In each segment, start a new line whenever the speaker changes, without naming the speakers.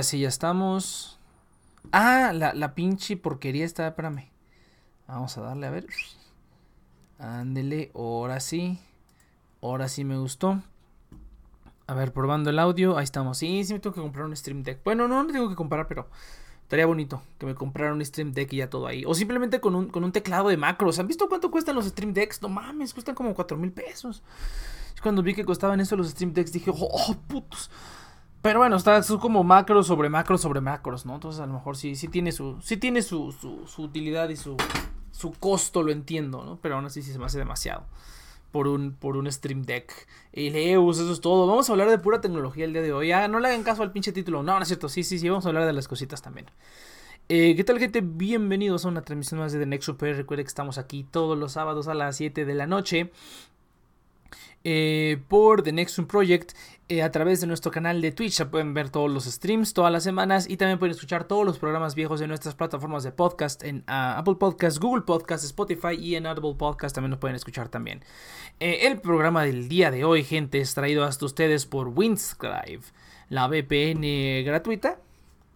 Ahora sí, ya estamos. Ah, la, la pinche porquería está, espérame. Vamos a darle a ver. Ándele, ahora sí. Ahora sí me gustó. A ver, probando el audio. Ahí estamos. Sí, sí me tengo que comprar un Stream Deck. Bueno, no, no tengo que comprar, pero estaría bonito que me comprara un Stream Deck y ya todo ahí. O simplemente con un, con un teclado de macros. ¿Han visto cuánto cuestan los Stream Decks? No mames, cuestan como 4 mil pesos. Cuando vi que costaban eso los Stream Decks dije, oh, putos. Pero bueno, está como macros sobre macros sobre macros, ¿no? Entonces a lo mejor sí, sí tiene su, sí tiene su, su, utilidad y su, su costo, lo entiendo, ¿no? Pero aún así sí se me hace demasiado por un, por un Stream Deck. Y Leus, eso es todo. Vamos a hablar de pura tecnología el día de hoy. Ya, no le hagan caso al pinche título. No, no es cierto. Sí, sí, sí, vamos a hablar de las cositas también. Eh, ¿Qué tal, gente? Bienvenidos a una transmisión más de The Next Super. Recuerden que estamos aquí todos los sábados a las 7 de la noche. Eh, por The Nexus Project eh, a través de nuestro canal de Twitch. pueden ver todos los streams todas las semanas y también pueden escuchar todos los programas viejos de nuestras plataformas de podcast en ah, Apple Podcast, Google Podcast, Spotify y en Audible Podcast también nos pueden escuchar también. Eh, el programa del día de hoy, gente, es traído hasta ustedes por Winscribe, la VPN gratuita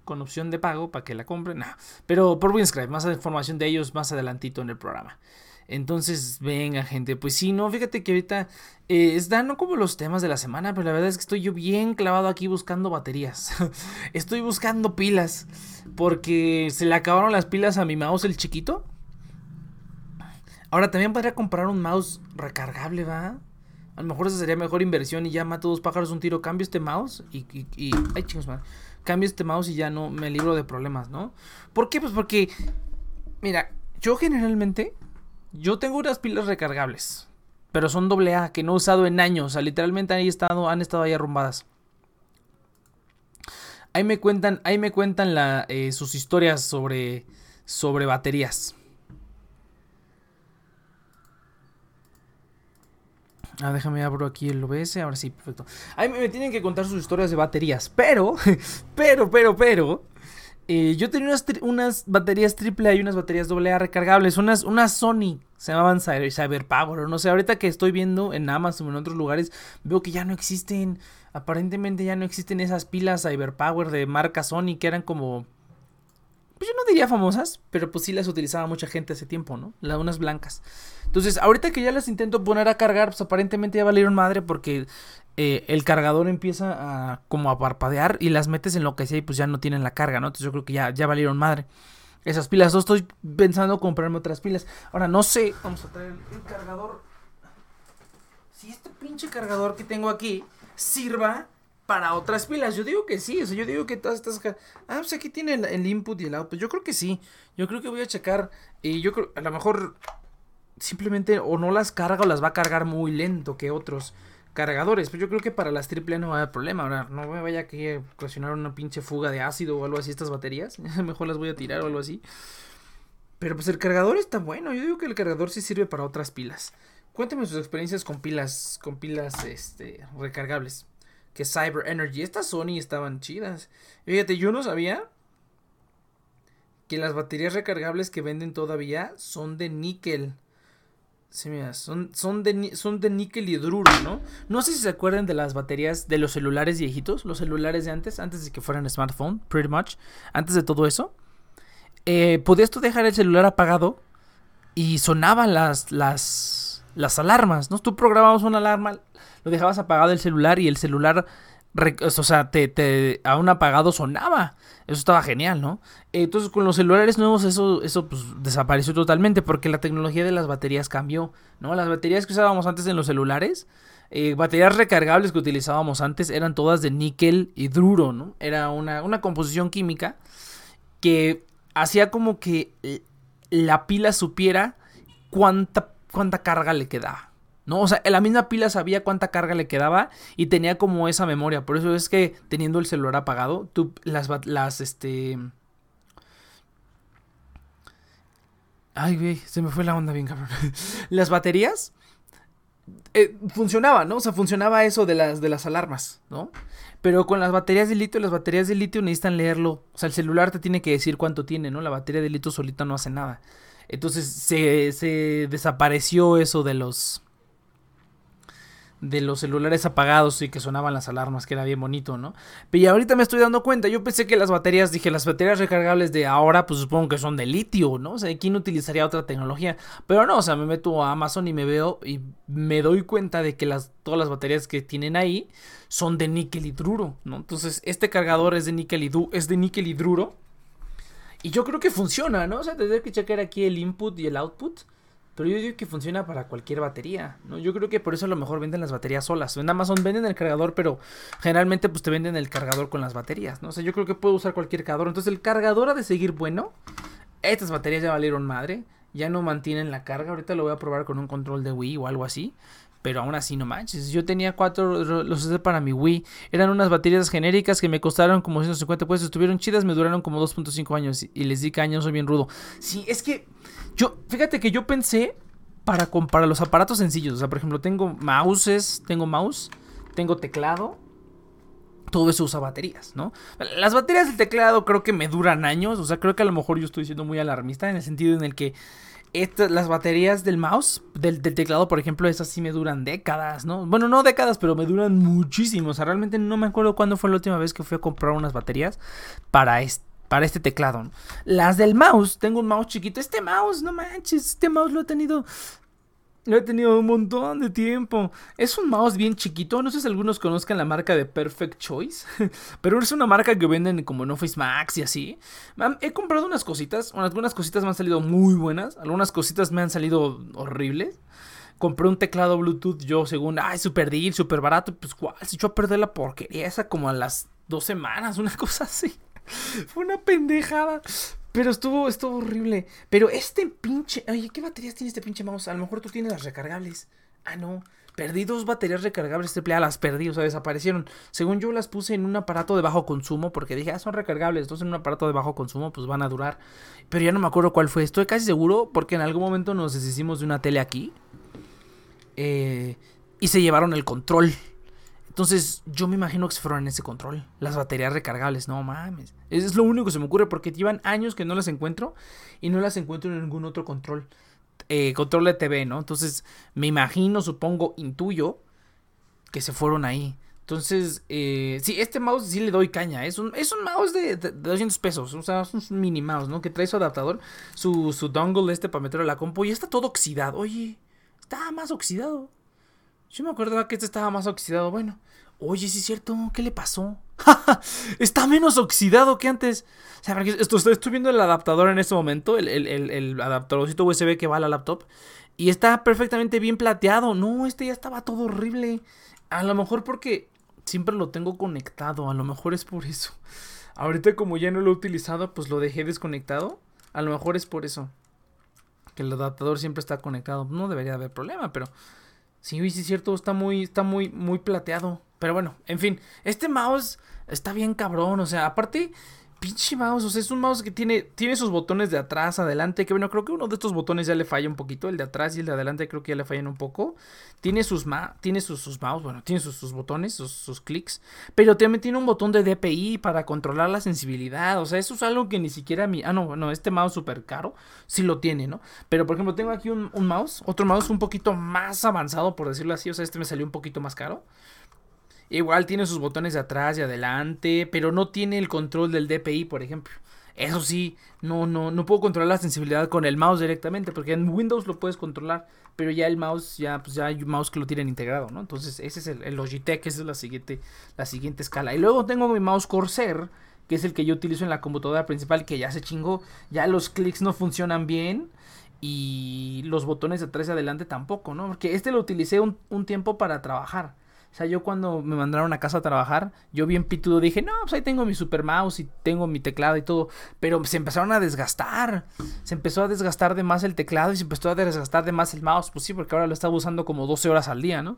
con opción de pago para que la compren. pero por Winscribe, más información de ellos más adelantito en el programa. Entonces, venga, gente. Pues sí, no, fíjate que ahorita eh, están no como los temas de la semana, pero la verdad es que estoy yo bien clavado aquí buscando baterías. estoy buscando pilas. Porque se le acabaron las pilas a mi mouse, el chiquito. Ahora también podría comprar un mouse recargable, ¿va? A lo mejor esa sería mejor inversión y ya mato dos pájaros un tiro. Cambio este mouse y. ay, chingos, man. Cambio este mouse y ya no me libro de problemas, ¿no? ¿Por qué? Pues porque. Mira, yo generalmente yo tengo unas pilas recargables, pero son AA que no he usado en años. O sea, literalmente han estado, han estado ahí arrumbadas. Ahí me cuentan, ahí me cuentan eh, sus historias sobre, sobre baterías. Ah, déjame abro aquí el OBS. Ahora sí, perfecto. Ahí me tienen que contar sus historias de baterías. Pero, pero, pero, pero. Eh, yo tenía unas, baterías AAA y unas baterías AA recargables, unas, unas Sony, se llamaban Cyberpower, no sé, ahorita que estoy viendo en Amazon o en otros lugares, veo que ya no existen, aparentemente ya no existen esas pilas Cyberpower de marca Sony que eran como, pues yo no diría famosas, pero pues sí las utilizaba mucha gente hace tiempo, ¿no? Las unas blancas. Entonces, ahorita que ya las intento poner a cargar, pues aparentemente ya valieron madre porque eh, el cargador empieza a como a parpadear y las metes en lo que sea y pues ya no tienen la carga, ¿no? Entonces yo creo que ya, ya valieron madre. Esas pilas, no estoy pensando comprarme otras pilas. Ahora, no sé, vamos a traer el cargador. Si este pinche cargador que tengo aquí sirva para otras pilas. Yo digo que sí, o sea, yo digo que todas estas... Ah, pues aquí tiene el, input y el output. Yo creo que sí. Yo creo que voy a checar. Y yo creo, a lo mejor simplemente o no las carga o las va a cargar muy lento que otros cargadores. Pues yo creo que para las triple no va a haber problema. Ahora, no me vaya a ocasionar una pinche fuga de ácido o algo así estas baterías. Mejor las voy a tirar o algo así. Pero pues el cargador está bueno. Yo digo que el cargador sí sirve para otras pilas. Cuéntame sus experiencias con pilas, con pilas este, recargables. Que Cyber Energy. Estas Sony estaban chidas. Fíjate, yo no sabía que las baterías recargables que venden todavía son de níquel. Sí, mira, son, son, de, son de níquel y ¿no? No sé si se acuerdan de las baterías de los celulares viejitos, los celulares de antes, antes de que fueran smartphone, pretty much, antes de todo eso. Eh, podías tú dejar el celular apagado y sonaban las, las, las alarmas, ¿no? Tú programabas una alarma, lo dejabas apagado el celular y el celular o sea, te, a un apagado sonaba. Eso estaba genial, ¿no? Entonces con los celulares nuevos eso, eso pues, desapareció totalmente porque la tecnología de las baterías cambió, ¿no? Las baterías que usábamos antes en los celulares, eh, baterías recargables que utilizábamos antes eran todas de níquel y hidruro, ¿no? Era una, una composición química que hacía como que la pila supiera cuánta, cuánta carga le quedaba. ¿No? O sea, la misma pila sabía cuánta carga le quedaba y tenía como esa memoria. Por eso es que teniendo el celular apagado, tú las, las, este... Ay, güey, se me fue la onda bien, cabrón. las baterías eh, funcionaban, ¿no? O sea, funcionaba eso de las, de las alarmas, ¿no? Pero con las baterías de litio, las baterías de litio necesitan leerlo. O sea, el celular te tiene que decir cuánto tiene, ¿no? La batería de litio solita no hace nada. Entonces se, se desapareció eso de los de los celulares apagados y que sonaban las alarmas, que era bien bonito, ¿no? Pero ahorita me estoy dando cuenta, yo pensé que las baterías, dije, las baterías recargables de ahora, pues supongo que son de litio, ¿no? O sea, ¿quién utilizaría otra tecnología? Pero no, o sea, me meto a Amazon y me veo y me doy cuenta de que las, todas las baterías que tienen ahí son de níquel hidruro, ¿no? Entonces, este cargador es de níquel es de níquel hidruro. Y yo creo que funciona, ¿no? O sea, tendré que checar aquí el input y el output. Pero yo digo que funciona para cualquier batería, ¿no? Yo creo que por eso a lo mejor venden las baterías solas. En Amazon venden el cargador, pero generalmente pues te venden el cargador con las baterías, ¿no? O sea, yo creo que puedo usar cualquier cargador. Entonces el cargador ha de seguir bueno. Estas baterías ya valieron madre. Ya no mantienen la carga. Ahorita lo voy a probar con un control de Wii o algo así. Pero aún así no manches. Yo tenía cuatro, los usé para mi Wii. Eran unas baterías genéricas que me costaron como 150 pesos. Estuvieron chidas, me duraron como 2.5 años. Y les di caña, soy bien rudo. Sí, es que yo, fíjate que yo pensé para, para los aparatos sencillos. O sea, por ejemplo, tengo mouses, tengo mouse, tengo teclado. Todo eso usa baterías, ¿no? Las baterías del teclado creo que me duran años. O sea, creo que a lo mejor yo estoy siendo muy alarmista en el sentido en el que las baterías del mouse, del, teclado, por ejemplo, esas sí me duran décadas, ¿no? Bueno, no décadas, pero me duran muchísimo. O sea, realmente no me acuerdo cuándo fue la última vez que fui a comprar unas baterías para este para este teclado. Las del mouse, tengo un mouse chiquito. Este mouse, no manches, este mouse lo he tenido lo he tenido un montón de tiempo. Es un mouse bien chiquito. No sé si algunos conozcan la marca de Perfect Choice. Pero es una marca que venden como en Office Max y así. He comprado unas cositas. Algunas cositas me han salido muy buenas. Algunas cositas me han salido horribles. Compré un teclado Bluetooth yo según, ay, super deal, super barato. Pues cuál, se echó a perder la porquería esa como a las dos semanas, una cosa así. Fue una pendejada. Pero estuvo, estuvo horrible. Pero este pinche. Oye, ¿qué baterías tiene este pinche mouse? A lo mejor tú tienes las recargables. Ah, no. Perdí dos baterías recargables triple A, las perdí, o sea, desaparecieron. Según yo las puse en un aparato de bajo consumo, porque dije, ah, son recargables, entonces en un aparato de bajo consumo, pues van a durar. Pero ya no me acuerdo cuál fue. Estoy casi seguro, porque en algún momento nos deshicimos de una tele aquí. Eh, y se llevaron el control. Entonces, yo me imagino que se fueron en ese control. Las baterías recargables, no mames. Es lo único que se me ocurre porque llevan años que no las encuentro y no las encuentro en ningún otro control. Eh, control de TV, ¿no? Entonces, me imagino, supongo, intuyo que se fueron ahí. Entonces, eh, sí, este mouse sí le doy caña. Es un, es un mouse de, 200 pesos. O sea, es un mini mouse, ¿no? Que trae su adaptador, su, su dongle este para meterlo a la compu. Y está todo oxidado. Oye, está más oxidado. Yo me acuerdo que este estaba más oxidado. Bueno, oye, sí es cierto, ¿qué le pasó? Está menos oxidado que antes. O sea, esto, estoy, viendo el adaptador en este momento, el, el, adaptadorcito USB que va a la laptop. Y está perfectamente bien plateado. No, este ya estaba todo horrible. A lo mejor porque siempre lo tengo conectado. A lo mejor es por eso. Ahorita como ya no lo he utilizado, pues lo dejé desconectado. A lo mejor es por eso. Que el adaptador siempre está conectado. No debería haber problema, pero... Sí, sí es cierto, está muy, está muy, muy plateado. Pero bueno, en fin, este mouse está bien cabrón, o sea, aparte, pinche mouse, o sea, es un mouse que tiene, tiene sus botones de atrás, adelante, que bueno, creo que uno de estos botones ya le falla un poquito, el de atrás y el de adelante creo que ya le fallan un poco. Tiene sus, ma tiene sus, sus mouse, bueno, tiene sus, sus botones, sus, sus, clics, pero también tiene un botón de DPI para controlar la sensibilidad, o sea, eso es algo que ni siquiera mi, ah, no, no, este mouse súper caro, sí lo tiene, ¿no? Pero, por ejemplo, tengo aquí un, un mouse, otro mouse un poquito más avanzado, por decirlo así, o sea, este me salió un poquito más caro. Igual tiene sus botones de atrás y adelante, pero no tiene el control del DPI, por ejemplo. Eso sí, no, no, no puedo controlar la sensibilidad con el mouse directamente, porque en Windows lo puedes controlar, pero ya el mouse, ya, pues ya hay mouse que lo tienen integrado, ¿no? Entonces, ese es el, Logitech, esa es la siguiente, la siguiente escala. Y luego tengo mi mouse Corsair, que es el que yo utilizo en la computadora principal, que ya se chingó, ya los clics no funcionan bien. Y los botones de atrás y adelante tampoco, ¿no? Porque este lo utilicé un, un tiempo para trabajar o sea, yo cuando me mandaron a casa a trabajar, yo bien pitudo dije, no, pues ahí tengo mi super mouse y tengo mi teclado y todo. Pero se empezaron a desgastar. Se empezó a desgastar de más el teclado y se empezó a desgastar de más el mouse. Pues sí, porque ahora lo estaba usando como 12 horas al día, ¿no?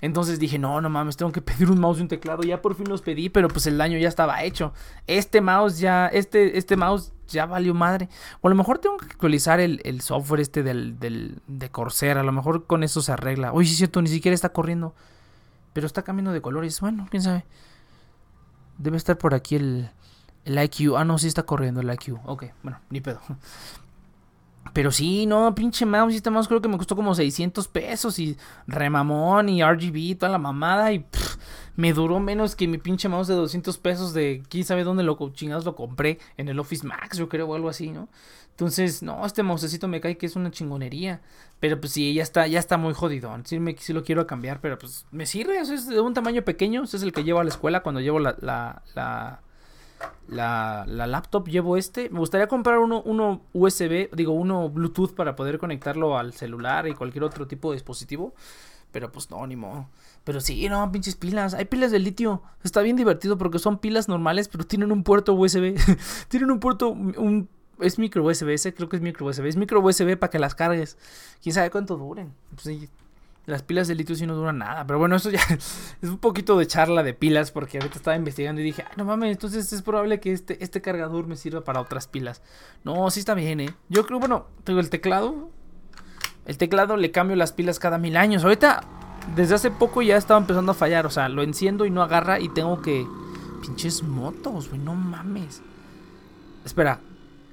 Entonces dije, no, no mames, tengo que pedir un mouse y un teclado. Ya por fin los pedí, pero pues el daño ya estaba hecho. Este mouse ya, este, este mouse ya valió madre. O a lo mejor tengo que actualizar el, software este del, del, de Corsair. A lo mejor con eso se arregla. Oye, sí es cierto, ni siquiera está corriendo. Pero está cambiando de colores. Bueno, quién sabe. Debe estar por aquí el, el IQ. Ah, no, sí está corriendo el IQ. Ok, bueno, ni pedo. Pero sí, no, pinche mouse, este mouse creo que me costó como 600 pesos y remamón y RGB, toda la mamada y me duró menos que mi pinche mouse de 200 pesos de quién sabe dónde lo chingados lo compré en el Office Max, yo creo, o algo así, ¿no? Entonces, no, este mousecito me cae que es una chingonería. Pero pues sí, ya está, ya está muy jodido. Sí, me, lo quiero cambiar, pero pues me sirve. Es de un tamaño pequeño. Es el que llevo a la escuela cuando llevo la, la, la la, la, laptop llevo este. Me gustaría comprar uno, uno USB, digo, uno Bluetooth para poder conectarlo al celular y cualquier otro tipo de dispositivo. Pero pues no, ni modo. Pero sí, no, pinches pilas. Hay pilas de litio. Está bien divertido porque son pilas normales, pero tienen un puerto USB. tienen un puerto, un... Es micro USB, ese creo que es micro USB. Es micro USB para que las cargues. Quién sabe cuánto duren. Pues sí, las pilas de litio sí no duran nada. Pero bueno, eso ya es un poquito de charla de pilas. Porque ahorita estaba investigando y dije, no mames, entonces es probable que este, este cargador me sirva para otras pilas. No, sí está bien, eh. Yo creo, bueno, tengo el teclado. El teclado le cambio las pilas cada mil años. Ahorita, desde hace poco ya estaba empezando a fallar. O sea, lo enciendo y no agarra y tengo que. Pinches motos, güey, no mames. Espera,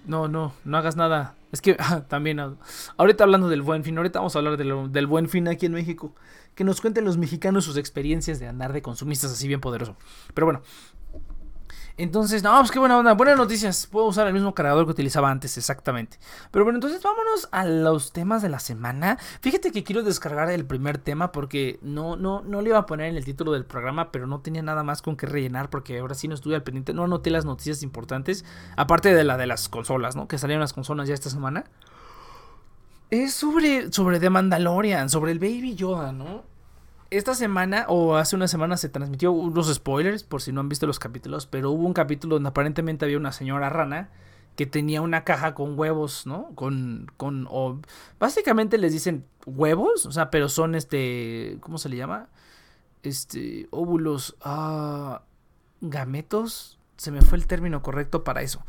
no, no, no hagas nada. Es que ah, también, ah, ahorita hablando del buen fin, ahorita vamos a hablar del buen fin aquí en México. Que nos cuenten los mexicanos sus experiencias de andar de consumistas así bien poderoso. Pero bueno, entonces, no, pues qué buena onda. Buenas noticias. Puedo usar el mismo cargador que utilizaba antes, exactamente. Pero bueno, entonces vámonos a los temas de la semana. Fíjate que quiero descargar el primer tema porque no, no, no le iba a poner en el título del programa, pero no tenía nada más con qué rellenar porque ahora sí no estuve al pendiente. No anoté las noticias importantes. Aparte de la de las consolas, ¿no? Que salieron las consolas ya esta semana. Es sobre, sobre The Mandalorian, sobre el Baby Yoda, ¿no? Esta semana o hace una semana se transmitió unos spoilers por si no han visto los capítulos, pero hubo un capítulo donde aparentemente había una señora rana que tenía una caja con huevos, ¿no? Con, con, básicamente les dicen huevos, o sea, pero son este, ¿cómo se le llama? Este, óvulos, ah, gametos, se me fue el término correcto para eso.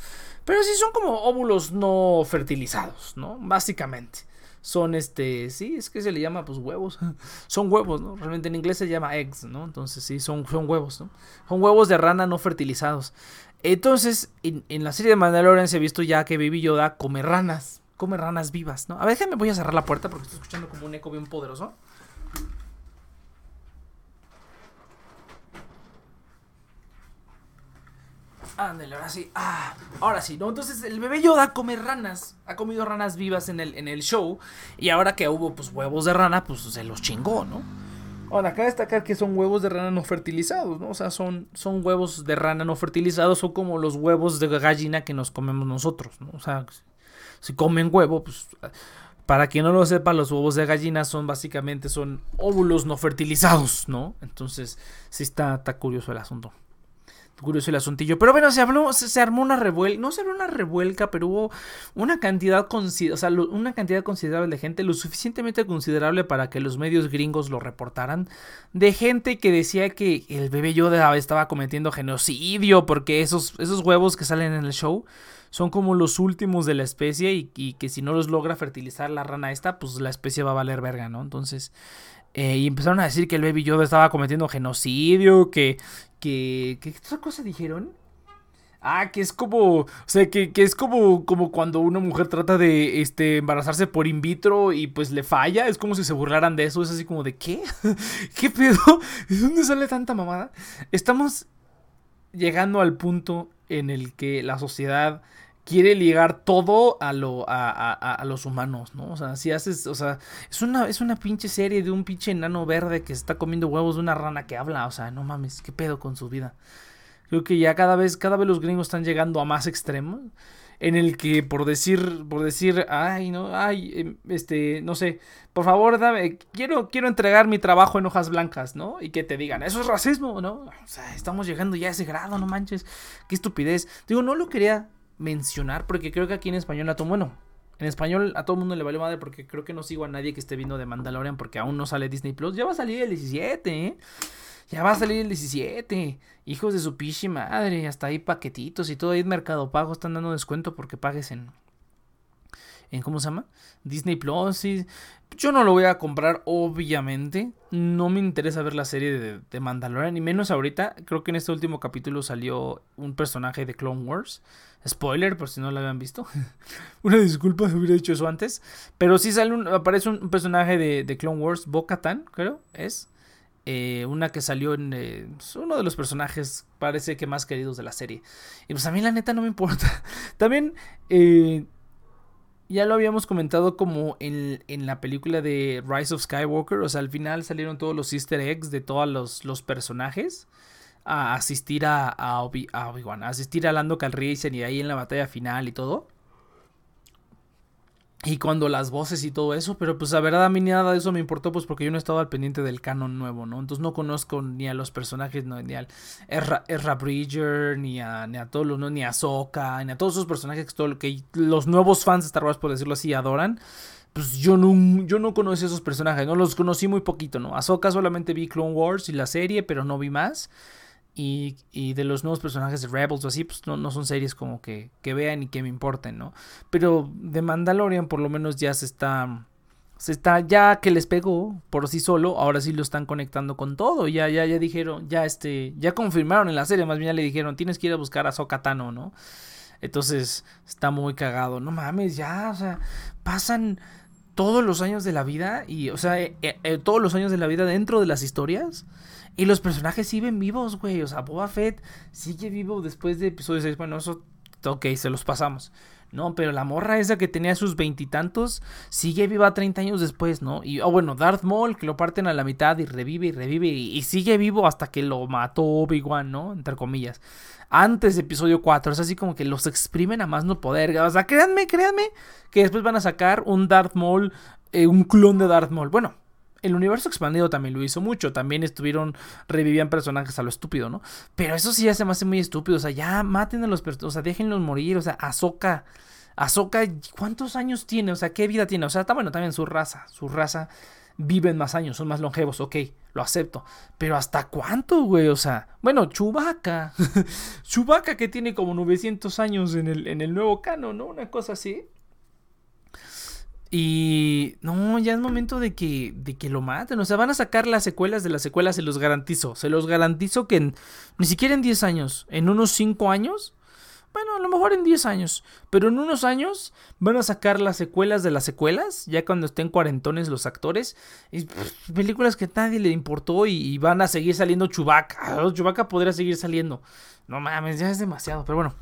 Pero sí son como óvulos no fertilizados, ¿no? Básicamente son este, sí, es que se le llama pues huevos, son huevos, ¿no? Realmente en inglés se llama eggs, ¿no? Entonces sí, son, son huevos, ¿no? Son huevos de rana no fertilizados. Entonces, en, la serie de Mandalorian se ha visto ya que Baby Yoda come ranas, come ranas vivas, ¿no? A ver, me voy a cerrar la puerta porque estoy escuchando como un eco bien poderoso. Ándale, ahora sí. Ah, ahora sí, ¿no? Entonces el bebé Yoda come ranas. Ha comido ranas vivas en el, en el show. Y ahora que hubo pues huevos de rana, pues se los chingó, ¿no? Ahora, acá destacar que son huevos de rana no fertilizados, ¿no? O sea, son, son huevos de rana no fertilizados, son como los huevos de gallina que nos comemos nosotros, ¿no? O sea, si comen huevo, pues para quien no lo sepa, los huevos de gallina son básicamente son óvulos no fertilizados, ¿no? Entonces, sí está, está curioso el asunto curioso el asuntillo. Pero bueno, se habló, se, armó una revuelca, no se armó una revuelca, pero hubo una cantidad, o sea, una cantidad considerable de gente, lo suficientemente considerable para que los medios gringos lo reportaran, de gente que decía que el bebé Yoda estaba cometiendo genocidio porque esos, esos huevos que salen en el show son como los últimos de la especie y, que si no los logra fertilizar la rana esta, pues la especie va a valer verga, ¿no? Entonces... Eh, y empezaron a decir que el Baby Yoda estaba cometiendo genocidio, que... que ¿Qué otra cosa dijeron? Ah, que es como, o sea, que, es como, como cuando una mujer trata de este, embarazarse por in vitro y pues le falla. Es como si se burlaran de eso. Es así como de, ¿qué? ¿Qué pedo? ¿De dónde sale tanta mamada? Estamos llegando al punto en el que la sociedad quiere ligar todo a, lo, a, los humanos, ¿no? O sea, si haces, o sea, es una, es una pinche serie de un pinche enano verde que se está comiendo huevos de una rana que habla, o sea, no mames, qué pedo con su vida. Creo que ya cada vez, cada vez los gringos están llegando a más extremos. En el que por decir, por decir, ay, no, ay, em, este, no sé, por favor, dame, quiero, quiero entregar mi trabajo en hojas blancas, ¿no? Y que te digan, eso es racismo, ¿no? O sea, estamos llegando ya a ese grado, no manches, qué estupidez. Digo, no lo quería mencionar, porque creo que aquí en español a todo, bueno, en español a todo mundo le vale madre porque creo que no sigo a nadie que esté viendo de Mandalorian porque aún no sale Disney Plus. Ya va a salir el 17, ¿eh? Ya va a salir el 17. Hijos de su pichi madre. Hasta ahí paquetitos y todo ahí en Mercado Pago están dando descuento porque pagues en, en ¿cómo se llama? Disney Plus. Y yo no lo voy a comprar, obviamente. No me interesa ver la serie de, de Mandalorian, ni menos ahorita. Creo que en este último capítulo salió un personaje de Clone Wars. Spoiler, por si no lo habían visto. Una disculpa, hubiera dicho eso antes. Pero sí sale un, aparece un personaje de, de Clone Wars, Bo-Katan, creo, es. Eh, una que salió en eh, uno de los personajes parece que más queridos de la serie y pues a mí la neta no me importa también eh, ya lo habíamos comentado como en, en, la película de Rise of Skywalker o sea al final salieron todos los easter eggs de todos los, los personajes a asistir a, a, Obi, a Obi-Wan a asistir a Lando Calrissian y ahí en la batalla final y todo y cuando las voces y todo eso, pero pues la verdad a mí nada de eso me importó pues porque yo no estaba al pendiente del canon nuevo, ¿no? Entonces no conozco ni a los personajes, ni a Ezra, Bridger, ni a, a todos los, ni a Sokka, ni a todos esos personajes que, todo, que los nuevos fans de Star Wars, por decirlo así, adoran. Pues yo no, yo no conocí esos personajes, no los conocí muy poquito, ¿no? A Sokka solamente vi Clone Wars y la serie, pero no vi más. Y, y, de los nuevos personajes de Rebels o así, pues no, no son series como que, que, vean y que me importen, ¿no? Pero de Mandalorian por lo menos ya se está... Se está, ya que les pegó por sí solo, ahora sí lo están conectando con todo. Ya, ya, ya dijeron, ya este, ya confirmaron en la serie, más bien ya le dijeron, tienes que ir a buscar a Sokatano, ¿no? Entonces, está muy cagado. No mames, ya, o sea, pasan todos los años de la vida y, o sea, eh, eh, todos los años de la vida dentro de las historias. Y los personajes siguen vivos, güey. O sea, Boba Fett sigue vivo después de episodio 6. Bueno, eso, ok, se los pasamos. No, pero la morra esa que tenía sus veintitantos sigue viva 30 años después, ¿no? Y, oh, bueno, Darth Maul, que lo parten a la mitad y revive y revive y, sigue vivo hasta que lo mató Obi-Wan, ¿no? Entre comillas. Antes de episodio 4, es así como que los exprimen a más no poder. O sea, créanme, créanme, que después van a sacar un Darth Maul, eh, un clon de Darth Maul. Bueno, el universo expandido también lo hizo mucho. También estuvieron, revivían personajes a lo estúpido, ¿no? Pero eso sí ya se me hace muy estúpido. O sea, ya maten a los personajes, o sea, déjenlos morir. O sea, Ahsoka. Ahsoka, ¿cuántos años tiene? O sea, ¿qué vida tiene? O sea, está bueno también su raza. Su raza viven más años, son más longevos, ok, lo acepto. Pero ¿hasta cuánto, güey? O sea, bueno, Chubaca. Chubaca que tiene como 900 años en el, en el nuevo canon, ¿no? Una cosa así. Y no, ya es momento de que, de que lo maten. O sea, van a sacar las secuelas de las secuelas, se los garantizo. Se los garantizo que ni siquiera en 10 años, en unos 5 años, bueno, a lo mejor en 10 años, pero en unos años van a sacar las secuelas de las secuelas, ya cuando estén cuarentones los actores. Y, películas que a nadie le importó y, van a seguir saliendo Chubaca. Chubaca podría seguir saliendo. No mames, ya es demasiado, pero bueno.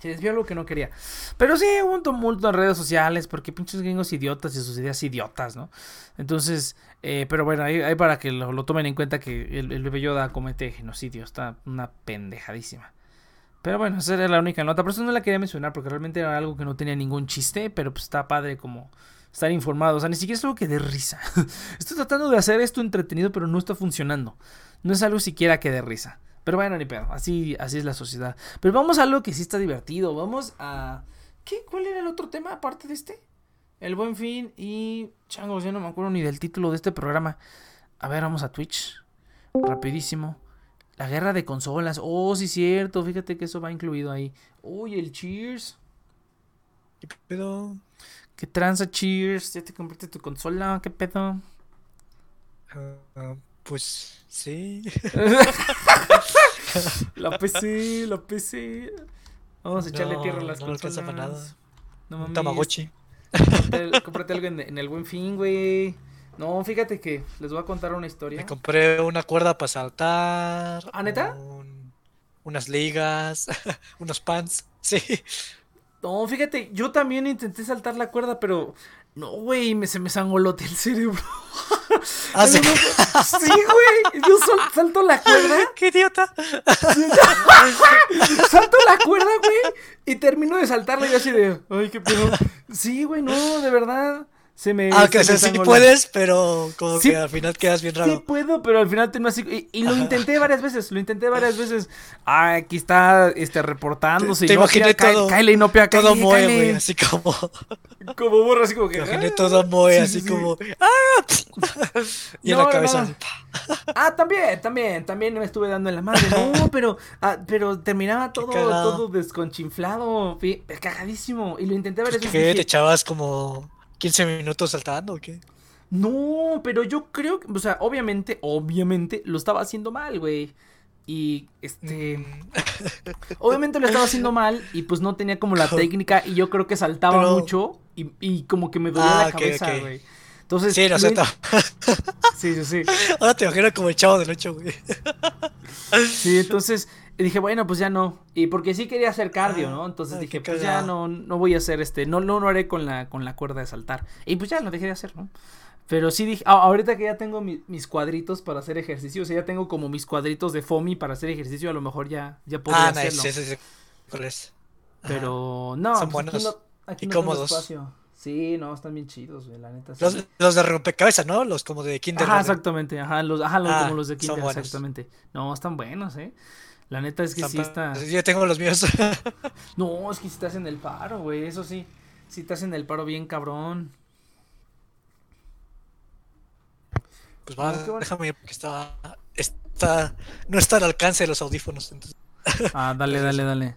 Se desvió algo que no quería. Pero sí, hubo un tumulto en redes sociales porque pinches gringos idiotas y sus ideas idiotas, ¿no? Entonces, eh, pero bueno, ahí, para que lo, tomen en cuenta que el, bebé Yoda comete genocidio. Está una pendejadísima. Pero bueno, esa era la única nota. Por eso no la quería mencionar porque realmente era algo que no tenía ningún chiste, pero pues está padre como estar informado. O sea, ni siquiera es algo que dé risa. Estoy tratando de hacer esto entretenido, pero no está funcionando. No es algo siquiera que dé risa. Pero bueno, ni pedo. Así, así es la sociedad. Pero vamos a algo que sí está divertido. Vamos a. ¿Qué? ¿Cuál era el otro tema aparte de este? El buen fin y. Changos, ya no me acuerdo ni del título de este programa. A ver, vamos a Twitch. Rapidísimo. La guerra de consolas. Oh, sí, cierto. Fíjate que eso va incluido ahí. Uy, el Cheers.
¿Qué pedo?
¿Qué tranza, Cheers? ¿Ya te compraste tu consola? ¿Qué pedo?
Uh, pues sí.
la PC, la PC. Vamos a echarle tierra a las
no
cosas.
No nada.
No mames.
Un Tamagotchi.
Cómprate, algo en, el buen fin, güey. No, fíjate que les voy a contar una historia.
Me compré una cuerda para saltar.
¿Ah, neta?
unas ligas, unos pants. Sí.
No, fíjate, yo también intenté saltar la cuerda, pero no, güey, me, se me sangolote el cerebro.
¿Ah, sí?
sí, güey. Yo salto la cuerda.
¡Qué idiota!
salto la cuerda, güey. Y termino de saltarla y así de. Ay, qué pedo. Sí, güey, no, de verdad. Se me.
Ah, que
se
sí puedes, pero como
Sí,
que al final quedas bien
Sí
raro.
puedo, pero al final tengo así. Y, y lo intenté varias veces, lo intenté varias veces. Ah, aquí está este, reportándose.
Te- te
Inopia,
imaginé
cae-
todo-
Cáele, Inopia,
todo
cáele,
moe, güey, así como.
Como borra, así como que.
Me imaginé
ah.
todo moe,
Sí,
así
sí, sí.
como. ¡Ah! y en
No,
la
no,
cabeza.
no. Ah, también, también, también me estuve dando en la madre. No, pero, ah, pero terminaba todo, todo desconchinflado, cagadísimo. Y lo intenté varias veces.
¿Qué?
dije,
¿Te echabas como 15 minutos saltando o qué?
No, pero yo creo que, o sea, obviamente, obviamente lo estaba haciendo mal, güey. Y este, obviamente lo estaba haciendo mal y pues no tenía como la técnica y yo creo que saltaba
Pero-
mucho y, y como que me dolía
Ah,
la cabeza, güey. Entonces,
Sí,
in-
ta-
Sí, sí, sí.
Ahora te imagino como el chavo del 8, güey.
Sí, entonces dije, bueno, pues ya no. Y porque sí quería hacer cardio, ¿no? Entonces
Ay,
dije, pues ya no, no voy a hacer este, no, no lo haré con la, con la cuerda de saltar. Y pues ya lo dejé de hacer, ¿no? Pero sí dije, ah, ahorita que ya tengo mi- mis cuadritos para hacer ejercicio, o sea, ya tengo como mis cuadritos de FOMI para hacer ejercicio, a lo mejor ya, ya podría
Ah,
hacerlo.
nice, sí, sí, sí. ¿Cuál es?
Pero no,
Son
pues aquí
buenos
no, aquí
y
no tengo
cómodos.
espacio. Sí, no, están bien chidos, güey, la neta. sí.
Los, los de rompecabezas, ¿no? Los como de Kinder.
Ajá, exactamente, ajá, los, ajá, los-
Ah,
como los de Kinder, exactamente. No, están buenos, eh. La neta es que
Están
sí está.
Yo tengo los míos.
No, es que si te hacen el paro, güey, eso sí. Si te hacen el paro bien cabrón.
Pues va,
bueno.
déjame ir porque está, está. No está al alcance de los audífonos. Entonces.
Ah, dale, dale, dale.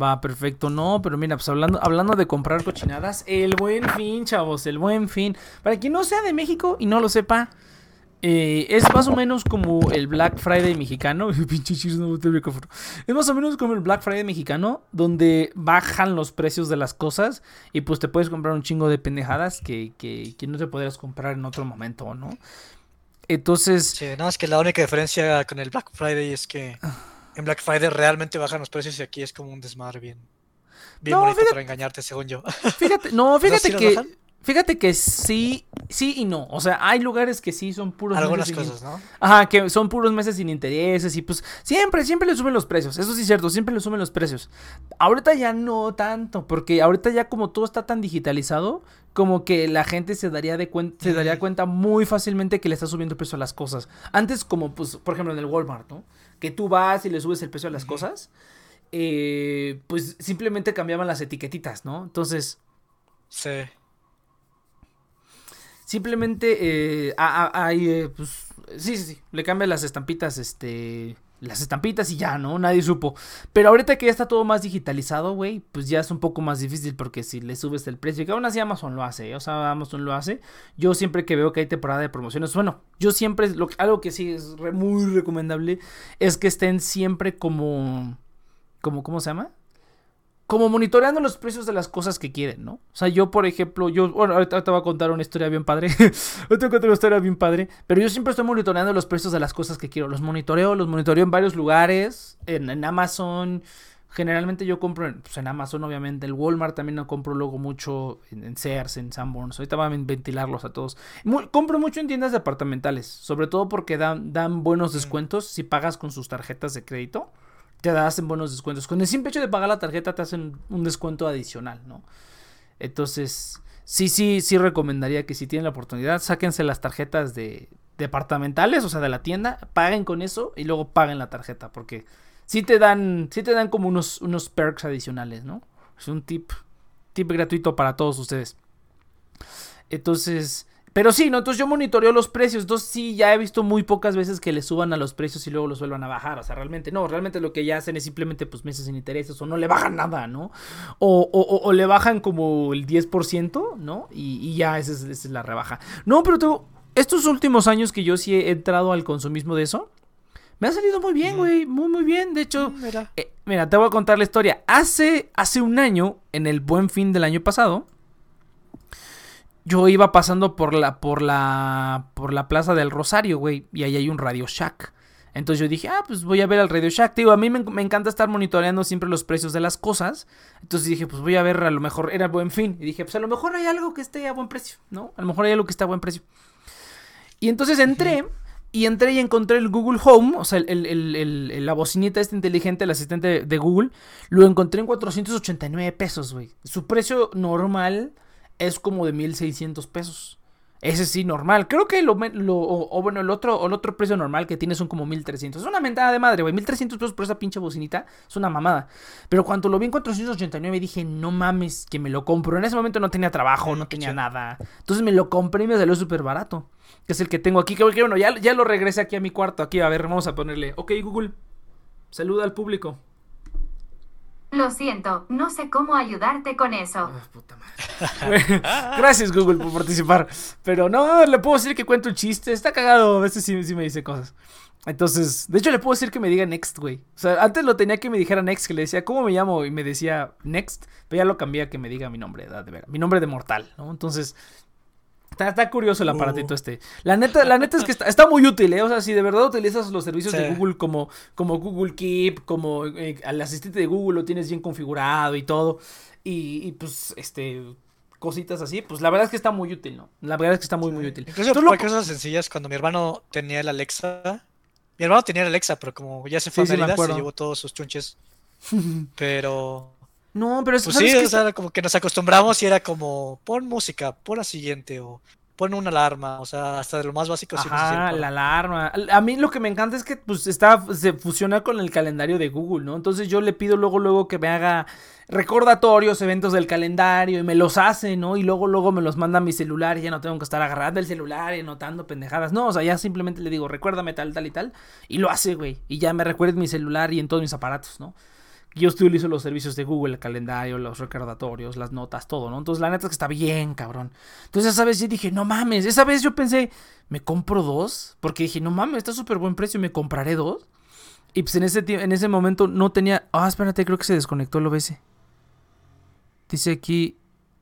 Va, perfecto. No, pero mira, pues hablando, hablando de comprar cochinadas, el buen fin, chavos, el buen fin. Para quien no sea de México y no lo sepa, eh, es más o menos como el Black Friday mexicano. Pinche no. Es más o menos como el Black Friday mexicano, donde bajan los precios de las cosas y pues te puedes comprar un chingo de pendejadas que, que, que no te podrías comprar en otro momento, ¿no? Entonces,
Sí, nada más que la única diferencia con el Black Friday es que en Black Friday realmente bajan los precios y aquí es como un desmadre bien. Bien
No,
bonito
fíjate-
para engañarte, según yo.
Fíjate, no, fíjate
¿sí los
que. Fíjate que sí, sí y no. O sea, hay lugares que sí son puros
Algunas
meses sin-
cosas, ¿no?
Ajá, que son puros meses sin intereses y pues siempre, siempre le suben los precios. Eso sí es cierto, siempre le suben los precios. Ahorita ya no tanto, porque ahorita ya como todo está tan digitalizado, como que la gente se daría de cuen- se daría cuenta muy fácilmente que le está subiendo el precio a las cosas. Antes como pues, por ejemplo en el Walmart, ¿no? Que tú vas y le subes el precio a las cosas, eh, pues simplemente cambiaban las etiquetitas, ¿no? Entonces,
Sí.
Simplemente eh, eh, pues, sí, sí, sí, le cambian las estampitas, este, las estampitas y ya, ¿no? Nadie supo. Pero ahorita que ya está todo más digitalizado, güey, pues ya es un poco más difícil porque si le subes el precio, que aún así Amazon lo hace, ¿eh? o sea, Amazon lo hace. Yo siempre que veo que hay temporada de promociones, bueno, yo siempre, lo, algo que sí es re- muy recomendable es que estén siempre como, como, ¿cómo se llama? Como monitoreando los precios de las cosas que quieren, ¿no? O sea, yo, por ejemplo, yo, bueno, ahorita te voy a contar una historia bien padre. ahorita te voy a contar una historia bien padre. Pero yo siempre estoy monitoreando los precios de las cosas que quiero. Los monitoreo, los monitoreo en varios lugares. En, en Amazon. Generalmente yo compro en, pues, en Amazon, obviamente. El Walmart también no compro luego mucho en, en Sears, en Sanborns. Ahorita van a ventilarlos a todos. Mu- compro mucho en tiendas departamentales. Sobre todo porque dan, dan buenos descuentos si pagas con sus tarjetas de crédito te hacen buenos descuentos. Con el simple hecho de pagar la tarjeta te hacen un descuento adicional, ¿no? Entonces, sí, sí, sí recomendaría que si tienen la oportunidad, sáquense las tarjetas de departamentales, o sea, de la tienda, paguen con eso y luego paguen la tarjeta, porque sí te dan, sí te dan como unos, unos perks adicionales, ¿no? Es un tip, tip gratuito para todos ustedes. Entonces, pero sí, ¿no? Entonces yo monitoreo los precios. Entonces sí, ya he visto muy pocas veces que le suban a los precios y luego los vuelvan a bajar. O sea, realmente no. Realmente lo que ya hacen es simplemente pues meses sin intereses o no le bajan nada, ¿no? O, o, le bajan como el 10%, ¿no? Y, y ya esa es, esa es la rebaja. No, pero tengo, estos últimos años que yo sí he entrado al consumismo de eso, me ha salido muy bien, güey. Muy, muy bien. De hecho,
Mira.
eh, mira, te voy a contar la historia. Hace, hace un año, en el buen fin del año pasado, yo iba pasando por la, por la, por la plaza del Rosario, güey, y ahí hay un Radio Shack. Entonces yo dije, ah, pues voy a ver al Radio Shack. Te Digo, a mí me, me encanta estar monitoreando siempre los precios de las cosas. Entonces dije, pues voy a ver, a lo mejor era buen fin. Y dije, pues a lo mejor hay algo que esté a buen precio, ¿no? A lo mejor hay algo que esté a buen precio. Y entonces entré, y entré y encontré el Google Home, o sea, el, el- el- el- el- la bocinita esta inteligente, el asistente de, de Google, lo encontré en 489 pesos, güey. Su precio normal es como de 1600 pesos. Ese sí, normal. Creo que lo, lo o, bueno, el otro, el otro precio normal que tiene son como 1300. Es una mentada de madre, güey. 1300 pesos por esa pinche bocinita. Es una mamada. Pero cuando lo vi en 489 dije, no mames, que me lo compro. En ese momento no tenía trabajo, no tenía nada. Entonces me lo compré y me salió súper barato. Que es el que tengo aquí. Que bueno, ya, ya lo regresé aquí a mi cuarto. Aquí, a ver, vamos a ponerle. Ok, Google. Saluda al público.
Lo siento, no sé cómo ayudarte con eso.
Oh, puta madre. Gracias Google por participar. Pero no, le puedo decir que cuento un chiste. Está cagado, a veces sí, me dice cosas. Entonces, de hecho le puedo decir que me diga next, güey. O sea, antes lo tenía que me dijera next, que le decía, ¿cómo me llamo? Y me decía next, pero ya lo cambié a que me diga mi nombre, de verdad, mi nombre de mortal, ¿no? Entonces, Está, curioso el aparatito uh. este. La neta, la neta es que está, muy útil, ¿eh? O sea, si de verdad utilizas los servicios de Google como, como Google Keep, como eh, al asistente de Google lo tienes bien configurado y todo. Y, pues, este, cositas así, pues la verdad es que está muy útil, ¿no? La verdad es que está muy, muy útil.
Incluso por cosas sencillas, cuando mi hermano tenía el Alexa, mi hermano tenía el Alexa, pero como ya se fue a Mérida, se llevó todos sus chunches. pero
no, pero es
pues sí, o sea, como que nos acostumbramos y era como pon música, pon la siguiente o pon una alarma, o sea, hasta de lo más básico.
Ah, la alarma. A mí lo que me encanta es que pues está, se fusiona con el calendario de Google, ¿no? Entonces yo le pido luego, luego que me haga recordatorios, eventos del calendario y me los hace, ¿no? Y luego, luego me los manda a mi celular y ya no tengo que estar agarrando el celular y anotando pendejadas. No, o sea, ya simplemente le digo, recuérdame tal, tal y tal. Y lo hace, güey. Y ya me recuerda en mi celular y en todos mis aparatos, ¿no? Yo utilizo los servicios de Google, el calendario, los recordatorios, las notas, todo, ¿no? Entonces la neta es que está bien, cabrón. Entonces esa vez yo dije, no mames, esa vez yo pensé, ¿me compro dos? Porque dije, no mames, está súper buen precio, ¿me compraré dos? Y pues en ese, en ese momento no tenía... Ah, espérate, creo que se desconectó el OBS. Dice aquí,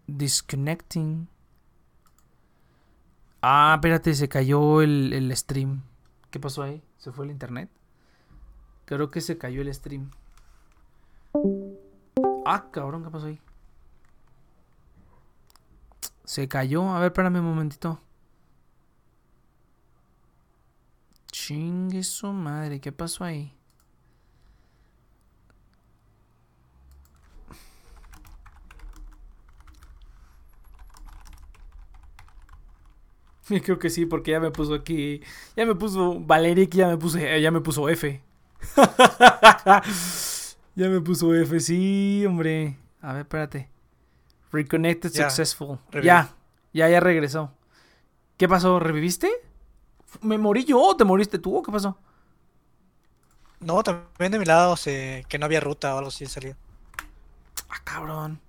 disconnecting. Ah, espérate, se cayó el, el stream. ¿Qué pasó ahí? ¿Se fue el internet? Creo que se cayó el stream. Ah, cabrón, ¿qué pasó ahí? Se cayó. A ver, espérame un momentito. Chingue su madre, ¿qué pasó ahí? Creo que sí, porque ya me puso aquí. Ya me puso Valeric, ya me puse, ya me puso F. Ya me puso F, sí, hombre. A ver, espérate. Reconnected successful. Ya, ya, ya regresó. ¿Qué pasó? ¿Reviviste? ¿Me morí yo te moriste tú o qué pasó?
No, también de mi lado se... que no había ruta o algo así salió.
Ah, cabrón.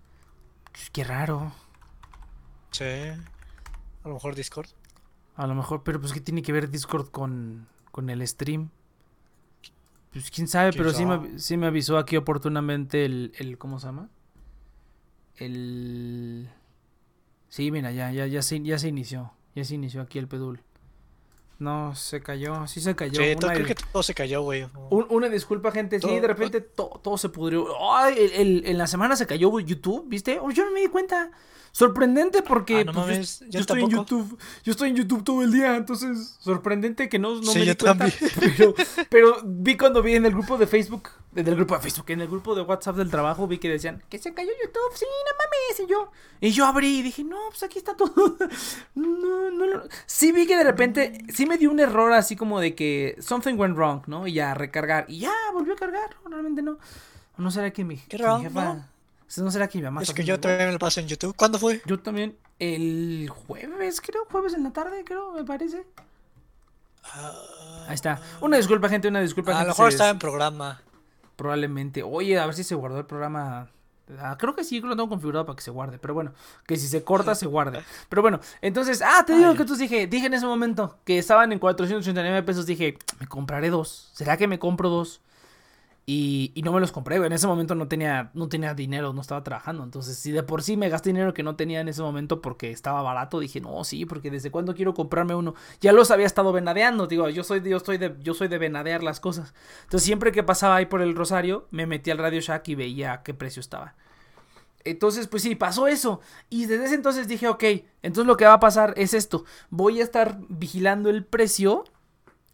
Qué raro.
Sí. A lo mejor Discord.
A lo mejor, pero pues ¿qué tiene que ver Discord con, con el stream? Pues quién sabe, pero sí me, sí me, avisó aquí oportunamente el, el. ¿Cómo se llama? El. Sí, mira, ya, ya, ya, se, ya se inició. Ya se inició aquí el pedul. No, se cayó, sí se cayó.
Sí, creo que todo se cayó, güey.
una disculpa, gente. Sí, de repente todo se pudrió. Ay, el, en la semana se cayó YouTube, ¿viste? Oh, yo no me di cuenta. Sorprendente porque ah, pues, yo, estoy en YouTube, yo estoy en YouTube todo el día, entonces sorprendente que no, no me di cuenta, pero, pero, vi cuando vi en el grupo de Facebook, en el grupo de Facebook, en el grupo de WhatsApp del trabajo vi que decían que se cayó YouTube, sí, no mames, y yo, y yo abrí y dije, no, pues aquí está todo, no, no, no, sí vi que de repente, sí me dio un error así como de que something went wrong, ¿no? Y ya recargar, y ya volvió a cargar, realmente no, no será que mi,
¿Qué jefa...
¿No será que mi mamá
Es que yo también me lo paso en YouTube. ¿Cuándo fue?
Yo también. El jueves, creo. Jueves en la tarde, creo, me parece. Ahí está. Una disculpa, gente. Una disculpa.
A lo mejor estaba en programa.
Probablemente. Oye, a ver si se guardó el programa. Ah, creo que sí, lo tengo configurado para que se guarde. Pero bueno, que si se corta, se guarde. Pero bueno, entonces, ah, te digo que tú dije, dije en ese momento que estaban en 489 pesos. Dije, me compraré dos. ¿Será que me compro dos? Y, no me los compré, En ese momento no tenía, no tenía dinero, no estaba trabajando. Entonces, si de por sí me gasté dinero que no tenía en ese momento porque estaba barato, dije, no, sí, porque desde cuándo quiero comprarme uno. Ya los había estado venadeando, digo, yo soy, yo estoy de, yo soy de venadear las cosas. Entonces, siempre que pasaba ahí por el Rosario, me metí al Radio Shack y veía a qué precio estaba. Entonces, pues sí, pasó eso. Y desde ese entonces dije, ok, entonces lo que va a pasar es esto. Voy a estar vigilando el precio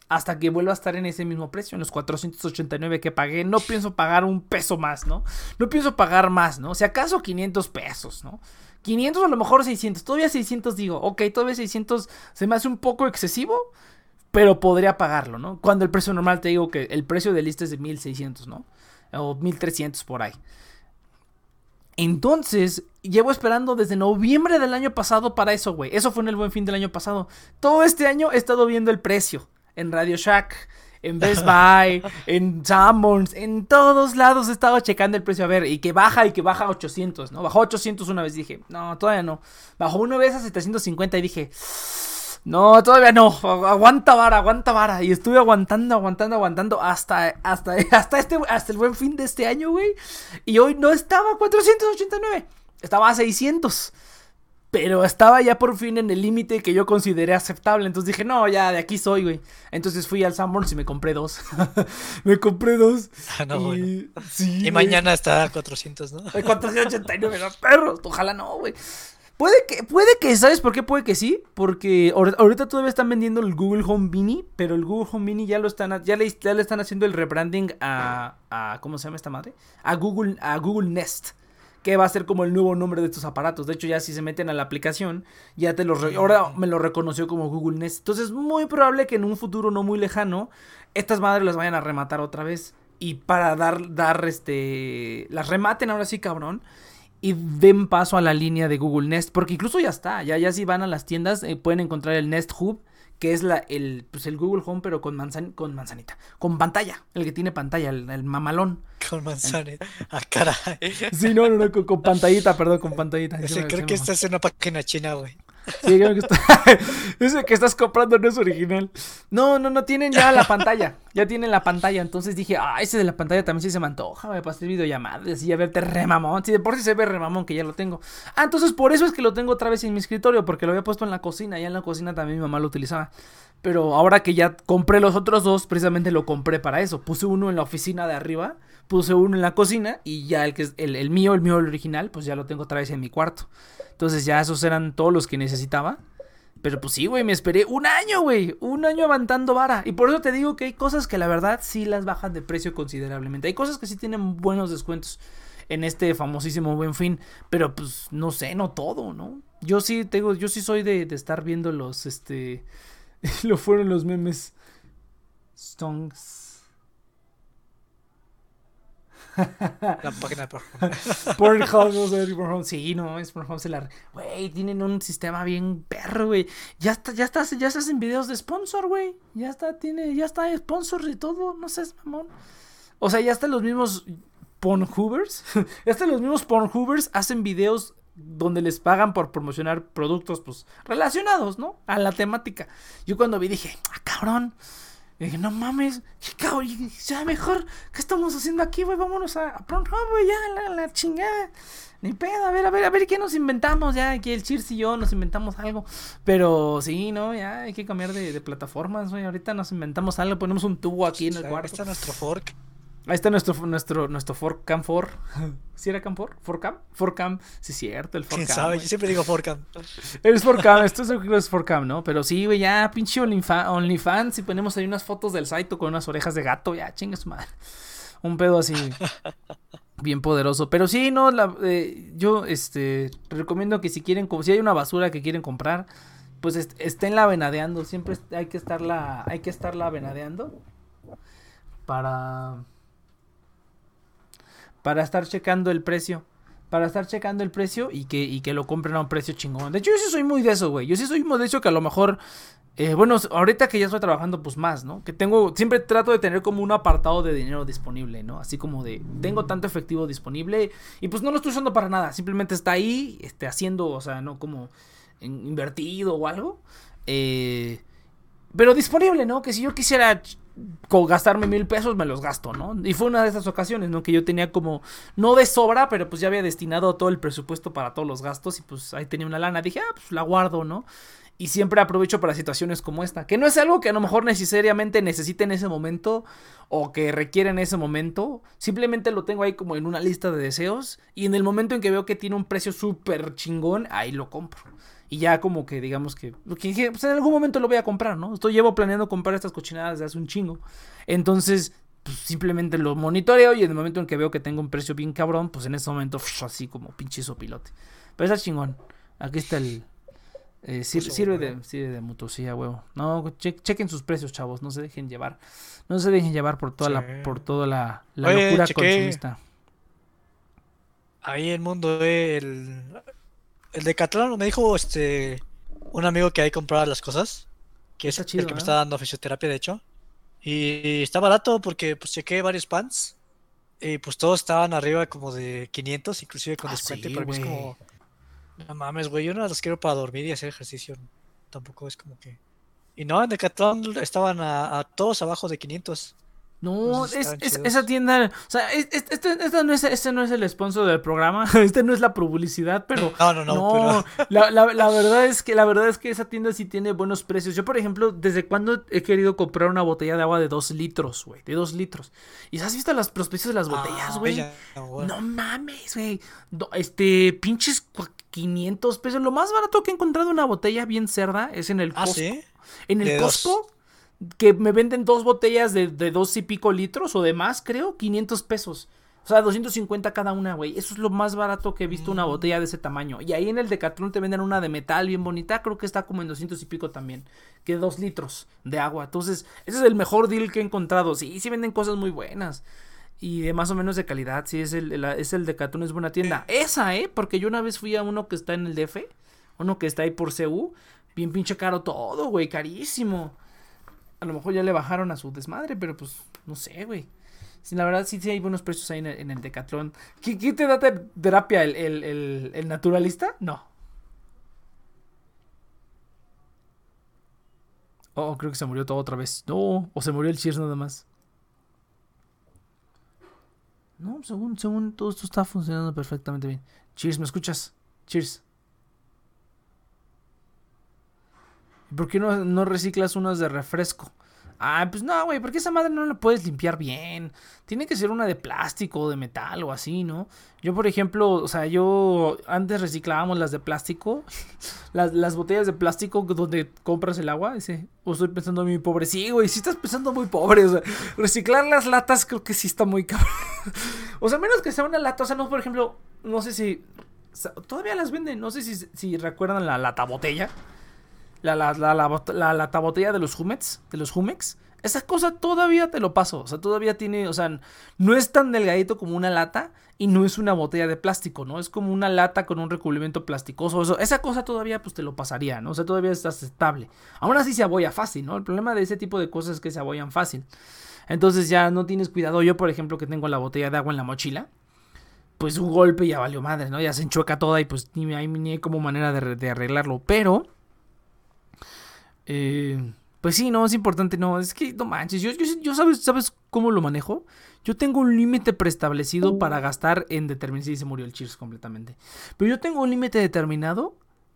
hasta que vuelva a estar en ese mismo precio, en los 489 que pagué. No pienso pagar un peso más, ¿no? No pienso pagar más, ¿no? Si acaso 500 pesos, ¿no? 500 a lo mejor 600. Todavía 600 digo, ok, todavía 600 se me hace un poco excesivo, pero podría pagarlo, ¿no? Cuando el precio normal te digo que el precio de lista es de 1600, ¿no? O 1300 por ahí. Entonces, llevo esperando desde noviembre del año pasado para eso, güey. Eso fue en el buen fin del año pasado. Todo este año he estado viendo el precio en Radio Shack, en Best Buy, en Sanborns, en todos lados he estado checando el precio. A ver, y que baja y que baja a 800, ¿no? Bajó a 800 una vez, dije, no, todavía no. Bajó una vez a 750 y dije, no, todavía no. Aguanta vara, aguanta vara. Y estuve aguantando, aguantando, aguantando hasta, hasta, hasta, este, hasta el buen fin de este año, güey. Y hoy no estaba a 489. Estaba a 600. Pero estaba ya por fin en el límite que yo consideré aceptable. Entonces dije, no, ya de aquí soy, güey. Entonces fui al Sanborns y me compré dos. me compré dos.
Ah, no, y, y mañana está a 400, ¿no?
489, los perros. Ojalá no, güey. Puede que, puede que, ¿sabes por qué? Puede que sí, porque ahorita todavía están vendiendo el Google Home Mini, pero el Google Home Mini ya lo están, ya le, están haciendo el rebranding a, a, ¿cómo se llama esta madre? A Google, a Google Nest, que va a ser como el nuevo nombre de estos aparatos. De hecho, ya si se meten a la aplicación, ya te los, ahora me lo reconoció como Google Nest. Entonces, es muy probable que en un futuro no muy lejano, estas madres las vayan a rematar otra vez. Y para dar, dar, este, las rematen ahora sí, cabrón y den paso a la línea de Google Nest, porque incluso ya está, ya, ya si van a las tiendas eh, pueden encontrar el Nest Hub, que es la, el, pues el Google Home, pero con, manzan, con manzanita, con pantalla, el que tiene pantalla, el, mamalón.
Con manzanita, ah, caray.
Sí, no, no, no, con, pantallita, perdón, con pantallita.
creo que esta es una página china, güey.
Sí, que está. Ese que estás comprando no es original. No, no, no tienen ya la pantalla. Ya tienen la pantalla. Entonces dije, ah, ese de la pantalla también sí se me antoja. Me pasé videollamadas y a verte remamón. Sí, de por sí se ve remamón que ya lo tengo. Ah, entonces por eso es que lo tengo otra vez en mi escritorio. Porque lo había puesto en la cocina. Ya en la cocina también mi mamá lo utilizaba. Pero ahora que ya compré los otros dos, precisamente lo compré para eso. Puse uno en la oficina de arriba. Puse uno en la cocina. Y ya el que el, el mío, el mío el original, pues ya lo tengo otra vez en mi cuarto. Entonces ya esos eran todos los que necesitaba. Pero pues sí, güey, me esperé un año, güey. Un año aguantando vara. Y por eso te digo que hay cosas que la verdad sí las bajan de precio considerablemente. Hay cosas que sí tienen buenos descuentos en este famosísimo buen fin. Pero pues no sé, no todo, ¿no? Yo sí tengo, yo sí soy de, de estar viendo los, este. lo fueron los memes. Stonks.
La página de
Pornhub. Sí, no, es Pornhub se la. Güey, tienen un sistema bien perro, güey. Ya está, ya está, ya se hacen videos de sponsor, güey. Ya está, tiene, ya está sponsor y todo. No sé, mamón. O sea, ya están los mismos Pornhubers. ya están los mismos Pornhubers hacen videos donde les pagan por promocionar productos, pues, relacionados, ¿no? A la temática. Yo cuando vi dije, ah, cabrón. Y dije, no mames, cabrón, ya mejor, ¿qué estamos haciendo aquí, güey? Vámonos a, a güey, ya, la, la, chingada. Ni pedo, a ver, a ver, a ver, ¿qué nos inventamos? Ya, aquí el Cheers y yo nos inventamos algo. Pero sí, ¿no? Ya hay que cambiar de, de plataformas, güey. Ahorita nos inventamos algo, ponemos un tubo aquí en el cuarto.
Está nuestro fork.
Ahí está nuestro, nuestro, nuestro Cam 4. ¿Sí era Cam 4? ¿Forcam? Forcam. Sí, es cierto, el Forcam.
¿Quién sabe? Yo siempre digo Forcam.
Es Forcam, esto es, es Forcam, ¿no? Pero sí, güey, ya pinche OnlyFans. Si ponemos ahí unas fotos del Saito con unas orejas de gato, ya chingue su madre. Un pedo así. bien poderoso. Pero sí, no, la, eh, yo este recomiendo que si quieren, si hay una basura que quieren comprar, pues est esténla venadeando. Siempre hay que estarla, hay que estarla venadeando. Para para estar checando el precio. Para estar checando el precio y que, y que lo compren a un precio chingón. De hecho, yo sí soy muy de eso, güey. Yo sí soy muy de eso que a lo mejor. Eh, bueno, ahorita que ya estoy trabajando, pues más, ¿no? Que tengo. Siempre trato de tener como un apartado de dinero disponible, ¿no? Así como de. Tengo tanto efectivo disponible. Y pues no lo estoy usando para nada. Simplemente está ahí, este, haciendo, o sea, no como invertido o algo. Eh, pero disponible, ¿no? Que si yo quisiera gastarme mil pesos, me los gasto, ¿no? Y fue una de esas ocasiones, ¿no? Que yo tenía como, no de sobra, pero pues ya había destinado todo el presupuesto para todos los gastos y pues ahí tenía una lana. Dije, ah, pues la guardo, ¿no? Y siempre aprovecho para situaciones como esta, que no es algo que a lo mejor necesariamente necesite en ese momento o que requiere en ese momento, simplemente lo tengo ahí como en una lista de deseos y en el momento en que veo que tiene un precio súper chingón, ahí lo compro. Y ya como que digamos que, que pues en algún momento lo voy a comprar, ¿no? Estoy llevo planeando comprar estas cochinadas desde hace un chingo. Entonces, pues simplemente lo monitoreo y en el momento en que veo que tengo un precio bien cabrón, pues en ese momento así como pinche pilote. Pero está chingón. Aquí está el. Eh, sirve, de, sirve de mutosía, huevo. No, chequen sus precios, chavos. No se dejen llevar. No se dejen llevar por toda la, por toda la, locura consumista.
Ahí el mundo, el, el Decathlon me dijo este un amigo que hay comprar las cosas. Que es el que me está dando fisioterapia, de hecho. Y está barato porque pues chequé varios pants. Y pues todos estaban arriba como de 500, inclusive con ah, descuento. pero es como, no mames, güey, yo no los quiero para dormir y hacer ejercicio. Tampoco es como que... Y no, en Decathlon estaban a, a todos abajo de 500.
No, es, esa tienda, o sea, este, este, no es, este no es el sponsor del programa, este no es la publicidad, pero
no, no, no,
la, la, la, verdad es que la verdad es que esa tienda sí tiene buenos precios. Yo, por ejemplo, desde cuando he querido comprar una botella de agua de dos litros, güey, de dos litros. ¿Y has visto las, los precios de las botellas, ah, güey? no, mames, güey. este, pinches 500 pesos. Lo más barato que he encontrado una botella bien cerda es en el
¿Ah, Costco.
En el Costco que me venden dos botellas de, dos y pico litros o de más, creo, 500 pesos. O sea, 250 cada una, güey. Eso es lo más barato que he visto una mm. botella de ese tamaño. Y ahí en el Decathlon te venden una de metal bien bonita. Creo que está como en 200 y pico también. Que dos litros de agua. Entonces, ese es el mejor deal que he encontrado. Sí, sí venden cosas muy buenas. Y de más o menos de calidad. Sí, es el, es el Decathlon, es buena tienda. Esa, ¿eh? Porque yo una vez fui a uno que está en el DF. Uno que está ahí por CU. Bien pinche caro todo, güey. Carísimo a lo mejor ya le bajaron a su desmadre, pero pues no sé, güey. Sí, la verdad sí, sí hay buenos precios ahí en el, en Decathlon. ¿Quién te da terapia? ¿El, el, el, naturalista? No. Oh, creo que se murió todo otra vez. No, o se murió el Cheers nada más. No, según, según todo esto está funcionando perfectamente bien. Cheers, ¿me escuchas? Cheers. ¿Por qué no, no reciclas unas de refresco? Ah, pues no, güey, porque esa madre no la puedes limpiar bien. Tiene que ser una de plástico o de metal o así, ¿no? Yo, por ejemplo, o sea, yo antes reciclábamos las de plástico, las, las botellas de plástico donde compras el agua. Dice, o estoy pensando muy pobre. Sí, güey, sí estás pensando muy pobre. O sea, reciclar las latas creo que sí está muy cabrón. o sea, menos que sea una lata. O sea, no, por ejemplo, no sé si. Todavía las venden, no sé si, si recuerdan la lata botella la, la, la, la, la botella de los Humets, de los Humex, esa cosa todavía te lo paso. O sea, todavía tiene, o sea, no es tan delgadito como una lata y no es una botella de plástico, ¿no? Es como una lata con un recubrimiento plasticoso. Eso, esa cosa todavía pues te lo pasaría, ¿no? O sea, todavía es aceptable. Aún así se abolla fácil, ¿no? El problema de ese tipo de cosas es que se abollan fácil. Entonces ya no tienes cuidado. Yo, por ejemplo, que tengo la botella de agua en la mochila, pues un golpe ya valió madre, ¿no? Ya se enchueca toda y pues ni hay, ni como manera de, de arreglarlo. Pero eh, pues sí, no, es importante, no, es que no manches, yo, yo, sabes, ¿sabes cómo lo manejo? Yo tengo un límite preestablecido para gastar en determinado, sí, se murió el Cheers completamente, pero yo tengo un límite determinado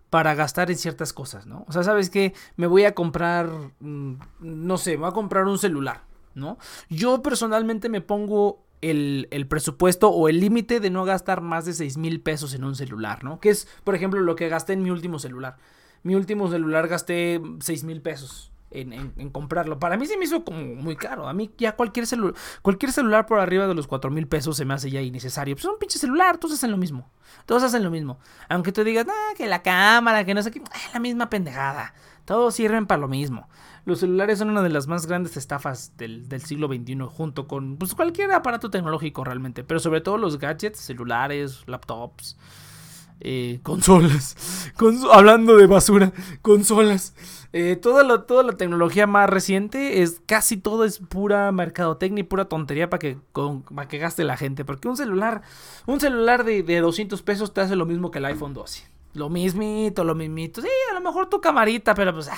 para gastar en ciertas cosas, ¿no? O sea, ¿sabes qué? Me voy a comprar, mm, no sé, me voy a comprar un celular, ¿no? Yo personalmente me pongo el, el, presupuesto o el límite de no gastar más de 6 mil pesos en un celular, ¿no? Que es, por ejemplo, lo que gasté en mi último celular. Mi último celular gasté 6 mil pesos en, comprarlo. Para mí se me hizo como muy caro. A mí ya cualquier, celular cualquier celular por arriba de los 4 mil pesos se me hace ya innecesario. Pues es un pinche celular, todos hacen lo mismo. Todos hacen lo mismo. Aunque tú digas, ah, que la cámara, que no sé qué, ah, la misma pendejada. Todos sirven para lo mismo. Los celulares son una de las más grandes estafas del, siglo XXI, junto con pues, cualquier aparato tecnológico realmente. Pero sobre todo los gadgets, celulares, laptops. Eh, consolas. hablando de basura, consolas. Eh, toda, toda la tecnología más reciente es casi todo es pura mercadotecnia y pura tontería para que, que gaste la gente. Porque un celular, un celular de, de 200 pesos te hace lo mismo que el iPhone 12. Lo mismito, lo mismito. Sí, a lo mejor tu camarita, pero pues, ah,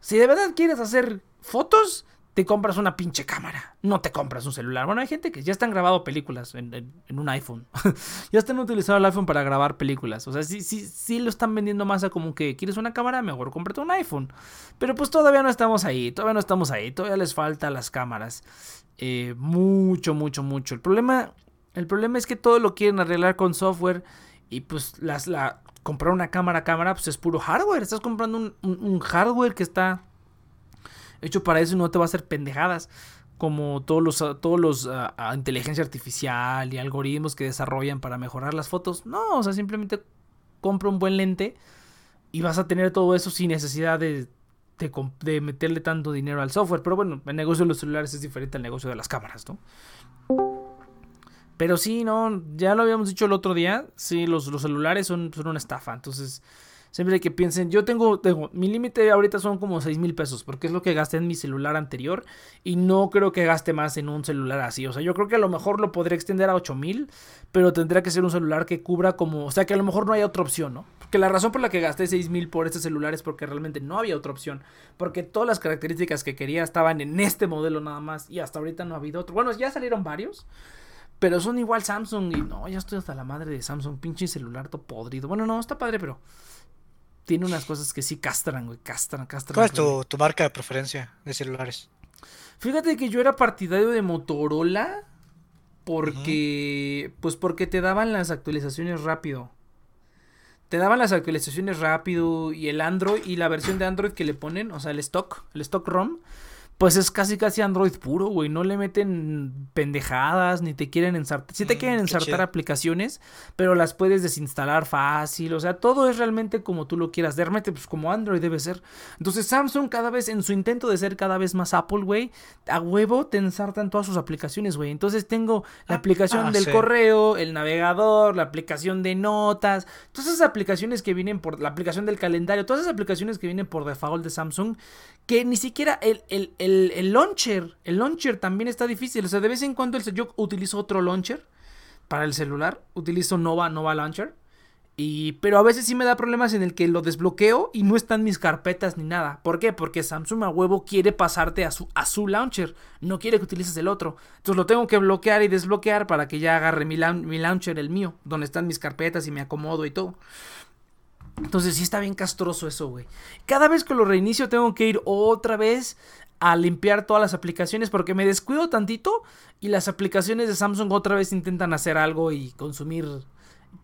si de verdad quieres hacer fotos, te compras una pinche cámara, no te compras un celular. Bueno, hay gente que ya están grabando películas en, un iPhone. ya están utilizando el iPhone para grabar películas. O sea, sí, sí, sí lo están vendiendo más a como que quieres una cámara, mejor cómprate un iPhone. Pero pues todavía no estamos ahí, todavía no estamos ahí, todavía les falta las cámaras. Eh, mucho, mucho, mucho. El problema, el problema es que todo lo quieren arreglar con software y pues las, la, comprar una cámara, cámara, pues es puro hardware. Estás comprando un hardware que está hecho para eso no te va a hacer pendejadas como todos los todos los ah, ah, inteligencia artificial y algoritmos que desarrollan para mejorar las fotos. No, o sea, simplemente compra un buen lente y vas a tener todo eso sin necesidad de, de, meterle tanto dinero al software. Pero bueno, el negocio de los celulares es diferente al negocio de las cámaras, ¿no? Pero sí, no, ya lo habíamos dicho el otro día, sí, los, los celulares son, son una estafa. Entonces, Siempre que piensen, yo tengo, tengo mi límite ahorita son como 6 mil pesos, porque es lo que gasté en mi celular anterior y no creo que gaste más en un celular así. O sea, yo creo que a lo mejor lo podría extender a 8 mil, pero tendría que ser un celular que cubra como, o sea, que a lo mejor no haya otra opción, ¿no? Porque la razón por la que gasté 6 mil por este celular es porque realmente no había otra opción, porque todas las características que quería estaban en este modelo nada más y hasta ahorita no ha habido otro. Bueno, ya salieron varios. Pero son igual Samsung y no, ya estoy hasta la madre de Samsung, pinche celular todo podrido. Bueno, no, está padre, pero tiene unas cosas que sí castran, güey, castran, castran.
¿Cuál es tu, marca de preferencia de celulares?
Fíjate que yo era partidario de Motorola porque, pues porque te daban las actualizaciones rápido. Te daban las actualizaciones rápido y el Android y la versión de Android que le ponen, o sea, el stock, el stock ROM, pues es casi casi Android puro, güey. No le meten pendejadas, ni te quieren ensartar. Sí te mm, quieren ensartar aplicaciones, pero las puedes desinstalar fácil. O sea, todo es realmente como tú lo quieras. Realmente, pues como Android debe ser. Entonces, Samsung cada vez, en su intento de ser cada vez más Apple, güey, a huevo te ensartan todas sus aplicaciones, güey. Entonces tengo la ah, aplicación ah, del correo, el navegador, la aplicación de notas, todas esas aplicaciones que vienen por la aplicación del calendario, todas esas aplicaciones que vienen por default de Samsung, que ni siquiera el, el el, launcher, el launcher también está difícil. O sea, de vez en cuando yo utilizo otro launcher para el celular. Utilizo Nova, Nova Launcher. Y, pero a veces sí me da problemas en el que lo desbloqueo y no están mis carpetas ni nada. ¿Por qué? Porque Samsung a huevo quiere pasarte a su, a su launcher. No quiere que utilices el otro. Entonces lo tengo que bloquear y desbloquear para que ya agarre mi, mi launcher, el mío. Donde están mis carpetas y me acomodo y todo. Entonces sí está bien castroso eso, güey. Cada vez que lo reinicio tengo que ir otra vez a limpiar todas las aplicaciones porque me descuido tantito y las aplicaciones de Samsung otra vez intentan hacer algo y consumir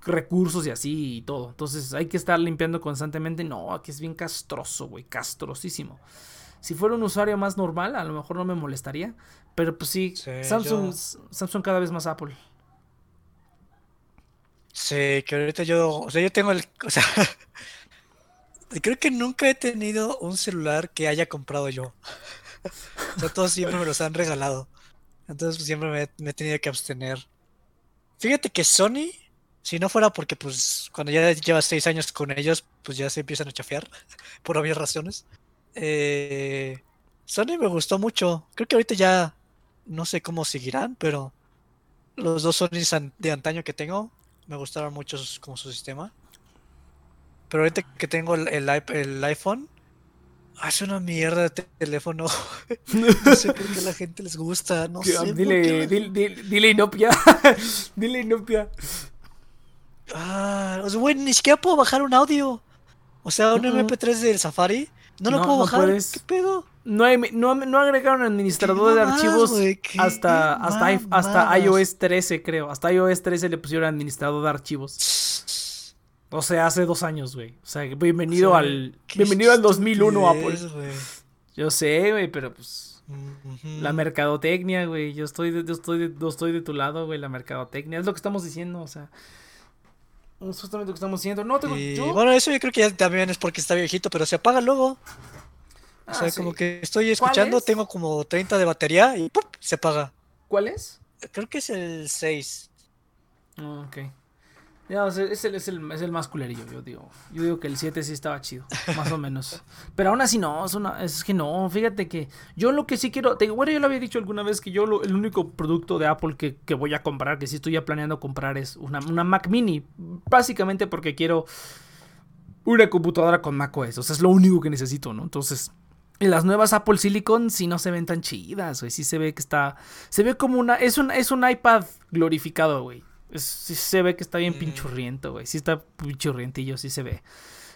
recursos y así y todo. Entonces hay que estar limpiando constantemente. No, aquí es bien castroso, güey, castrosísimo. Si fuera un usuario más normal, a lo mejor no me molestaría. Pero pues sí, Samsung, Samsung cada vez más Apple.
Sí, que ahorita yo, o sea, yo tengo el, o sea, creo que nunca he tenido un celular que haya comprado yo. O sea, todos siempre me los han regalado. Entonces pues, siempre me, he tenido que abstener. Fíjate que Sony, si no fuera porque pues cuando ya llevas seis años con ellos, pues ya se empiezan a chafear, por obvias razones. Eh, Sony me gustó mucho. Creo que ahorita ya no sé cómo seguirán, pero los dos Sony de antaño que tengo me gustaron mucho como su sistema. Pero ahorita que tengo el iPhone, Hace una mierda de teléfono. no sé por qué a la gente les gusta. No sé.
Dile, dile, dile, inopia. dile inopia.
Ah, o sea, güey, ni siquiera puedo bajar un audio. O sea, un MP3 del Safari. No lo puedo bajar. ¿Qué pedo?
No, hay, no, no agregaron administrador de archivos hasta, hasta, hasta iOS 13, creo. Hasta iOS 13 le pusieron administrador de archivos. O sea, hace dos años, güey. O sea, bienvenido al. Bienvenido al 2001, Apple. Yo sé, güey, pero pues. La mercadotecnia, güey. Yo estoy, de, yo estoy, de, yo estoy de tu lado, güey. La mercadotecnia. Es lo que estamos diciendo, o sea. Es justamente lo que estamos diciendo. No, tengo.
Y... Bueno, eso yo creo que ya también es porque está viejito, pero se apaga luego. o ah, sea, como que estoy escuchando, tengo como 30 de batería y ¡pum! se apaga.
¿Cuál es?
Creo que es el 6.
Oh, ok. Ya, es, el, es, el, es el más culerillo, yo digo. Yo digo que el 7 sí estaba chido, más o menos. Pero aún así no, es, una, es que no, fíjate que yo lo que sí quiero, te, bueno, yo lo había dicho alguna vez que yo el único producto de Apple que, que, voy a comprar, que sí estoy ya planeando comprar es una, una Mac mini, básicamente porque quiero una computadora con Mac OS, o sea, es lo único que necesito, ¿no? Entonces... las nuevas Apple Silicon sí no se ven tan chidas, güey. Sí se ve que está. Se ve como una. Es un, es un iPad glorificado, güey sí se ve que está bien pinchurriento, güey. Sí está pinchurrientillo, sí se ve.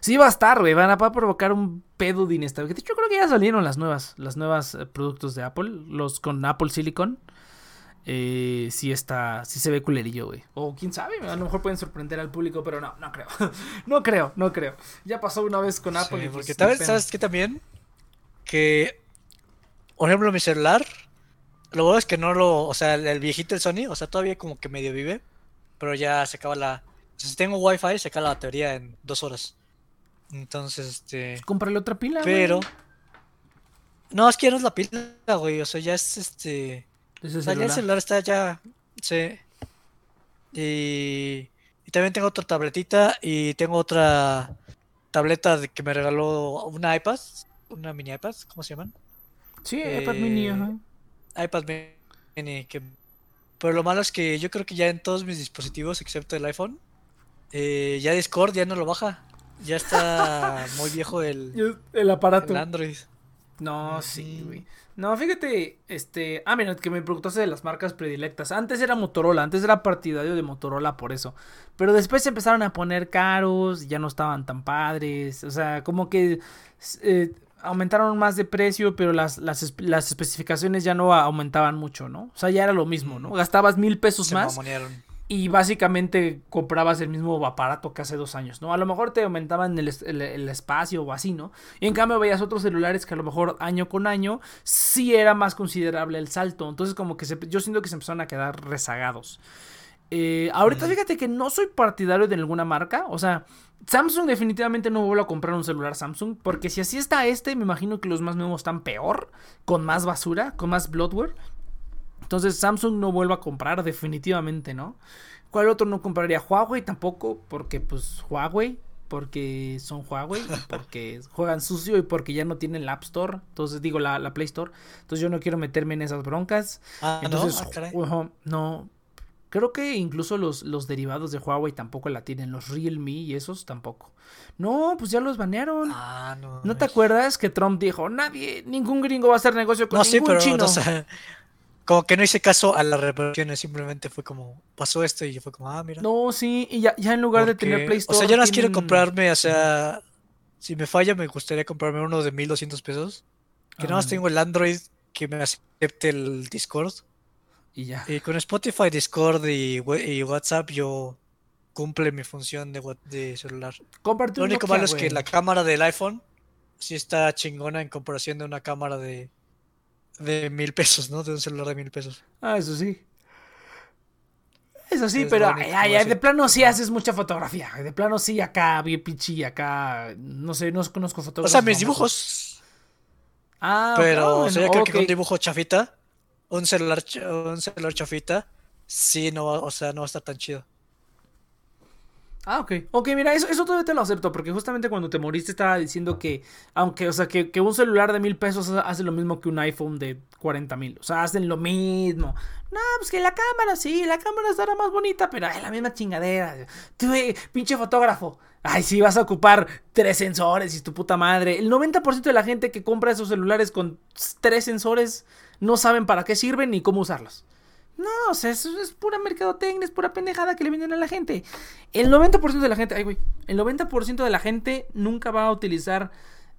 Sí va a estar, güey. Van a provocar un pedo de inestabilidad. Yo creo que ya salieron las nuevas, las nuevas eh, productos de Apple, los con Apple Silicon. Eh, sí está, sí se ve culerillo, güey. O quién sabe, a lo mejor pueden sorprender al público, pero no, no creo. no creo, no creo. Ya pasó una vez con Apple.
Sí, porque tal vez, ¿sabes qué también? Que, por ejemplo, mi celular, lo bueno es que no lo, o sea, el viejito el Sony, o sea, todavía como que medio vive pero ya se acaba la, si tengo wifi, se cae la batería en dos horas. Entonces, este.
Cómprale otra pila,
Pero. No, es que ya no es la pila, güey. O sea, ya es este.
¿Es
o sea, ya el celular está ya. Sí. Y. Y también tengo otra tabletita y tengo otra tableta de que me regaló una iPad. Una mini iPad, ¿cómo se llaman?
Sí, iPad mini, ajá.
Eh, iPad mini, que. Pero lo malo es que yo creo que ya en todos mis dispositivos, excepto el iPhone, eh, ya Discord ya no lo baja. Ya está muy viejo el,
el aparato.
El Android.
No, sí, güey. No, fíjate, este. Ah, mira, que me preguntaste de las marcas predilectas. Antes era Motorola, antes era partidario de Motorola por eso. Pero después se empezaron a poner caros, ya no estaban tan padres. O sea, como que eh, aumentaron más de precio, pero las, las, las, especificaciones ya no aumentaban mucho, ¿no? O sea, ya era lo mismo, ¿no? Gastabas mil pesos se más y básicamente comprabas el mismo aparato que hace dos años, ¿no? A lo mejor te aumentaban el, el, espacio o así, ¿no? Y en cambio veías otros celulares que a lo mejor año con año sí era más considerable el salto. Entonces como que se, yo siento que se empezaron a quedar rezagados. Eh, ahorita fíjate que no soy partidario de ninguna marca, o sea, Samsung definitivamente no vuelvo a comprar un celular Samsung, porque si así está este, me imagino que los más nuevos están peor, con más basura, con más bloatware. Entonces Samsung no vuelvo a comprar, definitivamente, ¿no? ¿Cuál otro no compraría? Huawei tampoco, porque pues Huawei, porque son Huawei, porque juegan sucio y porque ya no tienen la App Store, entonces digo la, Play Store, entonces yo no quiero meterme en esas broncas.
Ah,
entonces,
no,
ah, no, creo que incluso los, los derivados de Huawei tampoco la tienen, los Realme y esos tampoco. No, pues ya los banearon.
Ah, no.
¿No te acuerdas que Trump dijo, nadie, ningún gringo va a hacer negocio con ningún chino?
como que no hice caso a las repercusiones, simplemente fue como, pasó esto y yo fue como, ah, mira.
No, sí, y ya, ya en lugar de tener Play Store.
O sea, yo no quiero comprarme, o sea, si me falla, me gustaría comprarme uno de 1200 pesos. Que nada más ah. tengo el Android que me acepte el Discord.
Y ya.
Y con Spotify, Discord y, WhatsApp, yo cumple mi función de, de celular.
Comparte
Lo único malo es que la cámara del iPhone sí está chingona en comparación de una cámara de de mil pesos, ¿no? De un celular de mil pesos.
Ah, eso sí. Eso sí, pero de plano sí haces mucha fotografía. De plano sí, acá, bien pichi, acá. No sé, no conozco fotógrafos.
O sea, mis dibujos.
Ah,
pero o sea, yo creo que con dibujo chafita, un celular, un celular chafita, sí, no o sea, no va a estar tan chido.
Ah, ok. Ok, mira, eso, eso todavía te lo acepto, porque justamente cuando te moriste estaba diciendo que, aunque, o sea, que, un celular de mil pesos hace lo mismo que un iPhone de 40 mil. O sea, hacen lo mismo. No, pues que la cámara, sí, la cámara estará más bonita, pero es la misma chingadera. Tú, eh, pinche fotógrafo. Ay, sí, vas a ocupar tres sensores y tu puta madre. El 90% de la gente que compra esos celulares con tres sensores no saben para qué sirven ni cómo usarlos. No, o sea, eso es pura mercadotecnia, es pura pendejada que le venden a la gente. El 90% de la gente, ay, güey, el 90% de la gente nunca va a utilizar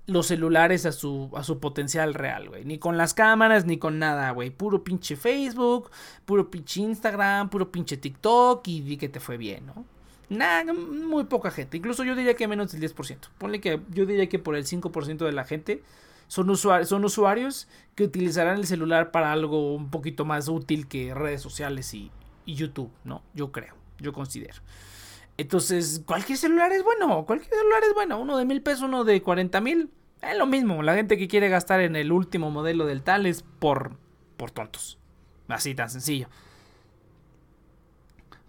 los celulares a su, a su potencial real, güey. Ni con las cámaras, ni con nada, güey. Puro pinche Facebook, puro pinche Instagram, puro pinche TikTok y di que te fue bien, ¿no? Nada, muy poca gente. Incluso yo diría que menos del 10%. Ponle que yo diría que por el 5% de la gente son, son usuarios que utilizarán el celular para algo un poquito más útil que redes sociales y, YouTube, ¿no? Yo creo, yo considero. Entonces, cualquier celular es bueno, cualquier celular es bueno. Uno de mil pesos, uno de cuarenta mil. Es lo mismo. La gente que quiere gastar en el último modelo del tal es por, por tontos. Así tan sencillo.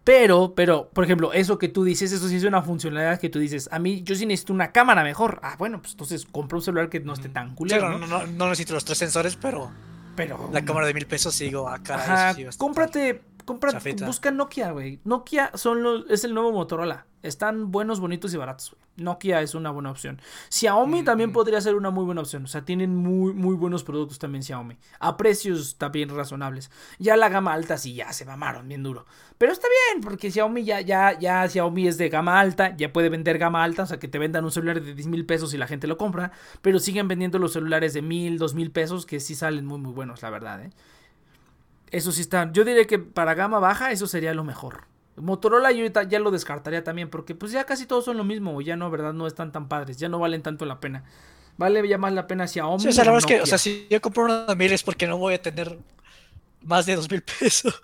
Pero, pero, por ejemplo, eso que tú dices, eso sí es una funcionalidad que tú dices, a mí yo sí necesito una cámara mejor. Ah, bueno, pues entonces compra un celular que no esté tan culero.
¿no? No, no, necesito los tres sensores, pero.
Pero.
La cámara de mil pesos sigo acá.
Ajá, cómprate, cómprate, busca Nokia, güey. Nokia son los, es el nuevo Motorola. Están buenos, bonitos y baratos, güey. Nokia es una buena opción. Xiaomi también podría ser una muy buena opción. O sea, tienen muy, muy buenos productos también Xiaomi. A precios también razonables. Ya la gama alta sí, ya se mamaron bien duro. Pero está bien, porque Xiaomi ya, ya, ya Xiaomi es de gama alta. Ya puede vender gama alta. O sea, que te vendan un celular de 10 mil pesos y la gente lo compra. Pero siguen vendiendo los celulares de mil, dos mil pesos que sí salen muy, muy buenos, la verdad. ¿eh? Eso sí está. Yo diría que para gama baja eso sería lo mejor. Motorola yo ya lo descartaría también, porque pues ya casi todos son lo mismo, ya no, ¿verdad? No están tan padres, ya no valen tanto la pena. Vale ya más la pena Xiaomi.
Sí, o sea, la verdad es que, o sea, si yo compro una de mil es porque no voy a tener más de dos mil pesos.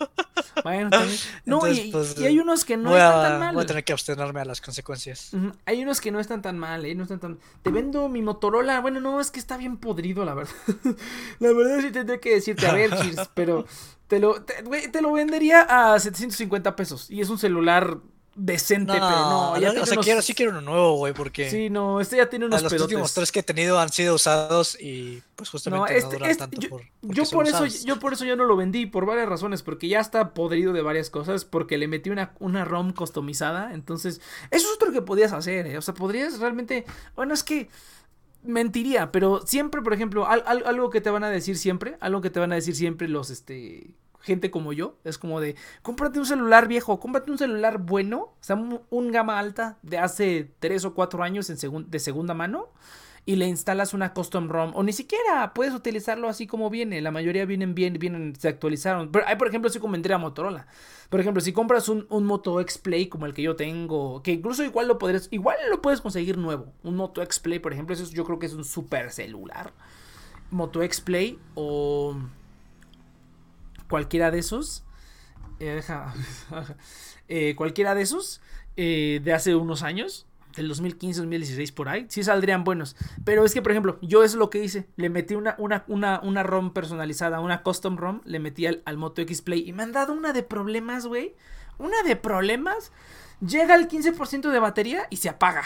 Bueno, también. No, pues, y, hay unos que no
están tan mal. Voy a tener que abstenerme a las consecuencias.
Hay unos que no están tan mal, ¿eh? No están tan... Te vendo mi Motorola. Bueno, no, es que está bien podrido, la verdad. la verdad sí tendría que decirte, a ver, Cheers, pero te lo, te lo vendería a 750 pesos. Y es un celular decente, pero no.
Ya o sea, quiero, sí quiero uno nuevo, güey, porque.
Sí, no, este ya tiene unos
Los últimos tres que he tenido han sido usados y pues justamente no, este, este tanto
yo,
por.
Yo por eso, yo por eso ya no lo vendí, por varias razones, porque ya está podrido de varias cosas, porque le metí una, una ROM customizada, entonces, eso es otro que podías hacer, ¿eh? O sea, podrías realmente. Bueno, es que mentiría, pero siempre, por ejemplo, algo que te van a decir siempre, algo que te van a decir siempre los, este, gente como yo. Es como de, cómprate un celular viejo, cómprate un celular bueno, o sea, un, gama alta de hace 3 o 4 años en de segunda mano. Y le instalas una custom ROM. O ni siquiera puedes utilizarlo así como viene. La mayoría vienen bien, vienen, se actualizaron. Pero hay, por ejemplo, si como a Motorola. Por ejemplo, si compras un, un Moto X Play como el que yo tengo, que incluso igual lo podrías, igual lo puedes conseguir nuevo. Un Moto X Play, por ejemplo, eso yo creo que es un super celular. Moto X Play o cualquiera de esos. Eh, eh, cualquiera de esos eh, de hace unos años, del 2015, 2016 por ahí, sí saldrían buenos. Pero es que, por ejemplo, yo es lo que hice. Le metí una, una, una, una ROM personalizada, una custom ROM, le metí al, al Moto X Play y me han dado una de problemas, güey. Una de problemas. Llega al 15% de batería y se apaga.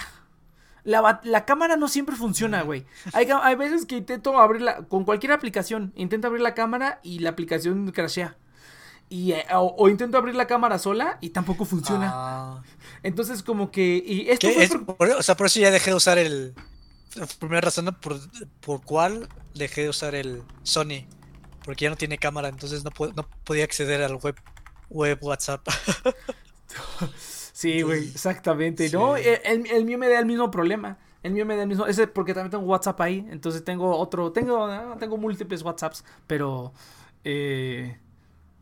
La, la, cámara no siempre funciona, güey. Hay, hay, veces que intento abrirla con cualquier aplicación. Intento abrir la cámara y la aplicación crashea. Y, eh, o, intento abrir la cámara sola y tampoco funciona. Ah. Entonces, como que. Y esto
fue o sea, por eso ya dejé de usar el. primera razón por, por cuál dejé de usar el Sony. Porque ya no tiene cámara, entonces no, no podía acceder al web, web WhatsApp.
Sí, güey, exactamente. No, el, mío me da el mismo problema. El mío me da el mismo. Ese porque también tengo WhatsApp ahí. Entonces tengo otro. Tengo, ah, tengo múltiples WhatsApps. Pero. Eh,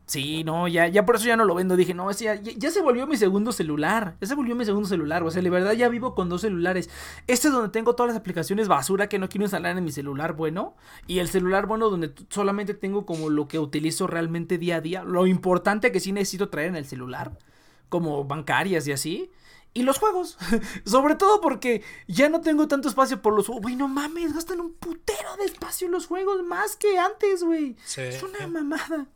sí, no, ya, ya por eso ya no lo vendo. Dije, no, ya, ya, se volvió mi segundo celular. Ya se volvió mi segundo celular. O sea, de verdad ya vivo con dos celulares. Este es donde tengo todas las aplicaciones basura que no quiero instalar en mi celular bueno. Y el celular bueno donde solamente tengo como lo que utilizo realmente día a día. Lo importante que sí necesito traer en el celular como bancarias y así. Y los juegos. Sobre todo porque ya no tengo tanto espacio por los juegos. Güey, no mames, gastan un putero de espacio los juegos más que antes, güey. Es una mamada.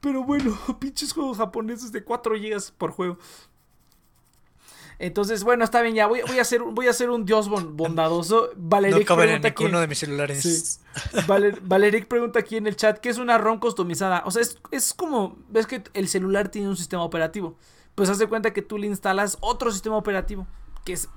Pero bueno, pinches juegos japoneses de 4 GB por juego. Entonces, bueno, está bien, ya voy, voy, a, hacer, voy a hacer un dios bondadoso. Valeric
no pregunta aquí de mis celulares.
Valeric pregunta aquí en el chat, ¿qué es una ROM customizada? O sea, es, es como, ves que el celular tiene un sistema operativo pues haz de cuenta que tú le instalas otro sistema operativo, que es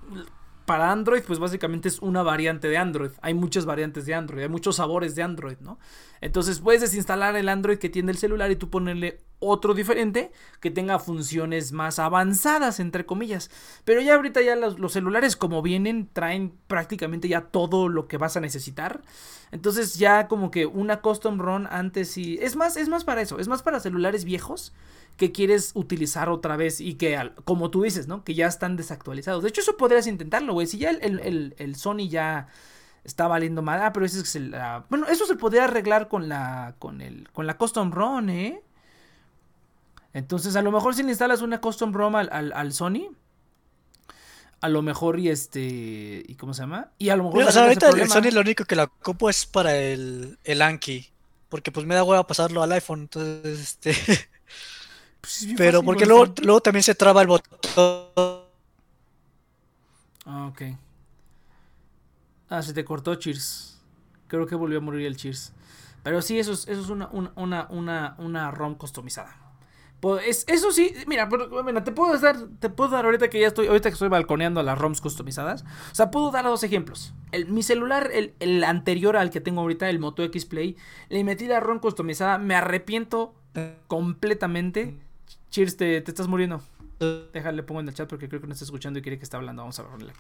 para Android, pues básicamente es una variante de Android. Hay muchas variantes de Android, hay muchos sabores de Android, ¿no? Entonces puedes desinstalar el Android que tiene el celular y tú ponerle otro diferente que tenga funciones más avanzadas, entre comillas. Pero ya ahorita ya los, celulares como vienen traen prácticamente ya todo lo que vas a necesitar. Entonces ya como que una custom ROM antes y... Es más, es más para eso, es más para celulares viejos que quieres utilizar otra vez y que, como tú dices, ¿no? Que ya están desactualizados. De hecho, eso podrías intentarlo, güey. Si ya el, Sony ya está valiendo mal. Ah, pero ese es el. bueno, eso se podría arreglar con la. con el. con la custom ROM, ¿eh? Entonces, a lo mejor si le instalas una custom ROM al, al, Sony. A lo mejor y este. ¿Y cómo se llama? Y a lo mejor.
o sea, ahorita el Sony lo único que la ocupo es para el, el Anki. Porque pues me da hueva pasarlo al iPhone. Entonces, este. Pues Pero porque luego, luego también se traba el botón.
Ah, ok. Ah, se te cortó Cheers. Creo que volvió a morir el Cheers. Pero sí, eso es, eso es una, una, una, una, ROM customizada. Pues, eso sí, mira, te puedo dar, te puedo dar ahorita que ya estoy, ahorita que estoy balconeando las ROMs customizadas. O sea, puedo dar dos ejemplos. El, mi celular, el, el, anterior al que tengo ahorita, el Moto X Play, le metí la ROM customizada. Me arrepiento completamente Cheers, te, estás muriendo. Déjale, pongo en el chat porque creo que no está escuchando y quiere que esté hablando. Vamos a verle.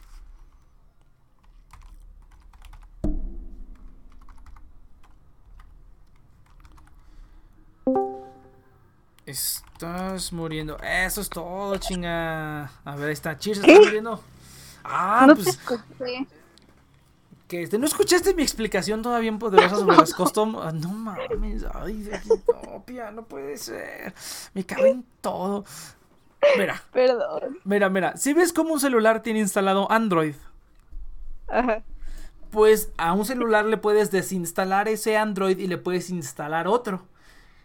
Estás muriendo. Eso es todo, chinga. A ver, ahí está. Cheers, estás muriendo. Ah, pues. Que este, ¿No escuchaste mi explicación toda bien poderosa sobre las custom? Ah, no mames, ay, no, no puede ser. Me cago en todo. Mira.
Perdón.
Mira, mira. Si ves cómo un celular tiene instalado Android.
Ajá.
Pues a un celular le puedes desinstalar ese Android y le puedes instalar otro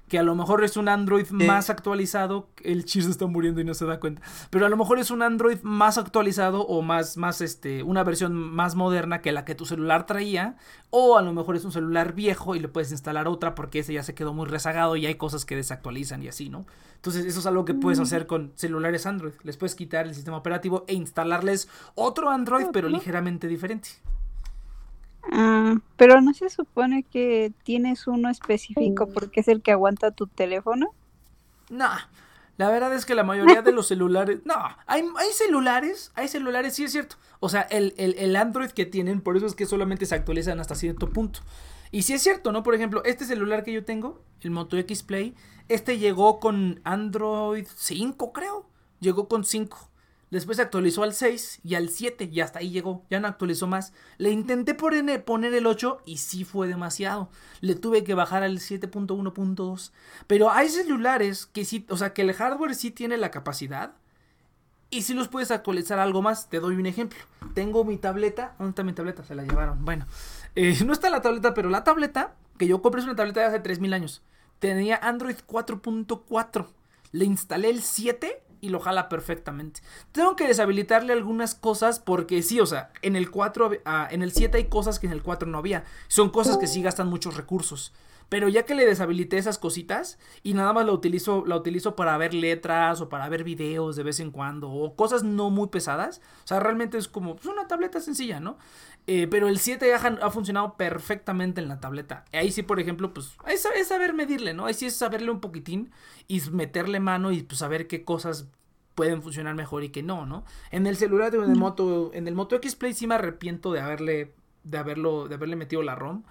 que a lo mejor es un Android más actualizado, el chiste está muriendo y no se da cuenta, pero a lo mejor es un Android más actualizado o más, más, este, una versión más moderna que la que tu celular traía, o a lo mejor es un celular viejo y le puedes instalar otra porque ese ya se quedó muy rezagado y hay cosas que desactualizan y así, ¿no? Entonces eso es algo que puedes hacer con celulares Android, les puedes quitar el sistema operativo e instalarles otro Android pero ligeramente diferente.
Ah, pero no se supone que tienes uno específico porque es el que aguanta tu teléfono.
No, la verdad es que la mayoría de los celulares. No, hay, hay celulares, hay celulares, sí es cierto. O sea, el, el, Android que tienen, por eso es que solamente se actualizan hasta cierto punto. Y sí es cierto, ¿no? Por ejemplo, este celular que yo tengo, el Moto X Play, este llegó con Android 5, creo. Llegó con 5. Después se actualizó al 6 y al 7 y hasta ahí llegó. Ya no actualizó más. Le intenté poner el 8 y sí fue demasiado. Le tuve que bajar al 7.1.2. Pero hay celulares que sí, o sea, que el hardware sí tiene la capacidad. Y si los puedes actualizar algo más, te doy un ejemplo. Tengo mi tableta. ¿Dónde está mi tableta? Se la llevaron. Bueno, eh, no está la tableta, pero la tableta que yo compré es una tableta de hace 3000 años. Tenía Android 4.4. Le instalé el 7 y lo jala perfectamente. Tengo que deshabilitarle algunas cosas porque sí, o sea, en el 4, ah, en el 7 hay cosas que en el 4 no había. Son cosas que sí gastan muchos recursos. Pero ya que le deshabilité esas cositas y nada más la utilizo, la utilizo para ver letras o para ver videos de vez en cuando o cosas no muy pesadas. O sea, realmente es como pues, una tableta sencilla, ¿no? Eh, pero el 7 ya ha, funcionado perfectamente en la tableta. Ahí sí, por ejemplo, pues es, es, saber medirle, ¿no? Ahí sí es saberle un poquitín y meterle mano y pues saber qué cosas pueden funcionar mejor y qué no, ¿no? En el celular de el Moto, en el Moto X Play sí me arrepiento de haberle, de haberlo, de haberle metido la ROM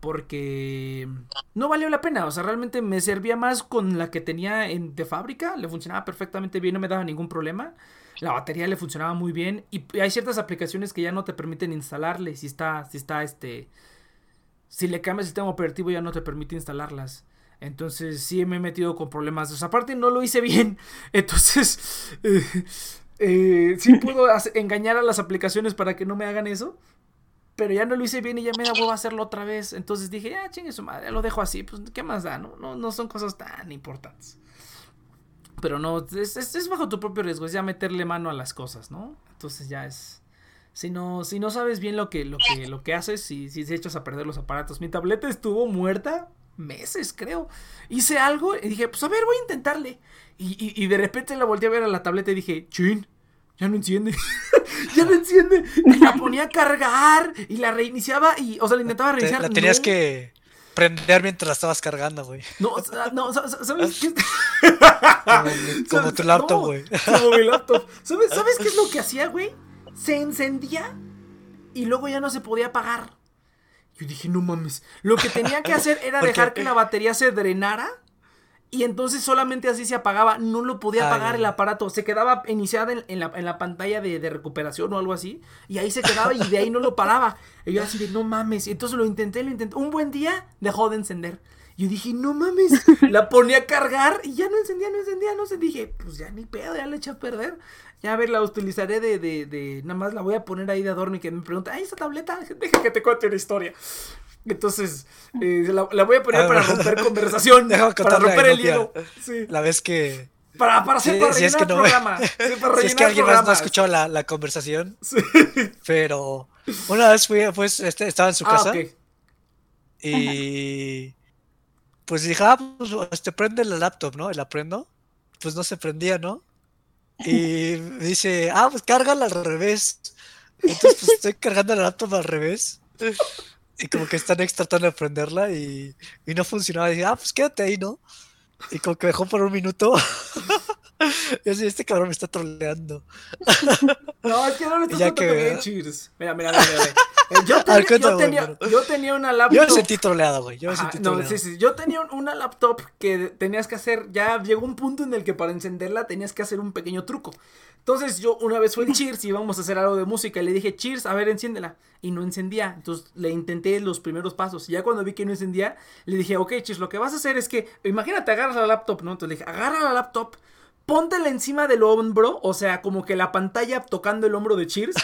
porque no valió la pena, o sea, realmente me servía más con la que tenía en, de fábrica, le funcionaba perfectamente bien, no me daba ningún problema. La batería le funcionaba muy bien y hay ciertas aplicaciones que ya no te permiten instalarle si está si está este si le cambias el sistema operativo ya no te permite instalarlas. Entonces sí me he metido con problemas. O sea, aparte no lo hice bien. Entonces eh, eh, sí puedo engañar a las aplicaciones para que no me hagan eso. Pero ya no lo hice bien y ya me da huevo hacerlo otra vez. Entonces dije, ya chingue su madre, lo dejo así. Pues, ¿qué más da? No, no, no son cosas tan importantes. Pero no, es, es, bajo tu propio riesgo. Es ya meterle mano a las cosas, ¿no? Entonces ya es. Si no, si no sabes bien lo que, lo que, lo que haces, si, si echas a perder los aparatos. Mi tableta estuvo muerta meses, creo. Hice algo y dije, pues a ver, voy a intentarle. Y, y de repente la volteé a ver a la tableta y dije, chin, ya no enciende. ya no enciende. Y la ponía a cargar y la reiniciaba y, o sea, la intentaba reiniciar.
la tenías que prender mientras la estabas cargando, güey.
No, no, ¿sabes qué?
como, tu laptop, güey.
como mi laptop. ¿Sabes, ¿Sabes qué es lo que hacía, güey? Se encendía y luego ya no se podía apagar. Yo dije, no mames. Lo que tenía que hacer era dejar que la batería se drenara y entonces solamente así se apagaba, no lo podía apagar el aparato, se quedaba iniciada en, la, pantalla de, recuperación o algo así, y ahí se quedaba y de ahí no lo paraba. Y yo así de, no mames, y entonces lo intenté, lo intenté. Un buen día dejó de encender. Yo dije, no mames, la ponía a cargar y ya no encendía, no encendía, no se dije, pues ya ni pedo, ya la eché a perder. Ya a ver, la utilizaré de, de, de, nada más la voy a poner ahí de adorno y que me pregunta, ay, esa tableta, deja que te cuente una historia. Entonces, eh, la, voy a poner ah, para romper conversación. para romper el hielo.
La vez que.
Para, para hacer para rellenar el programa.
si es que alguien más no ha escuchado la, la conversación. Sí. Pero una vez fui, pues, este, estaba en su ah, casa. Y. Pues dije, ah, pues este, prende la laptop, ¿no? Y la prendo. Pues no se prendía, ¿no? Y me dice, ah, pues cárgala al revés. Entonces, pues estoy cargando la laptop al revés. Y como que están tratando de prenderla y, y no funcionaba. Y dije, ah, pues quédate ahí, ¿no? Y como que dejó por un minuto. este cabrón me está troleando.
No, es que no le estás contando que... Cheers. Mira, mira, mira, mira. Eh, yo, tenía, yo, tenía, yo, tenía, una laptop.
Yo me sentí troleado, güey. Yo me sentí troleado.
No, sí, sí. Yo tenía una laptop que tenías que hacer. Ya llegó un punto en el que para encenderla tenías que hacer un pequeño truco. Entonces yo una vez fue el Cheers y íbamos a hacer algo de música y le dije, Cheers, a ver, enciéndela. Y no encendía. Entonces le intenté los primeros pasos. Y ya cuando vi que no encendía, le dije, ok, Cheers, lo que vas a hacer es que, imagínate, agarras la laptop, ¿no? Entonces le dije, agarra la laptop, póntela encima del hombro, o sea, como que la pantalla tocando el hombro de Cheers.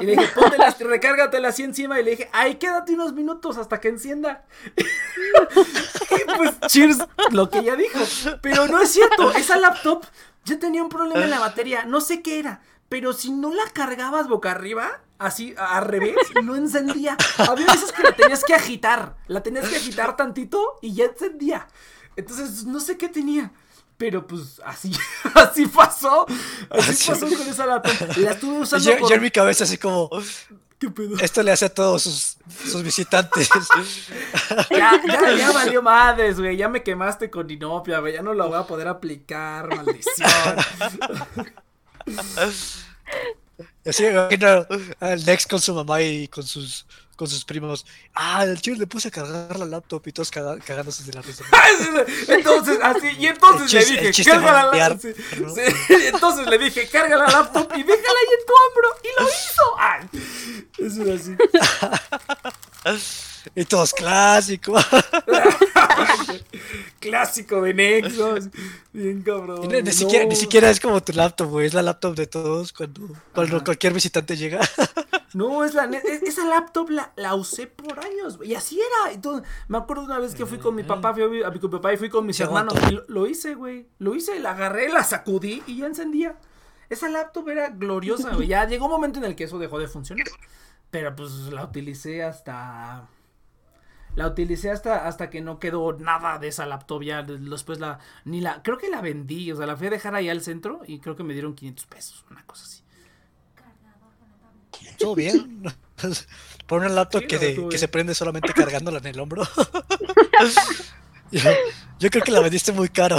Y le dije, póntela, recárgatela así encima. Y le dije, ay, quédate unos minutos hasta que encienda. y pues Cheers, lo que ella dijo. Pero no es cierto, esa laptop yo tenía un problema en la batería, no sé qué era, pero si no la cargabas boca arriba, así al revés, no encendía. Había veces que la tenías que agitar, la tenías que agitar tantito y ya encendía. Entonces, no sé qué tenía. Pero pues así, así pasó. Así, pasó con esa laptop. La estuve usando.
Yo, en mi cabeza así como. ¿Qué pedo? Esto le hace a todos sus, sus visitantes.
ya, ya, ya valió madres, güey. Ya me quemaste con Inopia, güey. Ya no lo voy a poder aplicar, maldición.
Así imagino al Nex con su mamá y con sus con sus primos. Ah, el chico le puse a cargar la laptop y todos cagándose de la risa.
entonces, así, y entonces le dije, carga la laptop. entonces le dije, carga la laptop y déjala ahí en tu hombro. Y lo hizo. Ay, eso era
así. Y todos clásico.
clásico de Nexus. Bien cabrón.
Ni, siquiera, ni, siquiera, es como tu laptop, güey. Es la laptop de todos cuando, cuando cualquier visitante llega.
No, es la esa laptop la, la usé por años, y así era. Entonces, me acuerdo una vez que fui con mi papá, fui a, mi papá y fui con mis hermanos. Y lo, hice, güey. Lo hice, la agarré, la sacudí y ya encendía. Esa laptop era gloriosa, güey. Ya llegó un momento en el que eso dejó de funcionar. Pero pues la utilicé hasta la utilicé hasta, hasta que no quedó nada de esa laptop ya. Después la. Ni la. Creo que la vendí. O sea, la fui a dejar ahí al centro y creo que me dieron 500 pesos. Una cosa así.
Todo bien. Por una laptop que, que se prende solamente cargándola en el hombro. yo, creo que la vendiste muy caro.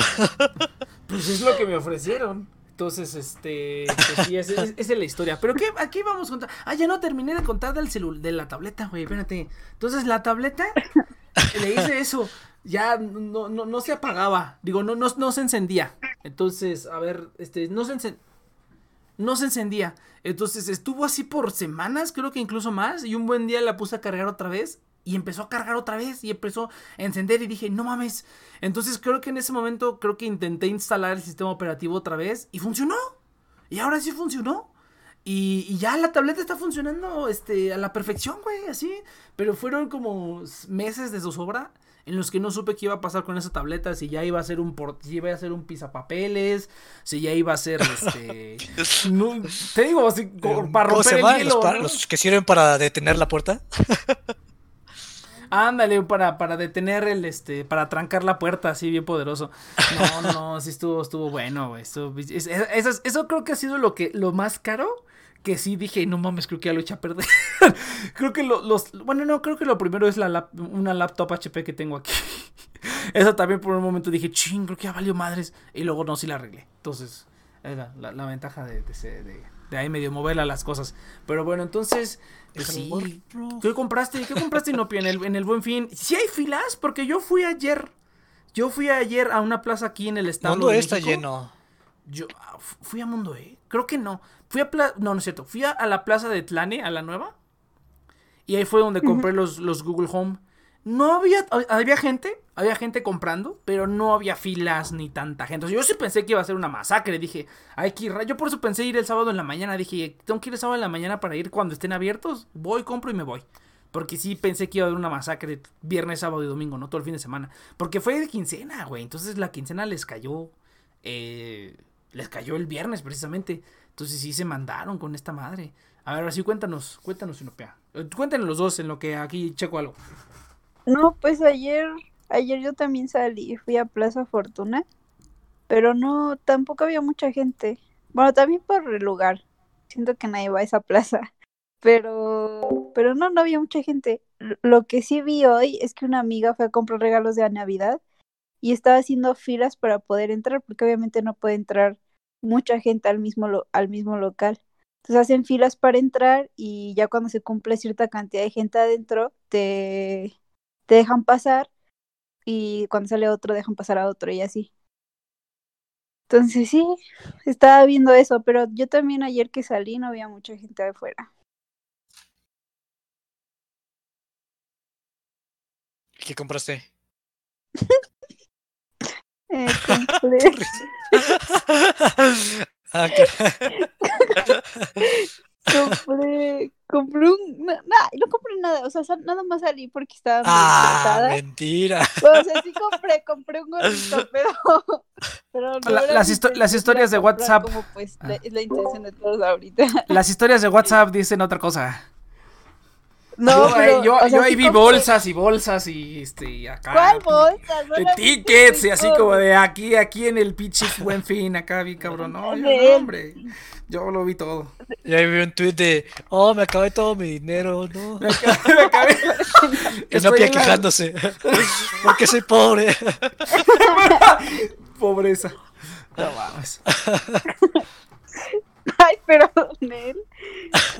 pues es lo que me ofrecieron. Entonces, este, pues sí, esa es, la historia. Pero ¿qué, aquí vamos a contar? Ah, ya no terminé de contar del celular, de la tableta, güey, espérate. Entonces, la tableta, le hice eso, ya no, no, no se apagaba, digo, no, no, no se encendía. Entonces, a ver, este, no se encendía. No se encendía. Entonces estuvo así por semanas, creo que incluso más. Y un buen día la puse a cargar otra vez y empezó a cargar otra vez y empezó a encender y dije, no mames. Entonces creo que en ese momento creo que intenté instalar el sistema operativo otra vez y funcionó. Y ahora sí funcionó. Y, ya la tableta está funcionando este, a la perfección, güey, así. Pero fueron como meses de zozobra en los que no supe qué iba a pasar con esa tableta, si ya iba a ser un si iba a ser un pisapapeles, si ya iba a ser este te digo así para romper el hielo,
los que sirven para detener la puerta.
Ándale, para, para detener el, este, para trancar la puerta así bien poderoso. No, no, sí estuvo, estuvo bueno, güey. eso, creo que ha sido lo que, lo más caro que sí dije, no mames, creo que ya lo eché a perder. creo que los, bueno, no, creo que lo primero es la una laptop HP que tengo aquí. Esa también por un momento dije, ching, creo que ya valió madres. Y luego no, sí la arreglé. Entonces, era la, la ventaja de, de, de, ahí medio moverla las cosas. Pero bueno, entonces, pues sí. ¿Qué compraste? ¿Qué compraste, Inopia, en el, en el Buen Fin? ¿Sí hay filas? Porque yo fui ayer. Yo fui ayer a una plaza aquí en el estado.
Mundo está lleno.
Yo ah, fui a Mundo E. Creo que no. Fui a no, no es cierto. Fui a, la plaza de Tlane, a la nueva. Y ahí fue donde compré los, los Google Home. No había, había gente, había gente comprando, pero no había filas ni tanta gente. yo sí pensé que iba a ser una masacre. Dije, hay que ir. Yo por eso pensé ir el sábado en la mañana. Dije, tengo que ir el sábado en la mañana para ir cuando estén abiertos. Voy, compro y me voy. Porque sí pensé que iba a haber una masacre viernes, sábado y domingo, no todo el fin de semana. Porque fue de quincena, güey. Entonces la quincena les cayó. Eh, les cayó el viernes precisamente. Entonces sí se mandaron con esta madre. A ver, así cuéntanos, cuéntanos, Inopia. Cuéntanos los dos en lo que aquí checo algo.
No, pues ayer, ayer yo también salí, fui a Plaza Fortuna, pero no, tampoco había mucha gente. Bueno, también por el lugar. Siento que nadie va a esa plaza. Pero, pero no, no había mucha gente. Lo que sí vi hoy es que una amiga fue a comprar regalos de Navidad y estaba haciendo filas para poder entrar, porque obviamente no puede entrar mucha gente al mismo, lo- al mismo local. Entonces hacen filas para entrar y ya cuando se cumple cierta cantidad de gente adentro, te, te dejan pasar y cuando sale otro dejan pasar a otro y así. Entonces sí, estaba viendo eso, pero yo también ayer que salí no había mucha gente afuera.
¿Qué compraste?
Eh, compré,
ah,
compré, compré un, no compré nada, o sea, nada más salí porque estaba muy
ah, mentira.
O sea, sí compré, compré un gorrito, pero, pero no
La- las histo- las historias de WhatsApp.
Como pues
Ah.
la- es la intención de todos ahorita.
Las historias de WhatsApp dicen otra cosa.
No,
yo,
pero,
yo,
o sea,
yo ahí
sí
vi
compré-
bolsas y bolsas y este y acá.
¿Cuál bolsa?
De
Solamente
tickets y así como de aquí, aquí en el pinche buen fin, acá vi cabrón. No, yo, no, hombre. Yo lo vi todo.
Y ahí vi un tweet de, oh, me acabé todo mi dinero, no.
Me acabé. me acabé.
Y
en la-
quejándose. Porque soy pobre.
Pobreza. No mames.
Ay, pero Nel.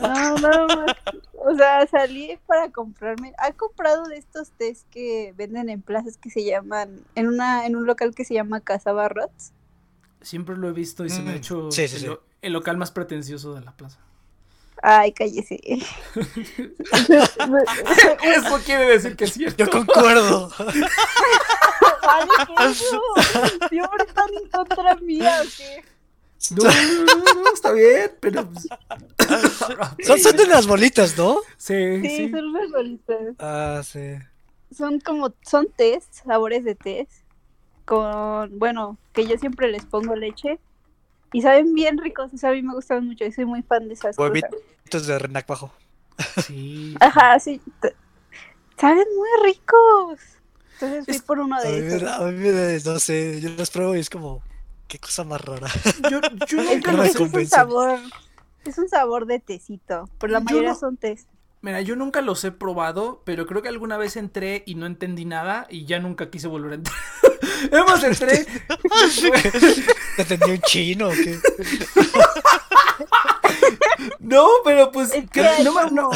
No, nada más. O sea, salí para comprarme. ¿Ha comprado de estos tés que venden en plazas que se llaman. En una en un local que se llama Casa Barrots?
Siempre lo he visto y se me ha
Mm,
hecho
sí, sí,
el,
sí.
lo- el local más pretencioso de la plaza.
Ay, cállese.
Eso quiere decir que es cierto.
Yo concuerdo.
Vale, ¿qué eso? Siempre están en contra mía, ¿o qué?
No, no, no, no, está bien, pero. pues,
Son, son de las bolitas, ¿no?
Sí,
Sí,
sí.
son unas bolitas.
Ah, sí.
Son como, son tés, sabores de tés. Con, bueno, que yo siempre les pongo leche. Y saben bien ricos, o sea, a mí me gustan mucho y soy muy fan de esas
Huevito.
cosas.
Estos de Renac Bajo.
Sí.
Ajá, sí. Saben muy ricos. Entonces fui
Es-
por uno
A
de esos.
da- a mí me da- no sé, yo los pruebo y es como, qué cosa más rara.
Yo, nunca
no
es un sabor, es un sabor de tecito, pero la
Yo
mayoría
no-
son tés.
Mira, yo nunca los he probado, pero creo que alguna vez entré y no entendí nada y ya nunca quise volver a entrar. Hemos entré.
¿Te tenía un chino o qué?
No, pero pues.
Es
que no no-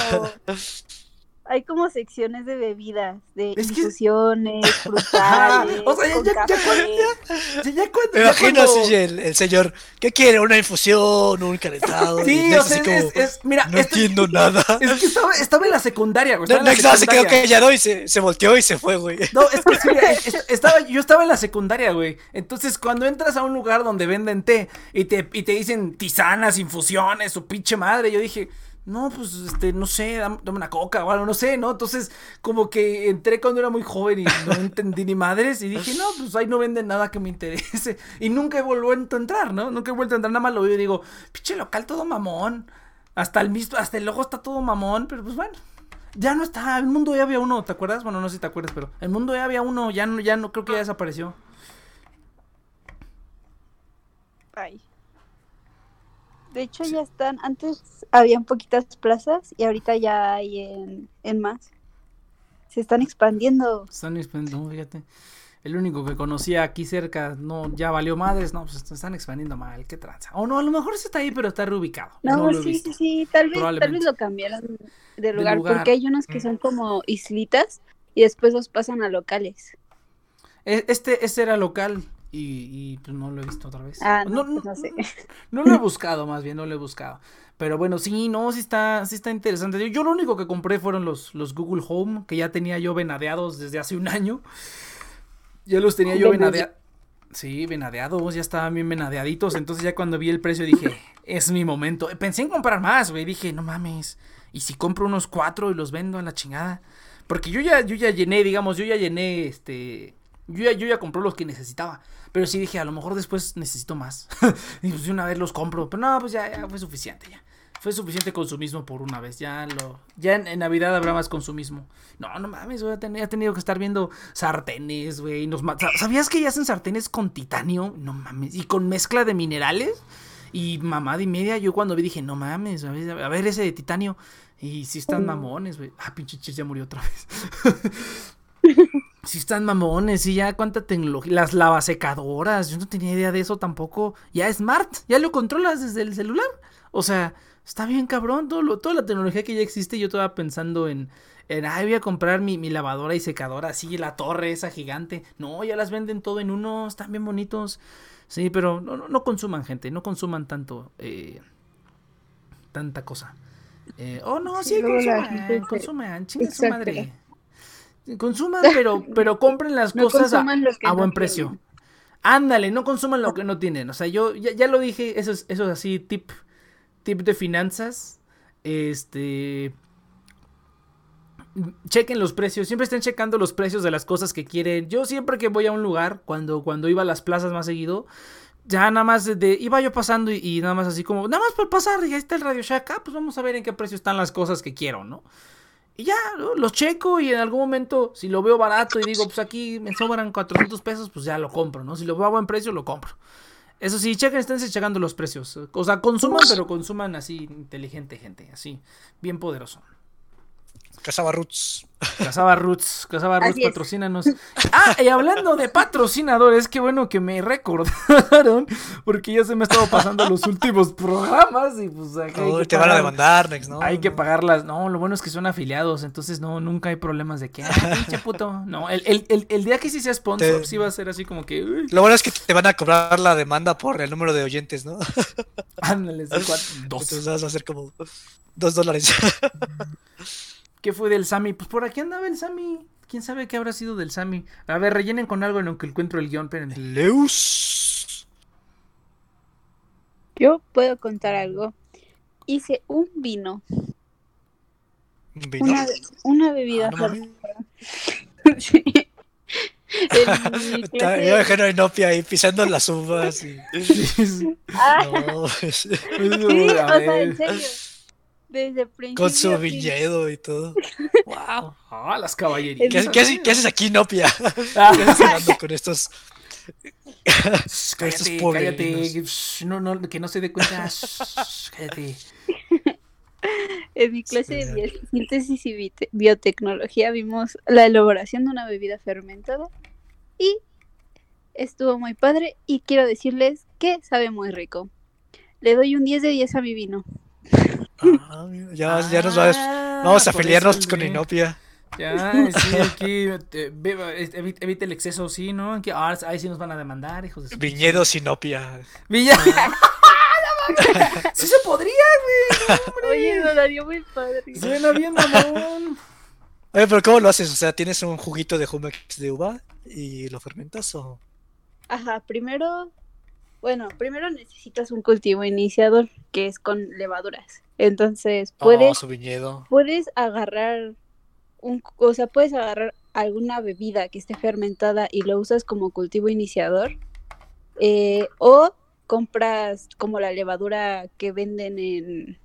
hay como secciones de bebidas, de
Es que-
infusiones,
Ajá,
frutales,
o sea, ya-
con
ya- cuando.
Me imagino
cuando-
así el, el señor, ¿qué quiere? ¿Una infusión? ¿Un calentado?
Sí, o sea,
así como,
es, es- mira,
no
esto-
entiendo nada.
Es que estaba, estaba en la secundaria, güey.
Nex nada más se quedó
secundaria.
callado y se, se volteó y se fue, güey.
No, es que sí, es- es- estaba, yo estaba en la secundaria, güey. Entonces, cuando entras a un lugar donde venden té y te, y te dicen tisanas, infusiones, su pinche madre, yo dije, no, pues, este, no sé, dame, dame una coca o algo, no sé, ¿no? Entonces, como que entré cuando era muy joven y no entendí ni madres y dije, no, pues ahí no venden nada que me interese. Y nunca he vuelto a entrar, ¿no? Nunca he vuelto a entrar, nada más lo veo y digo, pinche local todo mamón. Hasta el mismo, hasta el logo está todo mamón, pero pues bueno. Ya no está, el mundo ya había uno, ¿te acuerdas? Bueno, no sé si te acuerdas, pero el mundo ya había uno, ya no, ya no creo que ya desapareció.
Ay. De hecho, ya están. Antes habían poquitas plazas y ahorita ya hay en, en más. Se están expandiendo.
Están expandiendo, fíjate. El único que conocía aquí cerca, no, ya valió madres, no, pues se están expandiendo mal, qué tranza. O no, a lo mejor sí está ahí, pero está reubicado.
No,
No, lo he
sí, sí, sí. Tal vez, tal vez lo cambiaron de lugar,
lugar.
porque hay unos que son como islitas y después los pasan a locales.
E- Este, este era local y, y, pues no lo he visto otra vez.
Ah, no, pues no sé.
No lo he buscado, más bien, no lo he buscado. Pero bueno, sí, no, sí está, sí está interesante. Yo, yo lo único que compré fueron los, los Google Home, que ya tenía yo venadeados desde hace un año. Ya los tenía yo
Venade-
venadeados. Sí, venadeados, ya estaban bien venadeaditos. Entonces ya cuando vi el precio dije, es mi momento. Pensé en comprar más, güey. Dije, no mames. ¿Y si compro unos cuatro y los vendo a la chingada? Porque yo ya, yo ya llené, digamos, yo ya llené, este... Yo ya, yo ya compré los que necesitaba. Pero sí dije, a lo mejor después necesito más. y pues una vez los compro. Pero no, pues ya, ya fue suficiente ya. Fue suficiente consumismo por una vez. Ya lo. Ya en, en Navidad habrá más consumismo. No, no mames, güey. He tenido, he tenido que estar viendo sartenes, güey. ¿Sabías que ya hacen sartenes con titanio? No mames. Y con mezcla de minerales. Y mamada y media. Yo cuando vi dije, no mames, a ver, a ver ese de titanio. Y sí están mamones, güey. Ah, pinche chis ya murió otra vez. Sí están mamones, y ya cuánta tecnología. Las lavasecadoras, yo no tenía idea de eso tampoco. Ya smart, ya lo controlas desde el celular. O sea, está bien cabrón, todo toda la tecnología que ya existe. Yo estaba pensando en, en ay, voy a comprar mi, mi, lavadora y secadora, así, la torre esa gigante. No, ya las venden todo en uno, están bien bonitos. Sí, pero no, no, no consuman, gente, no consuman tanto, eh, tanta cosa. Eh, oh, no, sí, consuman, consuman, chingue su madre. Consuman, pero, pero compren las cosas a, a buen precio. Ándale, no consuman lo que no tienen. O sea, yo ya, ya lo dije, eso es, eso es así, tip, tip de finanzas. Este. Chequen los precios, siempre estén checando los precios de las cosas que quieren. Yo siempre que voy a un lugar, cuando, cuando iba a las plazas más seguido, ya nada más de, iba yo pasando y, y nada más así como, nada más por pasar, ya está el Radio Shack, ah, pues vamos a ver en qué precio están las cosas que quiero, ¿no? Y ya, ¿no? los checo y en algún momento, si lo veo barato y digo, pues aquí me sobran 400 pesos, pues ya lo compro, ¿no? Si lo veo a buen precio, lo compro. Eso sí, chequen, estén checando los precios. O sea, consuman, pero consuman así inteligente, gente, así, bien poderoso.
Casaba Roots.
Casaba Roots, Casaba Roots, patrocínanos. Ah, y hablando de patrocinadores, qué bueno que me recordaron, porque ya se me ha estado pasando los últimos programas y pues aquí
oh, te pagar, van a demandar, Nex, ¿no?
Hay que pagarlas. No, lo bueno es que son afiliados, entonces no, nunca hay problemas de que, ah, pinche puto. No, el, el, el, el, día que sí sea sponsor, te... sí va a ser así como que. Uy.
Lo bueno es que te van a cobrar la demanda por el número de oyentes, ¿no?
Ándale, dos.
Entonces vas a hacer como dos dólares.
¿Qué fue del Sami? Pues por aquí andaba el Sami. ¿Quién sabe qué habrá sido del Sami? A ver, rellenen con algo en lo que encuentro el guion, espérenme.
Leus.
Yo puedo contar algo. Hice un vino.
¿Un vino?
Una, una bebida.
Ah, no,
sí.
El, yo dejé a Inopia ahí pisando las uvas. Y...
ah,
no,
sí, o sea, en serio. Desde el principio.
Con su viñedo y todo.
¡Wow! ¡Ah, las caballerías!
¿Qué, qué, haces, ¿Qué, haces aquí, Inopia?
Ah.
¿Qué haces hablando con estos. con estos
cállate, cállate. No, no, que no se dé cuenta. cállate.
En mi clase de síntesis y biotecnología vimos la elaboración de una bebida fermentada y estuvo muy padre y quiero decirles que sabe muy rico. Le doy un 10 de 10 a mi vino.
Ah, ya, ya nos va a, vamos a afiliarnos con Inopia.
Ya, sí, aquí evite, el exceso, sí, ¿no? Aquí, ah, ahí sí nos van a demandar, hijos de su
Viñedo Sinopia.
Viñedo. sí se podría, güey. No,
Oye, no daría muy padre.
Suena bien, mamón.
Oye, pero ¿cómo lo haces? O sea, ¿tienes un juguito de Jumex de uva y lo fermentas o...?
Ajá, primero... Bueno, primero necesitas un cultivo iniciador que es con levaduras. Entonces, puedes...
Oh, su viñedo.
Puedes agarrar un... O sea, puedes agarrar alguna bebida que esté fermentada y lo usas como cultivo iniciador. Eh, o compras como la levadura que venden en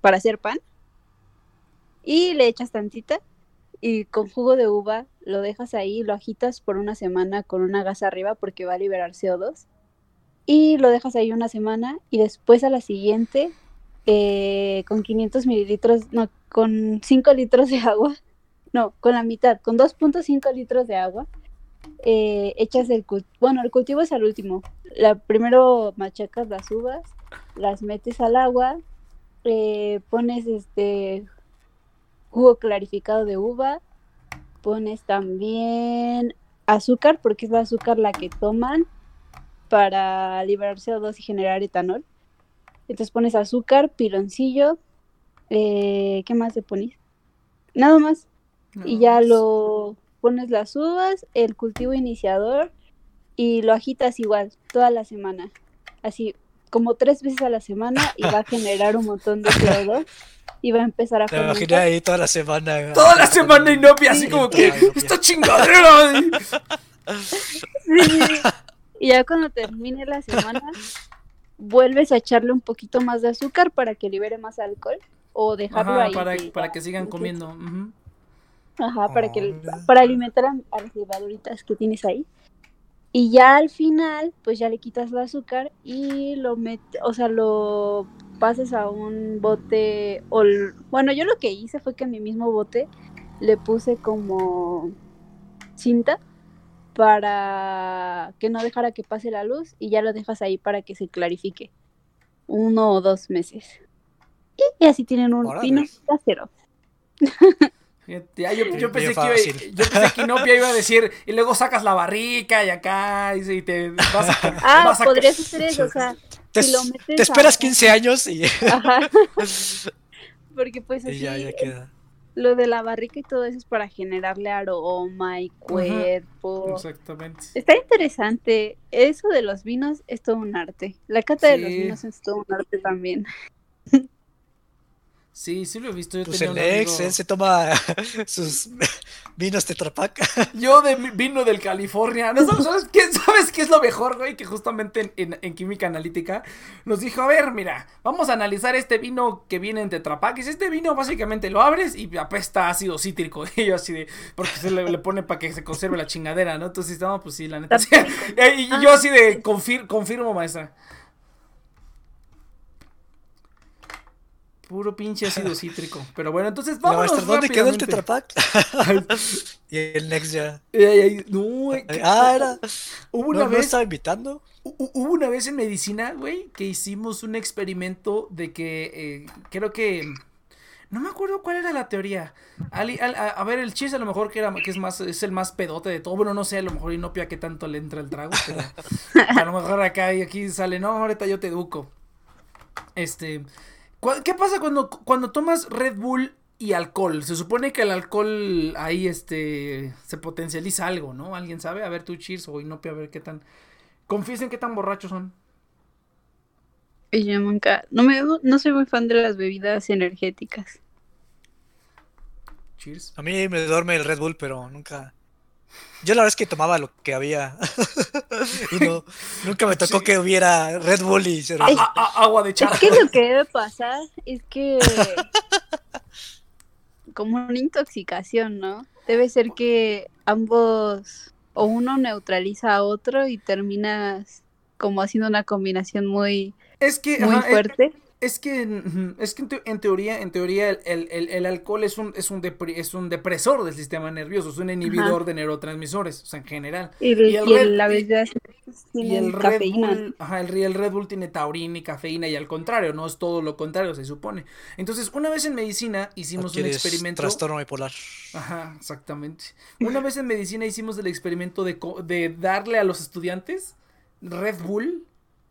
para hacer pan y le echas tantita y con jugo de uva lo dejas ahí, lo agitas por una semana con una gasa arriba porque va a liberar CO2 y lo dejas ahí una semana y después a la siguiente eh, con 500 mililitros, no, con 5 litros de agua, no, con la mitad, con 2.5 litros de agua, eh, echas el cultivo, bueno, el cultivo es al último. La, primero machacas las uvas, las metes al agua, eh, pones este jugo clarificado de uva, pones también azúcar, porque es la azúcar la que toman para liberar CO2 y generar etanol. Entonces pones azúcar, piloncillo, eh, ¿qué más le pones? Nada más. Y ya lo pones las uvas, el cultivo iniciador y lo agitas igual toda la semana. Así como tres veces a la semana y va a generar un montón de CO2 y va a empezar a
Te imaginé ahí toda la semana.
Toda la semana y no, así como que esta chingadera.
Sí. Y ya cuando termine la semana, vuelves a echarle un poquito más de azúcar para que libere más alcohol o dejarlo
Ajá,
ahí.
para, que sigan comiendo.
Ajá, para que
Órale.
para alimentar a, a las levaduritas que tienes ahí. Y ya al final, pues ya le quitas el azúcar y lo metes, o sea, lo pasas a un bote o bueno, yo lo que hice fue que en mi mismo bote le puse como cinta para que no dejara que pase la luz y ya lo dejas ahí para que se clarifique. Uno o dos meses. Y así tienen un
Órale.
vino casero.
Ya, yo, pensé que iba, yo pensé que Inopia iba a decir, y luego sacas la barrica y acá, y, te vas a...
Ah,
vas a-
podrías hacer eso, o sea,
Te,
si lo metes
te esperas
a-
15 años y,
Ajá. Porque pues
y
así
ya, ya queda.
Lo de la barrica y todo eso es para generarle aroma y cuerpo.
Exactamente.
Está interesante. Eso de los vinos es todo un arte. La cata de los vinos es todo un arte también.
Sí, sí lo he visto. Yo,
Pues
tenía
el
un
ex,
amigo-
él se toma sus vinos Tetrapac.
yo de vino del California. ¿No sabes, sabes qué, ¿Sabes qué es lo mejor, güey? Que justamente en, en- en química analítica nos dijo, a ver, mira, vamos a analizar este vino que viene en Tetra Pak. Y si este vino básicamente lo abres y apesta ácido cítrico. Y yo así de, porque se le, le pone para que se conserve la chingadera, ¿no? Entonces, no, pues sí, la neta. y yo así de, confir- confirmo, maestra. Puro pinche ácido cítrico. Pero bueno, entonces vamos.
maestra, ¿dónde quedó el
rápidamente.
Tetrapac? y el Nex ya.
No,
Ah, era.
Hubo
¿No,
una
no
vez.
estaba invitando?
Hu- hu- Hubo una vez en medicina, güey, que hicimos un experimento de que eh, creo que no me acuerdo cuál era la teoría. Ali- al- a, a ver, el chiste a lo mejor que era que es más es el más pedote de todo. Bueno, no sé, a lo mejor Inopia que tanto le entra el trago, pero a lo mejor acá y aquí sale, no, ahorita yo te educo. Este, ¿cuál- ¿qué pasa cuando cuando tomas Red Bull y alcohol? Se supone que el alcohol ahí este se potencializa algo, ¿no? ¿Alguien sabe? A ver tú Cheers o Inopia a ver qué tan Confiesen qué tan borrachos son.
Y yo nunca, no me, no soy muy fan de las bebidas energéticas.
Cheers.
A mí me duerme el Red Bull, pero nunca. Yo la verdad es que tomaba lo que había. y no, nunca me tocó
Sí.
que hubiera Red Bull y cerveza.
A- a- agua de charco.
Es que lo que debe pasar es que como una intoxicación, ¿no? Debe ser que ambos o uno neutraliza a otro y terminas como haciendo una combinación muy
Es que,
muy
ajá, es-
fuerte.
Es que, ujú, es que en, te- en teoría, en teoría el, el- el- el alcohol es un, es, un depri- es un depresor del sistema nervioso, es un inhibidor de neurotransmisores, o sea, en general.
Y,
y el
y
Red-
la
y- el Red
cafeína.
Bull, ajá, el, el Red Bull tiene taurina y cafeína y al contrario, no es todo lo contrario, se supone. Entonces, una vez en medicina hicimos un experimento.
Trastorno bipolar.
Ajá, exactamente. Una vez en medicina hicimos el experimento de, de darle a los estudiantes Red Bull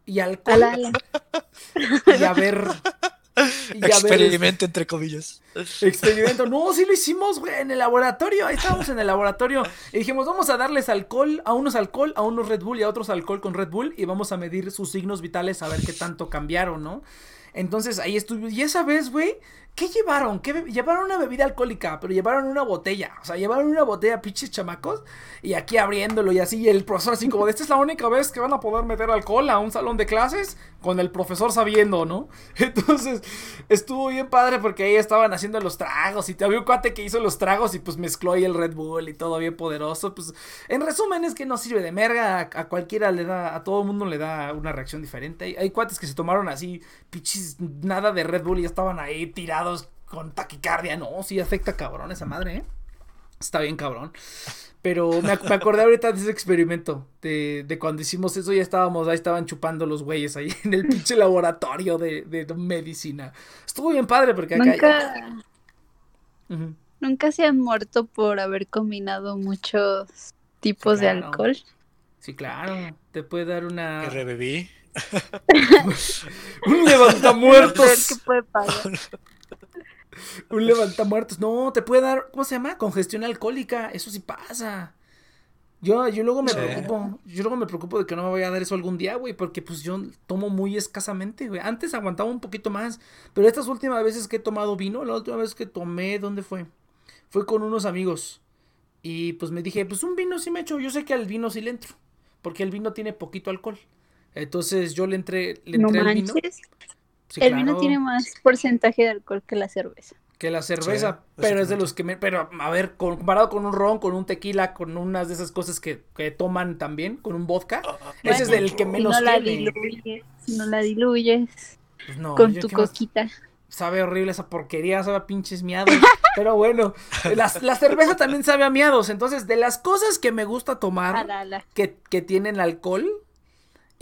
y alcohol
Ala, ala.
y a ver. Y a ver,
Experimento entre comillas.
este, experimento. No, sí lo hicimos, güey, en el laboratorio. Ahí estábamos en el laboratorio. Y dijimos, vamos a darles alcohol, a unos alcohol, a unos Red Bull y a otros alcohol con Red Bull. Y vamos a medir sus signos vitales a ver qué tanto cambiaron, ¿no? Entonces ahí estuve. Y esa vez, güey, ¿qué llevaron? ¿Qué llevaron una bebida alcohólica, pero llevaron una botella. O sea, llevaron una botella, pinches chamacos. Y aquí abriéndolo y así. Y el profesor, así como de esta es la única vez que van a poder meter alcohol a un salón de clases. Con el profesor sabiendo, ¿no? Entonces, estuvo bien padre porque ahí estaban haciendo los tragos. Y había un cuate que hizo los tragos y pues mezcló ahí el Red Bull y todo bien poderoso. Pues, en resumen, es que no sirve de merga. A, cualquiera le da, a todo el mundo le da una reacción diferente. Hay, cuates que se tomaron así, pichis, nada de Red Bull y ya estaban ahí tirados con taquicardia. No, sí afecta cabrón esa madre, ¿eh? Está bien cabrón. Pero me, ac- me acordé ahorita de ese experimento. De, de cuando hicimos eso, ya estábamos, ahí estaban chupando los güeyes ahí en el pinche laboratorio de, de medicina. Estuvo bien padre porque acá.
Nunca,
Ujú.
nunca se han muerto por haber combinado muchos tipos de
claro.
alcohol.
Sí, claro. Te puede dar una.
Rebebí.
Un
peor que
levantamuertos.
puede pasar.
Un levantamuertos. No, te puede dar. ¿Cómo se llama? Congestión alcohólica. Eso sí pasa. Yo, yo luego me
Sí.
preocupo. Yo luego me preocupo de que no me vaya a dar eso algún día, güey. Porque pues yo tomo muy escasamente, güey. Antes aguantaba un poquito más. Pero estas últimas veces que he tomado vino, la última vez que tomé, ¿dónde fue? Fue con unos amigos. Y pues me dije, pues un vino sí me echo. Yo sé que al vino sí le entro. Porque el vino tiene poquito alcohol. Entonces yo le entré, le
No
entré al vino. Sí,
el vino tiene más porcentaje de alcohol que la cerveza.
que la cerveza,
Sí,
pero es de los que me, pero a ver, comparado con un ron, con un tequila, con unas de esas cosas que, que toman también, con un vodka, ese es del que
Si
menos
no la
tiene.
diluyes, si no la diluyes
Pues no,
con tu coquita.
sabe horrible esa porquería, sabe a pinches miados. Pero bueno, la, cerveza también sabe a miados. Entonces, de las cosas que me gusta tomar que, que tienen alcohol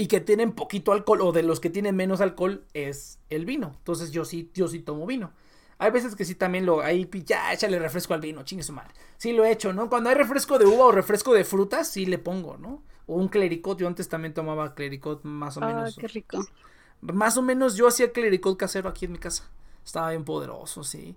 y que tienen poquito alcohol, o de los que tienen menos alcohol, es el vino. Entonces, yo sí, yo sí tomo vino. Hay veces que sí también lo. Ahí ya échale refresco al vino, chingue su madre. Sí lo he hecho, ¿no? Cuando hay refresco de uva o refresco de frutas, sí le pongo, ¿no? O un clericot. Yo antes también tomaba clericot, más o menos.
Ah, qué rico.
Más o menos yo hacía clericot casero aquí en mi casa. Estaba bien poderoso, sí.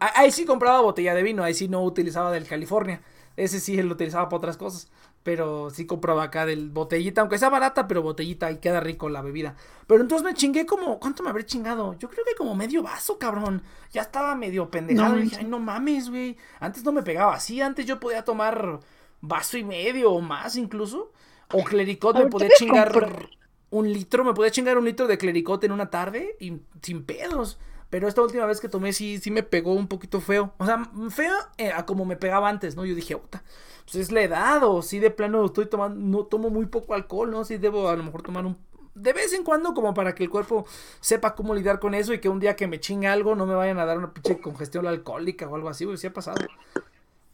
ahí sí compraba botella de vino, ahí sí no utilizaba del California. Ese sí lo utilizaba para otras cosas. Pero sí compraba acá del botellita, aunque sea barata, pero botellita y queda rico la bebida. Pero entonces me chingué como, ¿cuánto me habré chingado? Yo creo que como medio vaso, cabrón. Ya estaba medio pendejado. y dije, ay, no mames, güey. Antes no me pegaba así, antes yo podía tomar vaso y medio o más incluso. O clericot me podía chingar un litro, me podía chingar un litro de clericot en una tarde y sin pedos. Pero esta última vez que tomé sí, sí me pegó un poquito feo. O sea, feo eh, a como me pegaba antes, ¿no? Yo dije, puta, pues es la edad o sí de plano estoy tomando, no tomo muy poco alcohol, ¿no? Sí debo a lo mejor tomar un... De vez en cuando como para que el cuerpo sepa cómo lidiar con eso y que un día que me chingue algo no me vayan a dar una pinche congestión alcohólica o algo así, güey, sí ha pasado.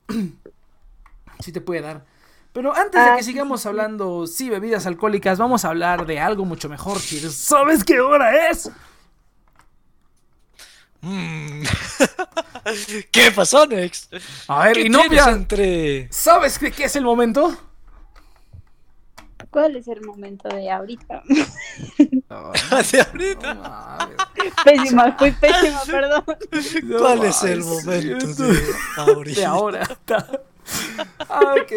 sí te puede dar. Pero antes de ah, que sigamos hablando, sí, bebidas alcohólicas, vamos a hablar de algo mucho mejor, ¿Sabes qué hora es?
Mm. ¿Qué pasó, Nex?
A ver, Inopia, entre... ¿sabes qué, es el momento?
¿Cuál es el momento de ahorita?
de ahorita.
pésima, fui pésima, perdón.
¿Cuál es el momento de ahorita?
De ahora. Ok,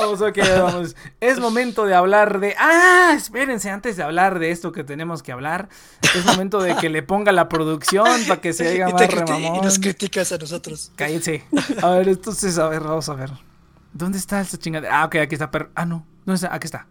vamos, ok, vamos. Es momento de hablar de. ¡Ah! Espérense, antes de hablar de esto que tenemos que hablar, es momento de que le ponga la producción para que se haga más remamón.
Y nos criticas a nosotros.
Cállense. A ver, entonces, a ver, vamos a ver. ¿Dónde está esta chingada? Ah, ok, aquí está. Ah, no. ¿Dónde está? Aquí está.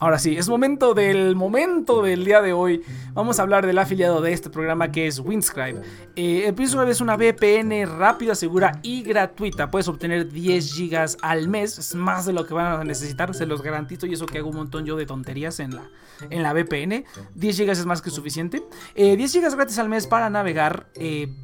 Ahora sí, es momento del momento del día de hoy. Vamos a hablar del afiliado de este programa que es Winscribe. Eh, Winscribe es una VPN rápida, segura y gratuita. Puedes obtener 10 GB al mes, es más de lo que van a necesitar, se los garantizo. Y eso que hago un montón yo de tonterías en la, en la VPN. 10 GB es más que suficiente. 10 eh, GB gratis al mes para navegar. Eh,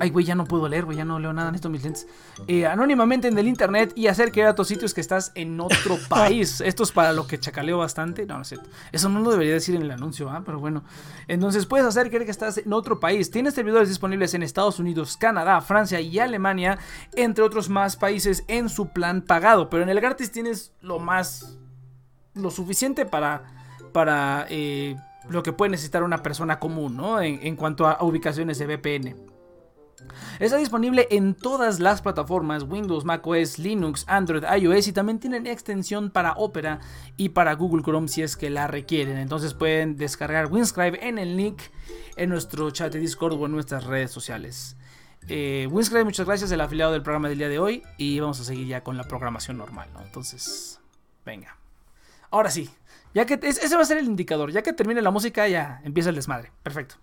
Ay, güey, ya no puedo leer, güey, ya no leo nada, necesito mis lentes. Eh, anónimamente en el internet y hacer que a tus sitios que estás en otro país. Esto es para lo que chacaleo bastante. No, no es cierto. Eso no lo debería decir en el anuncio, ¿ah? Pero bueno. Entonces puedes hacer creer que estás en otro país. Tienes servidores disponibles en Estados Unidos, Canadá, Francia y Alemania, entre otros más países en su plan pagado. Pero en el gratis tienes lo más. lo suficiente para. para. Eh, lo que puede necesitar una persona común, ¿no? En, en cuanto a ubicaciones de VPN. Está disponible en todas las plataformas Windows, macOS, Linux, Android, iOS y también tienen extensión para Opera y para Google Chrome si es que la requieren. Entonces pueden descargar Winscribe en el link en nuestro chat de Discord o en nuestras redes sociales. Eh, Winscribe, muchas gracias, el afiliado del programa del día de hoy y vamos a seguir ya con la programación normal, Entonces, venga. Ahora sí, ya que ese va a ser el indicador, ya que termine la música ya empieza el desmadre. Perfecto.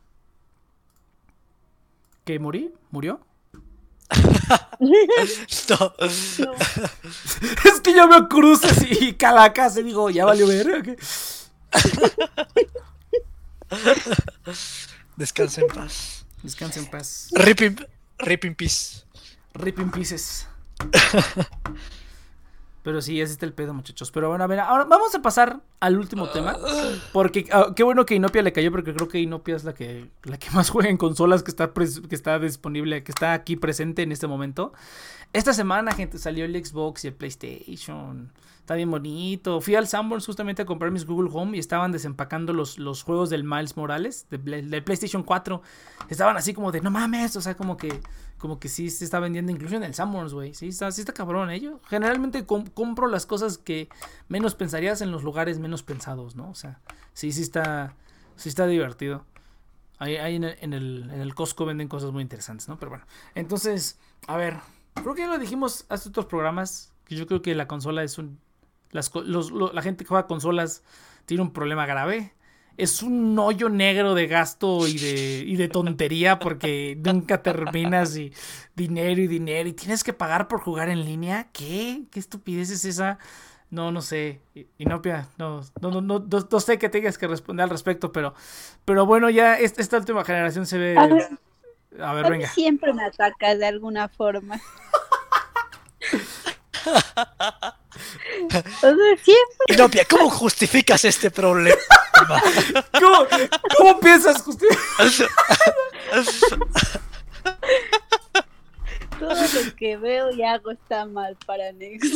¿Que morí? ¿Murió?
no.
es que yo veo cruces y calacas y digo, ya valió ver.
Descansa en paz.
Descansa en paz.
Rip in, rip peace.
Rip in pieces. Pero sí, ese está el pedo, muchachos. Pero bueno, a ver, ahora vamos a pasar al último tema. Porque ah, qué bueno que Inopia le cayó, porque creo que Inopia es la que, la que más juega en consolas que está, que está disponible, que está aquí presente en este momento. Esta semana, gente, salió el Xbox y el PlayStation. Está bien bonito. Fui al Sanborns justamente a comprar mis Google Home y estaban desempacando los, los juegos del Miles Morales, del PlayStation 4. Estaban así como de, no mames, o sea, como que como que sí se está vendiendo incluso en el Sanborns, güey. Sí está, sí está cabrón, ¿eh? Yo generalmente compro las cosas que menos pensarías en los lugares menos pensados, ¿no? O sea, sí, sí está, sí está divertido. Ahí, ahí en, el, en, el, en el Costco venden cosas muy interesantes, ¿no? Pero bueno, entonces, a ver, creo que ya lo dijimos hace otros programas, que yo creo que la consola es un la gente que juega consolas tiene un problema grave. Es un hoyo negro de gasto y de, y de tontería porque nunca terminas y dinero y dinero y tienes que pagar por jugar en línea. ¿Qué? ¿Qué estupidez es esa? No, no sé. Inopia, no, no, no, no, no, sé qué tengas que responder al respecto, pero, pero bueno, ya esta, esta última generación se ve.
A ver,
A venga.
siempre me ataca de alguna forma. O sea, siempre.
Inopia, ¿cómo justificas este problema?
¿Cómo, cómo piensas justificar?
Todo lo que veo y hago está mal para Nex.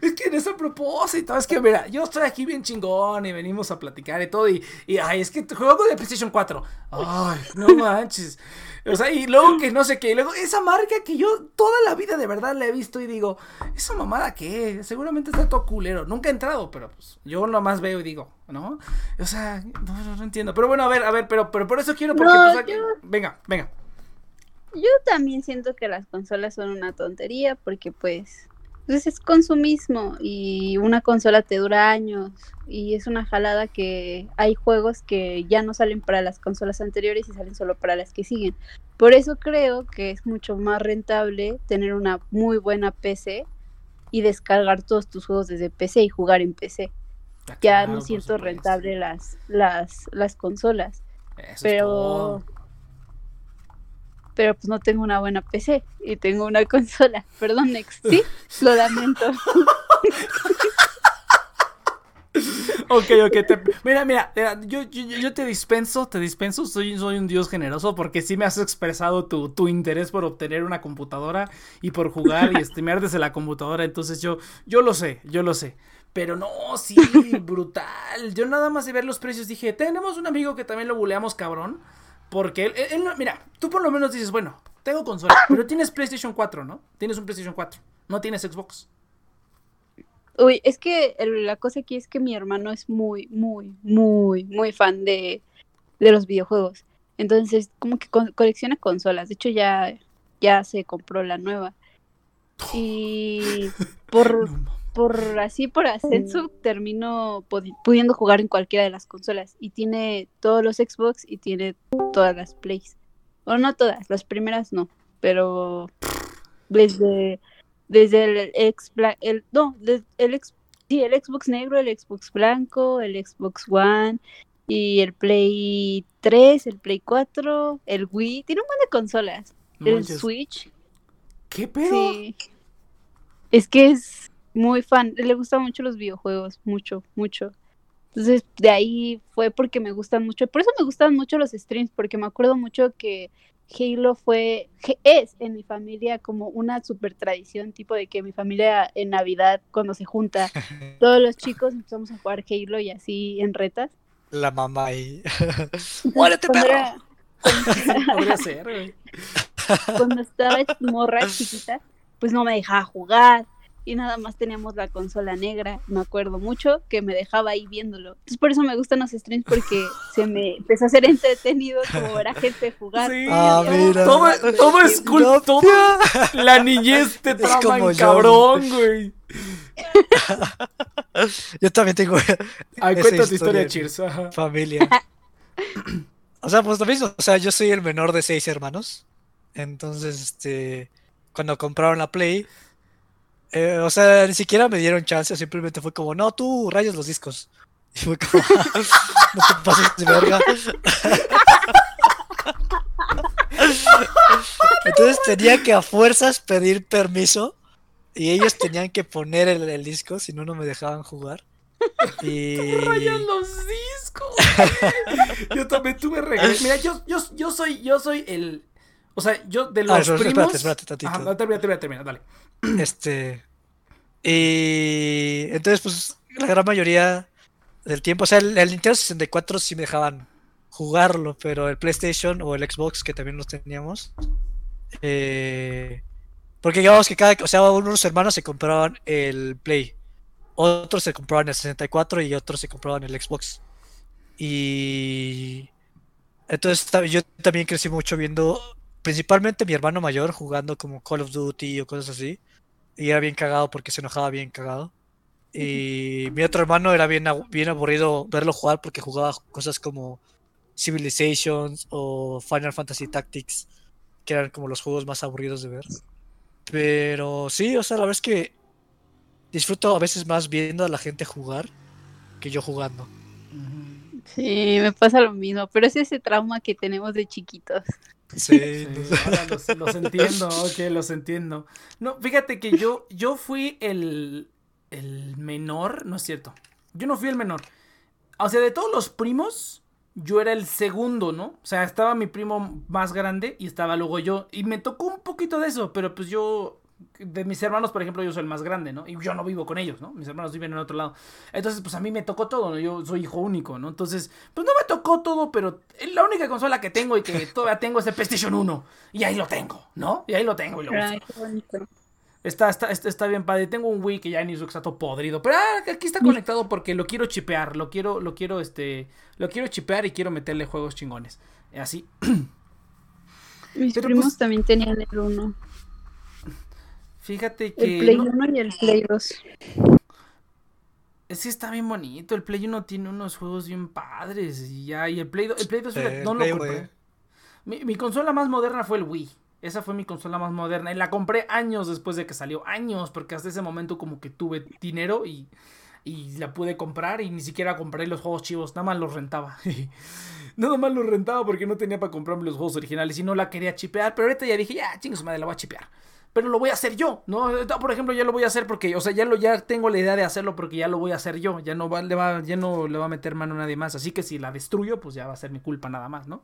Es que no es a propósito, es que mira, yo estoy aquí bien chingón y venimos a platicar y todo y, y ay, es que juego de PlayStation 4. Ay, no manches. O sea, y luego que no sé qué, y luego esa marca que yo toda la vida de verdad la he visto y digo, ¿esa mamada qué? Seguramente está todo culero. Nunca he entrado, pero pues yo nomás veo y digo, ¿no? O sea, no, no, no entiendo. Pero bueno, a ver, a ver, pero, pero por eso quiero, porque
No,
pues,
yo-
venga, venga.
Yo también siento que las consolas son una tontería porque pues, pues es consumismo y una consola te dura años y es una jalada que hay juegos que ya no salen para las consolas anteriores y salen solo para las que siguen. Por eso creo que es mucho más rentable tener una muy buena PC y descargar todos tus juegos desde PC y jugar en PC. Ya
Claro,
no siento rentable las, las, las consolas.
Eso es
pero
todo.
Pero pues no tengo una buena PC y tengo una consola. Perdón, Nex. Sí, lo lamento.
Ok, ok. te- mira, mira, mira, yo, yo, yo te dispenso, te dispenso, soy, soy un dios generoso porque sí me has expresado tu, tu interés por obtener una computadora y por jugar y streamear desde la computadora, entonces yo, yo lo sé, yo lo sé. Pero no, sí, brutal. Yo nada más de ver los precios dije, tenemos un amigo que también lo buleamos cabrón. Porque él, él- él no- mira, tú por lo menos dices, bueno, tengo consola, pero tienes PlayStation 4, ¿no? Tienes un PlayStation 4, no tienes Xbox.
Uy, es que la cosa aquí es que mi hermano es muy, muy, muy, muy fan de, de los videojuegos. Entonces, como que co- colecciona consolas. De hecho, ya, ya se compró la nueva. Y por,
No,
por así por ascenso termino pudiendo jugar en cualquiera de las consolas y tiene todos los Xbox y tiene todas las Plays. O no todas, las primeras no, pero desde desde el bla- el no, el ex sí, el Xbox negro, el Xbox blanco, el Xbox One y el Play 3, el Play 4, el Wii, tiene un montón de consolas.
no
el
manches.
Switch
¿Qué pedo?
Sí. Es que es muy fan, le gustan mucho los videojuegos, mucho, mucho. Entonces, de ahí fue porque me gustan mucho. Por eso me gustan mucho los streams, porque me acuerdo mucho que Halo fue, es en mi familia como una super tradición, tipo de que mi familia en Navidad, cuando se junta, todos los chicos empezamos a jugar Halo y así en retas.
La mamá ahí. ¡Muérete,
cuando
perro!
era-
Podría ser, güey.
cuando estaba morra chiquita, pues no me dejaba jugar y nada más teníamos la consola negra. Me acuerdo mucho que me dejaba ahí viéndolo. Entonces por eso me gustan los streams porque se me empezó a hacer entretenido como ver a gente jugar.
Sí.
Ah, mira.
Todo, todo es todo- La niñez te
Es
trama
como
en
yo.
cabrón, güey.
Yo también tengo
Ay, cuenta tu
historia.
Cheers.
familia. O sea, pues lo mismo. O sea, yo soy el menor de seis hermanos. Entonces, este. Cuando compraron la Play. Eh, o sea, ni siquiera me dieron chance. Simplemente fue como, no, tú rayas los discos. Y fue como, no te pases de verga. Entonces tenía que a fuerzas pedir permiso. Y ellos tenían que poner el, el disco, si no, no me dejaban jugar. Y.
Rayan los discos. yo también tuve regreso. Mira, yo, yo, yo soy, yo soy el. O sea, yo de los
Ah, espérate,
primos.
espérate, tantito.
Ajá, termina, termina, termina, dale.
Este. Y entonces, pues, la gran mayoría del tiempo, o sea, el, el Nintendo 64 sí me dejaban jugarlo, pero el PlayStation o el Xbox, que también los teníamos, eh, porque digamos que cada, o sea, unos hermanos se compraban el Play, otros se compraban el 64 y otros se compraban el Xbox. Y entonces yo también crecí mucho viendo, principalmente mi hermano mayor jugando como Call of Duty o cosas así. Y era bien cagado porque se enojaba bien cagado. Y mi otro hermano era bien, bien aburrido verlo jugar porque jugaba cosas como Civilizations o Final Fantasy Tactics, que eran como los juegos más aburridos de ver. Pero sí, o sea, la verdad es que disfruto a veces más viendo a la gente jugar que yo jugando.
Sí, me pasa lo mismo, pero es ese trauma que tenemos de chiquitos.
Sí,
Sí, ahora los, los entiendo, ok, los entiendo. No, fíjate que yo, yo fui el, el menor, no es cierto. Yo no fui el menor. O sea, de todos los primos, yo era el segundo, ¿no? O sea, estaba mi primo más grande y estaba luego yo. Y me tocó un poquito de eso, pero pues yo, de mis hermanos, por ejemplo, yo soy el más grande, ¿no? Y yo no vivo con ellos, ¿no? Mis hermanos viven en otro lado. Entonces, pues a mí me tocó todo, ¿no? Yo soy hijo único, ¿no? Entonces, pues no me tocó todo, pero la única consola que tengo y que todavía tengo es el PlayStation 1. Y ahí lo tengo, ¿no? Y ahí lo tengo y lo.
Ay.
Está, está, está, está bien padre. Tengo un Wii que ya ni que está todo podrido. Pero ah, aquí está conectado porque lo quiero chipear. Lo quiero, lo quiero, este. Lo quiero chipear y quiero meterle juegos chingones. Así.
Mis
Pero,
primos
pues-
también tenían el 1.
Fíjate que.
El Play
no-
1 y el Play 2.
Sí, está bien bonito. El Play 1 tiene unos juegos bien padres. Y ya, y el Play 2, el Play 2
Sí,
fíjate,
el
no
Play,
lo compré. mi consola más moderna fue el Wii. Esa fue mi consola más moderna. Y la compré años después de que salió. Años, porque hasta ese momento como que tuve dinero y, y la pude comprar. Y ni siquiera compré los juegos chivos. Nada más los rentaba. Nada más los rentaba porque no tenía para comprarme los juegos originales. Y no la quería chipear. Pero ahorita ya dije, ya, chingos madre, la voy a chipear. Pero lo voy a hacer yo, ¿no? Por ejemplo, ya lo voy a hacer porque, o sea, ya lo ya tengo la idea de hacerlo porque ya lo voy a hacer yo. Ya no va, le va, ya no le va a meter mano a nadie más. Así que si la destruyo, pues ya va a ser mi culpa nada más, ¿no?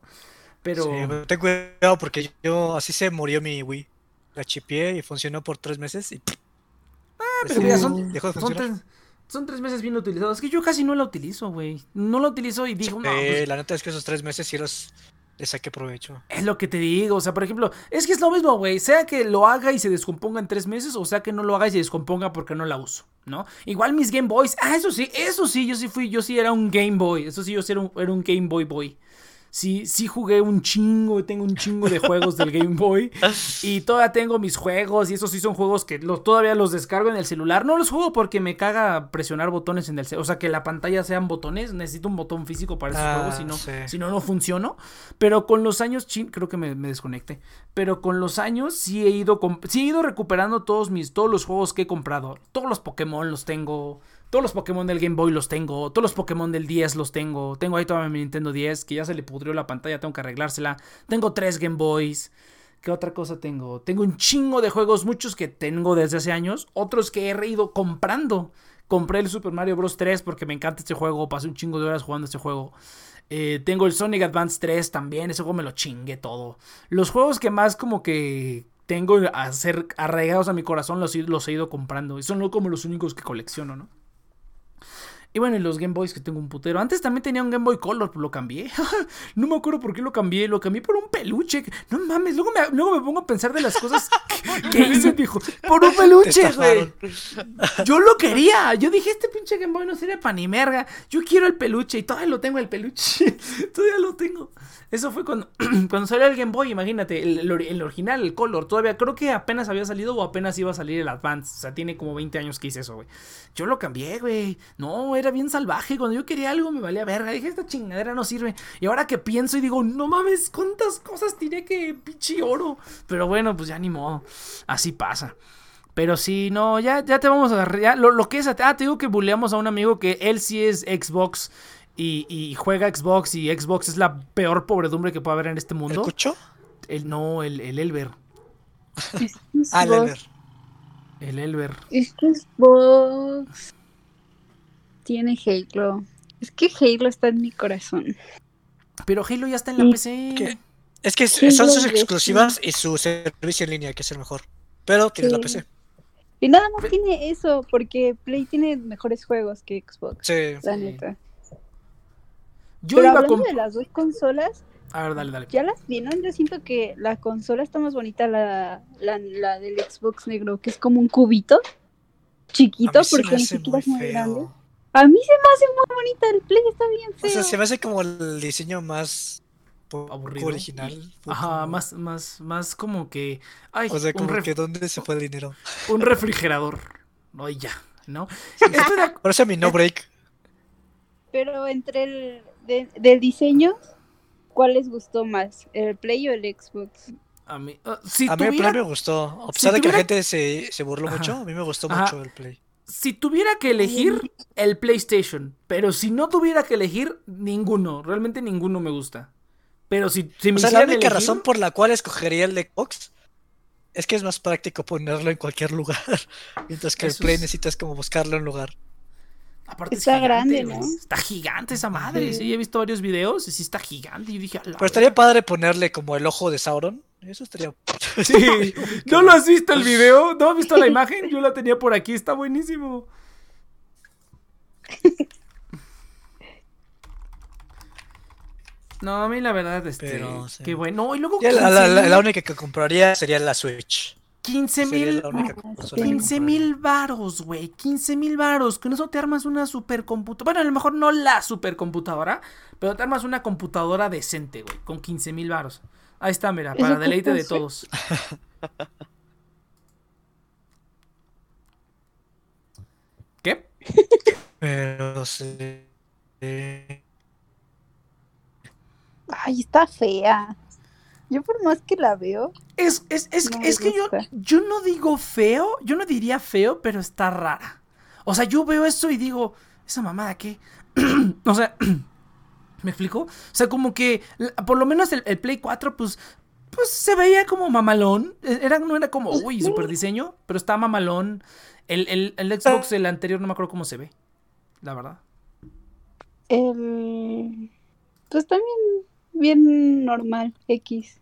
Pero.
Sí, pero ten cuidado porque yo así se murió mi Wii. La chipié y funcionó por tres meses y
Ah, pero mira, son,
dejó de
son tres, son tres meses bien utilizados. Es que yo casi no la utilizo, güey. No la utilizo y digo, no, pues,
la neta es que esos tres meses sí los le saqué provecho.
es lo que te digo. O sea, por ejemplo, es que es lo mismo, güey. Sea que lo haga y se descomponga en tres meses, o sea que no lo haga y se descomponga porque no la uso, ¿no? Igual mis Game Boys. Ah, eso sí, eso sí, yo sí fui, yo sí era un Game Boy. Eso sí, yo sí era un, era un Game Boy Boy. Sí, sí jugué un chingo, tengo un chingo de juegos del Game Boy. Y todavía tengo mis juegos, y esos sí son juegos que los, todavía los descargo en el celular. No los juego porque me caga presionar botones en el celular. O sea, que la pantalla sean botones. Necesito un botón físico para esos
Ah,
juegos, si no,
sí.
si no, no funciono. Pero con los años, chin, creo que me, me desconecté. Pero con los años sí he ido, sí he ido recuperando todos mis, todos los juegos que he comprado. Todos los Pokémon los tengo. Todos los Pokémon del Game Boy los tengo. Todos los Pokémon del 10 los tengo. Tengo ahí todavía mi Nintendo 10, que ya se le pudrió la pantalla, tengo que arreglársela. Tengo tres Game Boys. ¿Qué otra cosa tengo? Tengo un chingo de juegos, muchos que tengo desde hace años, otros que he ido comprando. Compré el Super Mario Bros. 3 porque me encanta este juego, pasé un chingo de horas jugando este juego. Eh, tengo el Sonic Advance 3 también, ese juego me lo chingué todo. Los juegos que más como que tengo a ser arraigados a mi corazón los, los he ido comprando. Y son como los únicos que colecciono, ¿no? Y bueno, y los Game Boys que tengo un putero. Antes también tenía un Game Boy Color, pero lo cambié. no me acuerdo por qué lo cambié. Lo cambié por un peluche. No mames, luego me, luego me pongo a pensar de las cosas que, que hice, dijo. Por un peluche, güey. Yo lo quería. Yo dije, este pinche Game Boy no sirve para ni merga. Yo quiero el peluche y todavía lo tengo el peluche. todavía lo tengo. Eso fue cuando, salió el Game Boy, imagínate, el, el ori- el original, el Color. Todavía creo que apenas había salido o apenas iba a salir el Advance. O sea, tiene como 20 años que hice eso, güey. Yo lo cambié, güey. No, era bien salvaje. Cuando yo quería algo me valía verga. Dije, esta chingadera no sirve. Y ahora que pienso y digo, no mames, ¿cuántas cosas tiré que pinche oro? Pero bueno, pues ya ni modo. Así pasa. Pero sí, no, ya, ya te vamos a ya, lo, lo que es. Ah, te digo que buleamos a un amigo que él sí es Xbox y, y juega Xbox y Xbox es la peor pobredumbre que puede haber en este
¿El
mundo.
Cucho?
El, no, el, el Elber.
Ah, el Elber.
El Elber.
Es que Xbox tiene Halo. Es que Halo está en mi corazón.
Pero Halo ya está en la. PC.
¿Qué? Es que son sus exclusivas y su servicio en línea, que es el mejor. Pero tienes la. PC.
Y nada más tiene eso, porque Play tiene mejores juegos que Xbox.
Sí.
La
Sí.
neta.
Yo
Pero
iba
hablando de las dos consolas,
A ver, dale, dale.
ya las vieron. Yo siento que la consola está más bonita, la, la, la del Xbox negro, que es como un cubito chiquito, porque ni siquiera es muy grande. A mí se me hace muy bonita, el Play está bien
O
feo.
sea, se me hace como el diseño más
Aburrido.
original.
Ajá, más, más, más como que. Ay,
O sea,
un,
como
ref-
que dónde se fue el dinero.
un refrigerador. No, y ya, ¿no?
Por eso mi no break.
Pero entre el de- del diseño, ¿cuál les gustó más? ¿El Play o el Xbox?
a mí, ah, si
A mí el
tuviera-
Play me gustó. A
si
pesar de que la
tuviera-
gente se, se burló
Ajá.
mucho, a mí me gustó
Ajá.
mucho el Play.
si tuviera que elegir, el PlayStation. Pero si no tuviera que elegir, ninguno. Realmente ninguno me gusta. Pero si, si me
o sea, la única razón por la cual escogería el de Xbox es que es más práctico ponerlo en cualquier lugar. Mientras que el Play necesitas como buscarlo en un lugar.
Aparte está grande, ¿no? Está gigante esa madre. Sí. he visto varios videos y sí está gigante. Y dije,
Pero estaría padre ponerle como el ojo de Sauron. Eso estaría.
Sí. ¿No lo has visto el video? ¿No has visto la imagen? Yo la tenía por aquí. Está buenísimo. No, a mí la verdad, este. Pero, Qué bueno. y luego.
La, única que compraría sería la Switch.
15 mil. 15 mil varos, güey. 15 mil varos. Con eso te armas una supercomputadora. Bueno, a lo mejor no la supercomputadora, pero te armas una computadora decente, güey. Con 15 mil varos. Ahí está, mira, para deleite de todos. ¿Qué?
Pero sí.
Ay, está fea. Yo por más que la veo.
Es, es, es, es que yo, yo no digo feo, yo no diría feo, pero está rara. O sea, yo veo esto y digo, ¿esa mamada qué? o sea, ¿me explico? O sea, como que, por lo menos el, Play 4, pues, pues se veía como mamalón. E, era, no era como, uy, super diseño, pero está mamalón. El, el, el Xbox, el anterior, no me acuerdo cómo se ve, la verdad.
El... Pues también bien normal, X.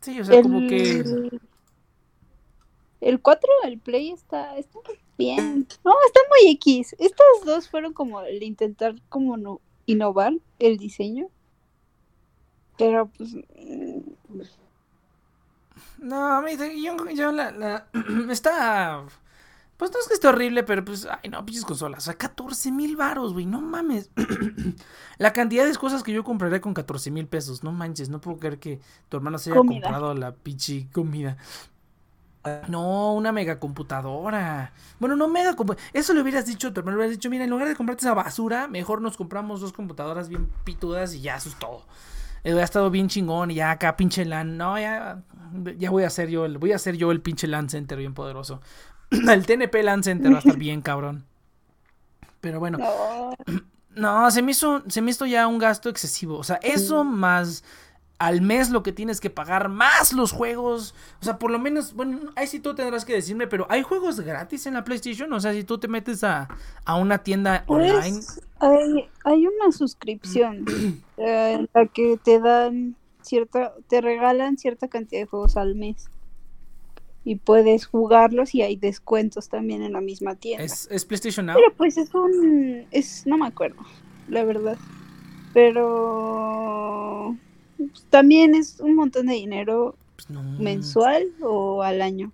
Sí, o sea, como que.
El 4, el Play está, está bien. No, está muy X. Estos dos fueron como el intentar como no, innovar el diseño. Pero pues. Mm,
no, a mí, yo, yo la, la, está pues no es que esté horrible, pero pues, ay no, pinches consolas. O sea, 14 mil varos, güey, no mames. la cantidad de cosas que yo compraría con 14 mil pesos, no manches, no puedo creer que tu hermano se haya comprado la pinche comida. No, una mega computadora. Bueno, no mega computadora. Eso le hubieras dicho, tu hermano le hubieras dicho, mira, en lugar de comprarte esa basura, mejor nos compramos dos computadoras bien pitudas y ya, eso es todo. Ha estado bien chingón y ya acá pinche LAN. No, ya, ya voy a hacer yo el, voy a hacer yo el pinche LAN Center bien poderoso. el TNP LAN Center va a estar bien cabrón. Pero bueno. No. se me hizo, se me hizo ya un gasto excesivo. O sea, eso más al mes lo que tienes que pagar, más los juegos. O sea, por lo menos, bueno, ahí sí tú tendrás que decirme, pero ¿hay juegos gratis en la PlayStation? O sea, si tú te metes a, una tienda
pues,
online.
Hay, hay una suscripción eh, en la que te dan cierta, te regalan cierta cantidad de juegos al mes y puedes jugarlos y hay descuentos también en la misma tienda.
¿Es, PlayStation Now?
Pero pues es un... Es, no me acuerdo, la verdad. Pero pues, también es un montón de dinero pues mensual o al año.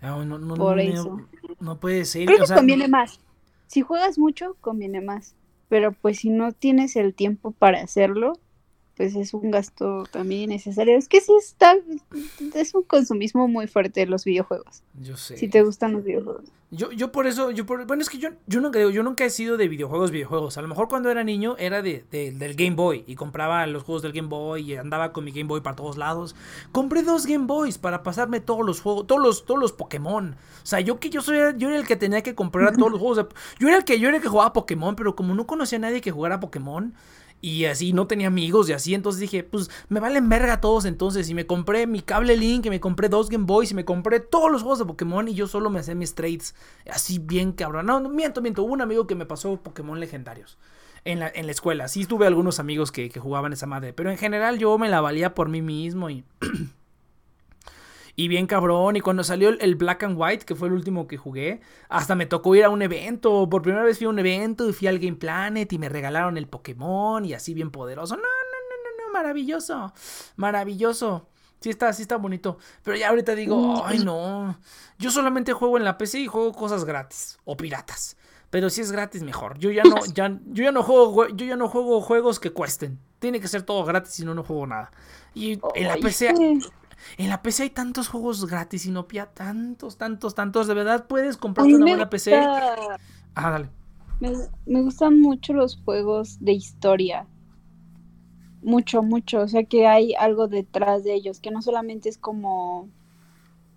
No, no, no, Por eso. No, puede ser.
Creo que conviene más. Si juegas mucho, conviene más. Pero pues si no tienes el tiempo para hacerlo, pues es un gasto también necesario. Es que sí está, es un consumismo muy fuerte de los videojuegos.
Yo sé.
Si te gustan los videojuegos.
Yo, yo por eso, yo por, bueno, es que yo, yo nunca yo nunca he sido de videojuegos, videojuegos. A lo mejor cuando era niño era de, del Game Boy y compraba los juegos del Game Boy y andaba con mi Game Boy para todos lados. Compré dos Game Boys para pasarme todos los juegos, todos los, todos los Pokémon. O sea, yo que yo soy, yo era el que tenía que comprar todos los juegos. yo era el que, yo era el que jugaba Pokémon, pero como no conocía a nadie que jugara Pokémon, y así no tenía amigos y así. Entonces dije, pues me valen verga todos entonces. Y me compré mi cable Link, y me compré dos Game Boys, y me compré todos los juegos de Pokémon. Y yo solo me hacía mis trades así bien cabrón. No, no miento, miento. Hubo un amigo que me pasó Pokémon legendarios. En la, en la escuela. Sí tuve algunos amigos que, que jugaban esa madre. Pero en general yo me la valía por mí mismo y... Y bien cabrón. Y cuando salió el Black and White, que fue el último que jugué, hasta me tocó ir a un evento. Por primera vez fui a un evento y fui al Game Planet y me regalaron el Pokémon y así bien poderoso. No, no, no, no, no, maravilloso. Maravilloso. Sí está, sí está bonito. Pero ya ahorita digo, ay no. Yo solamente juego en la PC y juego cosas gratis o piratas. Pero si es gratis mejor. Yo ya no, ya, yo ya no juego, yo ya no juego juegos que cuesten. Tiene que ser todo gratis, si no no juego nada. Y en la PC, en la PC hay tantos juegos gratis, y Inopia, tantos, tantos, tantos. De verdad puedes comprarte una buena PC. Ah, dale.
Me, me gustan mucho los juegos de historia. Mucho, mucho. O sea que hay algo detrás de ellos, que no solamente es como.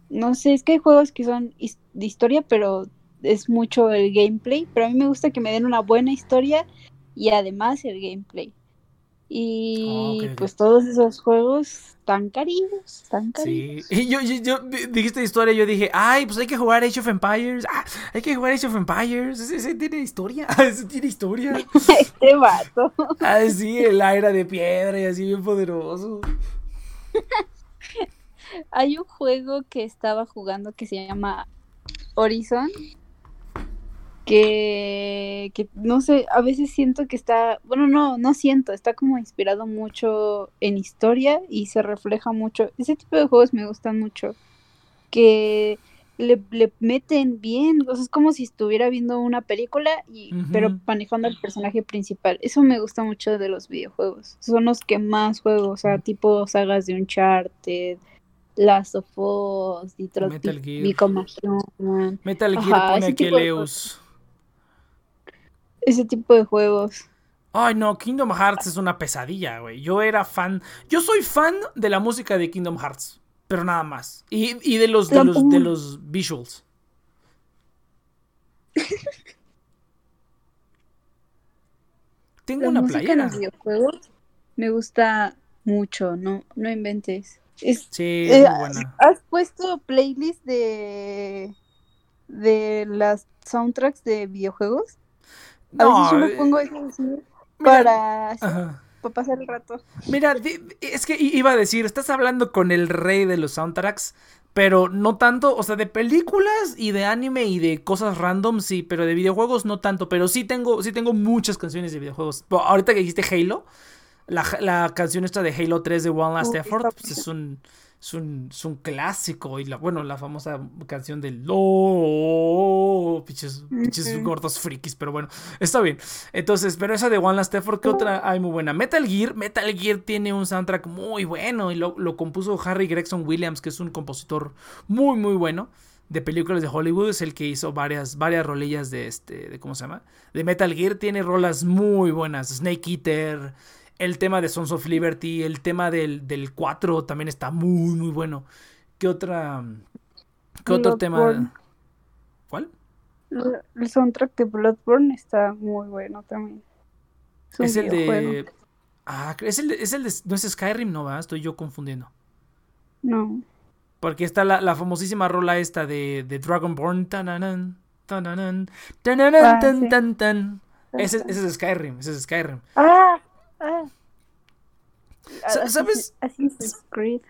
No sé, es que hay juegos que son de historia, pero es mucho el gameplay, pero a mí me gusta que me den una buena historia y además el gameplay. Y
Ok, ok.
pues todos esos juegos tan cariños, tan cariños.
Sí. Y yo, yo, yo- dijiste historia, yo dije, ay, pues hay que jugar Age of Empires. Ah, hay que jugar Age of Empires. Ese, ese tiene historia. Ese tiene historia.
Este vato.
Ah, sí, el aire de piedra y así bien poderoso.
Hay un juego que estaba jugando que se llama Horizon. Que, que no sé, a veces siento que está, bueno, no, no siento, está como inspirado mucho en historia y se refleja mucho. Ese tipo de juegos me gustan mucho. Que le, le meten bien, o sea, es como si estuviera viendo una película, y, pero manejando al personaje principal. Eso me gusta mucho de los videojuegos. Son los que más juego, o sea, tipo sagas de Uncharted, Last of Us, Detroit
Metal Gear.
Become
Metal Gear
Ajá,
pone aquí Leus.
Ese tipo de juegos.
Ay, no, Kingdom Hearts es una pesadilla, güey. Yo era fan. Yo soy fan de la música de Kingdom Hearts. Pero nada más. Y, y de los de los de los visuals. Tengo
La
una
música en
playera.
los videojuegos me gusta mucho, no, no inventes. Es,
Sí,
eh,
muy buena.
¿Has puesto playlist de de las soundtracks de videojuegos? A
No,
veces yo me
eh,
pongo eso así para, para pasar el rato.
Mira, es que iba a decir, estás hablando con el rey de los soundtracks, pero no tanto, o sea, de películas y de anime y de cosas random, sí, pero de videojuegos no tanto, pero sí tengo, sí tengo muchas canciones de videojuegos. Bueno, ahorita que dijiste Halo, la, la canción esta de Halo 3 de One Last Effort, pues es un, es un, es un clásico, y la, bueno, la famosa canción del no, pinches, pinches
Ujú.
gordos frikis, pero bueno, está bien. Entonces, pero esa de One Last Effort, ¿qué otra hay muy buena? Metal Gear, Metal Gear tiene un soundtrack muy bueno y lo, lo compuso Harry Gregson Williams, que es un compositor muy, muy bueno de películas de Hollywood, es el que hizo varias, varias rolillas de este, de ¿cómo se llama? De Metal Gear, tiene rolas muy buenas, Snake Eater, el tema de Sons of Liberty, el tema del, del 4 también está muy, muy bueno. ¿Qué otra, qué otro tema? ¿Cuál?
El soundtrack de Bloodborne está muy bueno también.
Es el de... Ah, es el es el de... No es Skyrim, no, ¿verdad? Estoy yo confundiendo.
No.
Porque está la, la famosísima rola esta de, de Dragonborn. Tananan, tananan, tananan,
Ah,
tan,
sí.
tan, tan. Ese, ese es Skyrim, ese es Skyrim.
Ah, ah. Assassin's-
¿sabes?
Creed.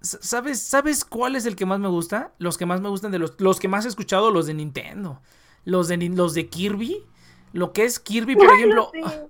¿Sabes, ¿Sabes cuál es el que más me gusta? Los que más me gustan de los... Los que más he escuchado, los de Nintendo. Los de, los de Kirby. Lo que es Kirby, por ejemplo...
Los de-
ah,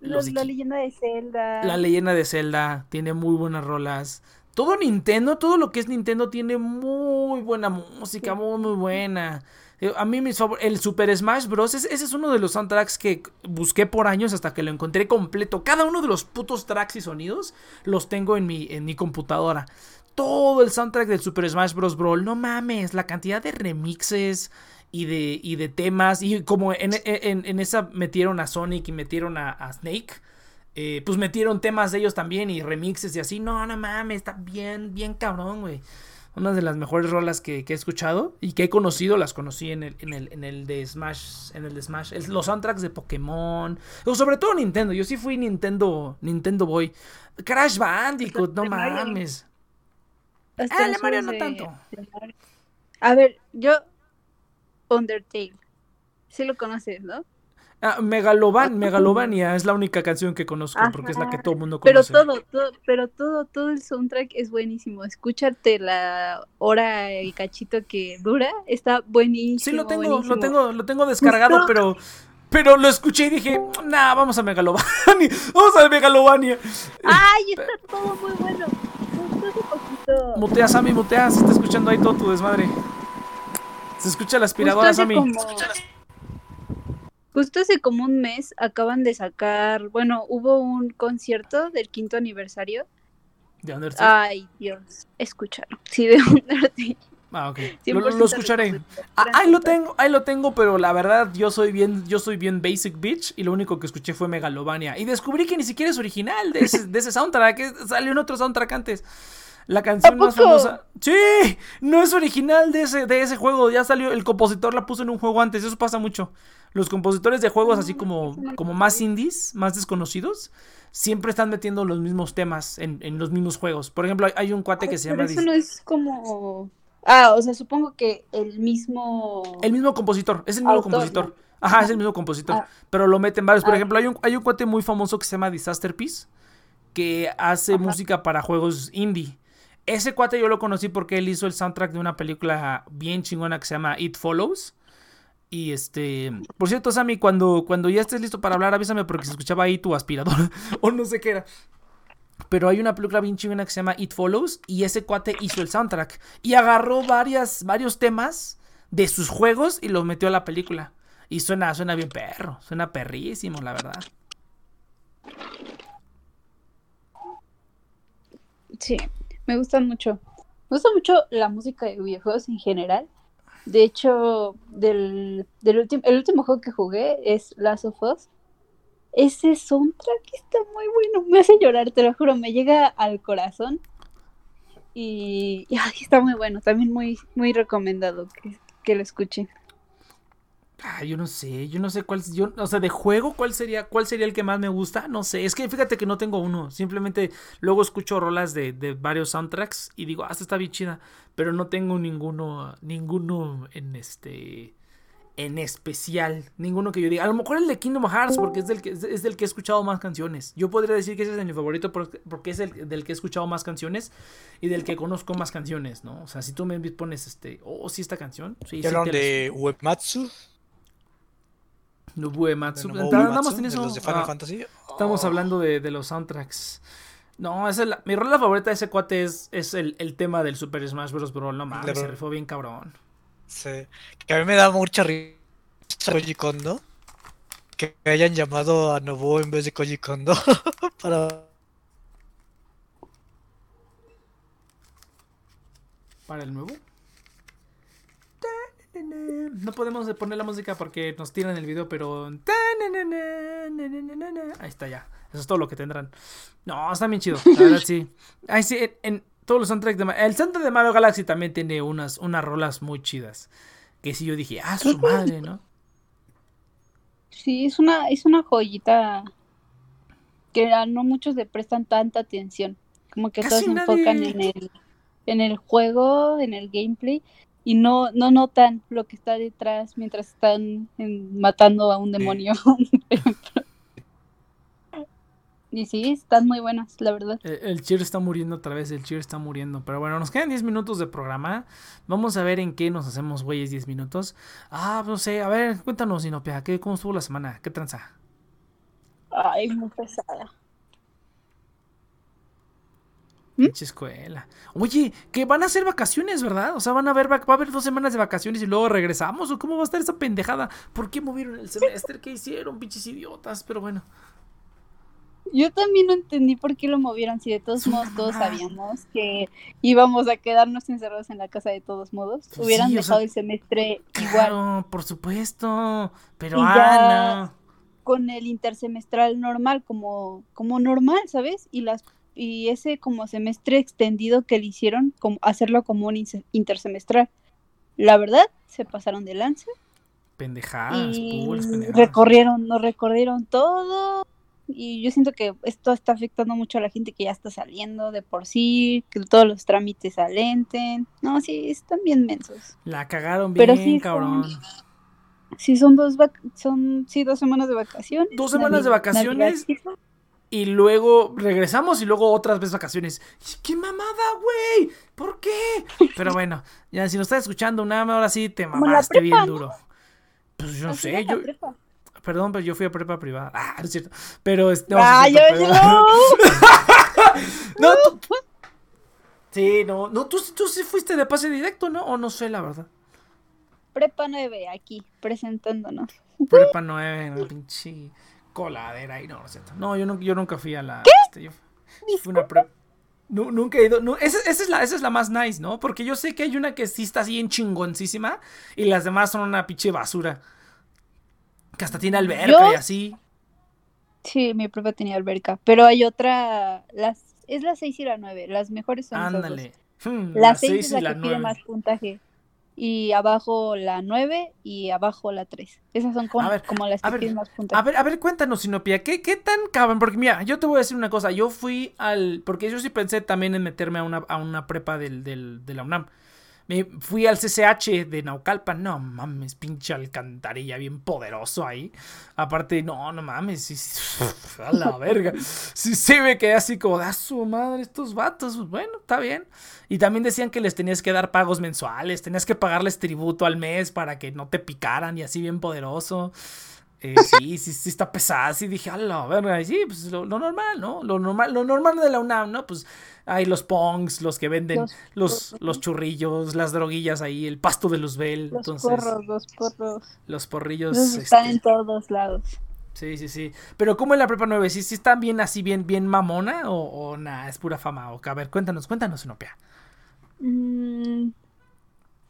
los-
de
la leyenda de Zelda.
La leyenda de Zelda tiene muy buenas rolas. Todo Nintendo, todo lo que es Nintendo tiene muy buena música, muy, muy buena. Eh, A mí mis favor- el Super Smash Bros. Ese, es uno de los soundtracks que busqué por años hasta que lo encontré completo. Cada uno de los putos tracks y sonidos los tengo en mi, en mi computadora. Todo el soundtrack del Super Smash Bros. Brawl, no mames, la cantidad de remixes y de, y de temas. Y como en, en- esa metieron a Sonic y metieron a, a Snake. eh, pues metieron temas de ellos también y remixes y así. No, no mames, está bien, bien cabrón, güey. Una de las mejores rolas que, que he escuchado y que he conocido, las conocí en el, en el, en el de Smash. En el de Smash. El- los soundtracks de Pokémon. O sobre todo Nintendo. Yo sí fui Nintendo. Nintendo Boy. Crash Bandicoot, no
Mario.
mames.
Hasta
Ah, de Mario no
de-
tanto.
de Mario. A ver, yo. Undertale. Sí lo conoces, ¿no?
Ah, Megalovan, Megalovania es la única canción que conozco porque es la que todo el mundo
Pero
conoce.
todo, todo, pero todo, todo el soundtrack es buenísimo. Escúchate la hora y cachito que dura, está buenísimo.
Sí, lo tengo, lo tengo, lo tengo descargado, pero. Pero lo escuché y dije, nah, vamos a Megalovania. Vamos a Megalovania.
¡Ay, está todo muy bueno! Poquito.
Mutea, Sammy, mutea. Se está escuchando ahí todo tu desmadre. Se escucha la aspiradora, Sammy.
como- Justo hace como un mes acaban de sacar, bueno, hubo un concierto del quinto aniversario.
¿De Undertale?
Ay, Dios, escucharon. Sí, de Undertale.
Ah, ok. Lo,
100%
lo escucharé. Ah, ahí lo tengo, ahí lo tengo, pero la verdad yo soy bien, yo soy bien basic bitch y lo único que escuché fue Megalovania y descubrí que ni siquiera es original de ese, de ese soundtrack, que salió en otro soundtrack antes. La canción más famosa. Sí, no es original de ese, de ese juego. Ya salió, el compositor la puso en un juego antes. Eso pasa mucho. Los compositores de juegos así como, como más indies, más desconocidos, siempre están metiendo los mismos temas en, en los mismos juegos. Por ejemplo, hay, un cuate que se llama.
Eso no es como. Ah, o sea, supongo que el mismo.
El mismo compositor, es el mismo compositor. Ajá, es el mismo compositor. Ah. Pero lo meten varios. Por ah. ejemplo, hay un, hay un cuate muy famoso que se llama Disaster Piece que hace música para juegos indie. Ese cuate yo lo conocí porque él hizo el soundtrack de una película bien chingona que se llama It Follows. Y este, por cierto, Sammy, cuando, cuando ya estés listo para hablar, avísame porque se escuchaba ahí tu aspirador o no sé qué era. Pero hay una película bien chingona que se llama It Follows y ese cuate hizo el soundtrack y agarró varias, varios temas de sus juegos y los metió a la película. Y suena, suena bien perro, suena perrísimo, la verdad.
Sí, me gustan mucho. Me gusta mucho la música de videojuegos en general. De hecho, del, del último, el último juego que jugué es Last of Us. Ese soundtrack está muy bueno. Me hace llorar, te lo juro. Me llega al corazón. Y, está muy bueno. También muy, muy recomendado que, que lo escuchen.
Ah, yo no sé, yo no sé cuál, yo, o sea, de juego, ¿cuál sería, cuál sería el que más me gusta? No sé, es que fíjate que no tengo uno, simplemente luego escucho rolas de, de varios soundtracks y digo, ah, esta está bien chida, pero no tengo ninguno, ninguno en este, en especial, ninguno que yo diga, a lo mejor el de Kingdom Hearts, porque es del que, es del que he escuchado más canciones, yo podría decir que ese es mi favorito porque es el del que he escuchado más canciones y del que conozco más canciones, ¿no? O sea, si tú me pones este, oh, sí, esta canción, sí,
sí de Webmatsu?
Nobuematsu. Estamos en eso. Estamos hablando de, los soundtracks. No, es mi rola favorita de ese cuate es, es el, tema del Super Smash Bros. Bro. No mames, se rifó bien cabrón.
Sí. Que a mí me da mucha risa Koji Kondo. Que hayan llamado a Nobuo en vez de Koji Kondo. para.
¿Para el nuevo? No podemos poner la música porque nos tiran el video, pero. Ahí está ya. Eso es todo lo que tendrán. No, está bien chido. La verdad, sí. Ahí sí, en, todos los soundtracks de El soundtrack de Mario Galaxy también tiene unas, unas rolas muy chidas. Que sí yo dije, ah, su madre, ¿no?
Sí, es una, es una joyita que no muchos le prestan tanta atención. Como que todos se enfocan en el, en el juego, en el gameplay y no, no notan lo que está detrás mientras están matando a un demonio. y sí, están muy buenas, la verdad.
El, el cheer está muriendo otra vez, el cheer está muriendo. Pero bueno, nos quedan 10 minutos de programa. Vamos a ver en qué nos hacemos, güeyes, 10 minutos. Ah, no sé, a ver, cuéntanos, Inopia, ¿qué, ¿cómo estuvo la semana? ¿Qué tranza?
Ay, muy pesada.
¿Mm? escuela. Oye, que van a ser vacaciones, ¿verdad? O sea, van a haber, va a haber dos semanas de vacaciones y luego regresamos. ¿O cómo va a estar esa pendejada? ¿Por qué movieron el semestre? ¿Qué hicieron, pinches idiotas? Pero bueno.
Yo también no entendí por qué lo movieron, si de todos modos todos sabíamos que íbamos a quedarnos encerrados en la casa de todos modos. Pues Hubieran dejado el semestre claro, igual.
por supuesto. Pero Ana.
Con el intersemestral normal, como, como normal, ¿sabes? Y las y ese como semestre extendido que le hicieron, como hacerlo como un intersemestral. La verdad, se pasaron de lanza.
Pendejadas, y
recorrieron, nos recorrieron todo. Y yo siento que esto está afectando mucho a la gente que ya está saliendo de por sí, que todos los trámites alenten. No, sí, están bien mensos.
La cagaron bien, Pero sí, cabrón.
sí, son dos, son sí, dos semanas de vacaciones.
Dos semanas de vacaciones y luego regresamos y luego otras veces vacaciones. ¡Qué mamada, güey! ¿Por qué? Pero bueno, ya si nos estás escuchando una ahora sí te mamaste bien duro. Pues yo no sé, yo... Perdón, pero yo fui a prepa privada. Ah, es cierto. Pero... No, ah, yo no, tú... Sí, no. No, tú, tú sí fuiste de pase directo, ¿no? O no sé, la verdad.
Prepa 9, aquí, presentándonos.
Prepa 9, pinche coladera y no, no No, yo, no, yo nunca fui a la. Este, yo fui una nunca he ido. esa, es la, esa es la más nice, ¿no? Porque yo sé que hay una que sí está así en chingoncísima y las demás son una pinche basura. Que hasta tiene alberca y así.
Sí, mi propia tenía alberca. Pero hay otra. Las es la 6 y la 9. Las mejores son.
Ándale. Hmm,
La 6
seis
es
y
la,
la
que pide
nueve.
más puntaje. Y abajo la 9 y abajo la 3. Esas son
ver,
como las que
ver,
piden más puntaje.
A ver, a ver, cuéntanos, Sinopia, ¿qué, ¿qué tan cabrón? Porque mira, yo te voy a decir una cosa, yo fui al, porque yo sí pensé también en meterme a una, a una prepa del, del, de la UNAM. Me fui al CCH de Naucalpan, no mames, pinche alcantarilla, bien poderoso ahí. Aparte, no, no mames, sí, a la verga. Sí, sí, me quedé así como, da su madre estos vatos, pues bueno, está bien. Y también decían que les tenías que dar pagos mensuales, tenías que pagarles tributo al mes para que no te picaran y así bien poderoso. Eh, sí, sí, sí está pesada. Sí dije, a la verga. Y sí, pues lo, lo normal, ¿no? Lo normal, lo normal de la UNAM, ¿no? Pues hay los pongs, los que venden
Los
los, churrillos, las droguillas ahí, el pasto de Luzbel.
Los
entonces,
porros, los porros.
los porrillos.
Están
este,
en todos lados.
Sí, sí, sí. Pero ¿cómo en la prepa 9? ¿Sí, sí están bien así, bien, bien mamona? ¿O, o nada, es pura fama? O, a ver, cuéntanos, cuéntanos, Sinopia.
Mm,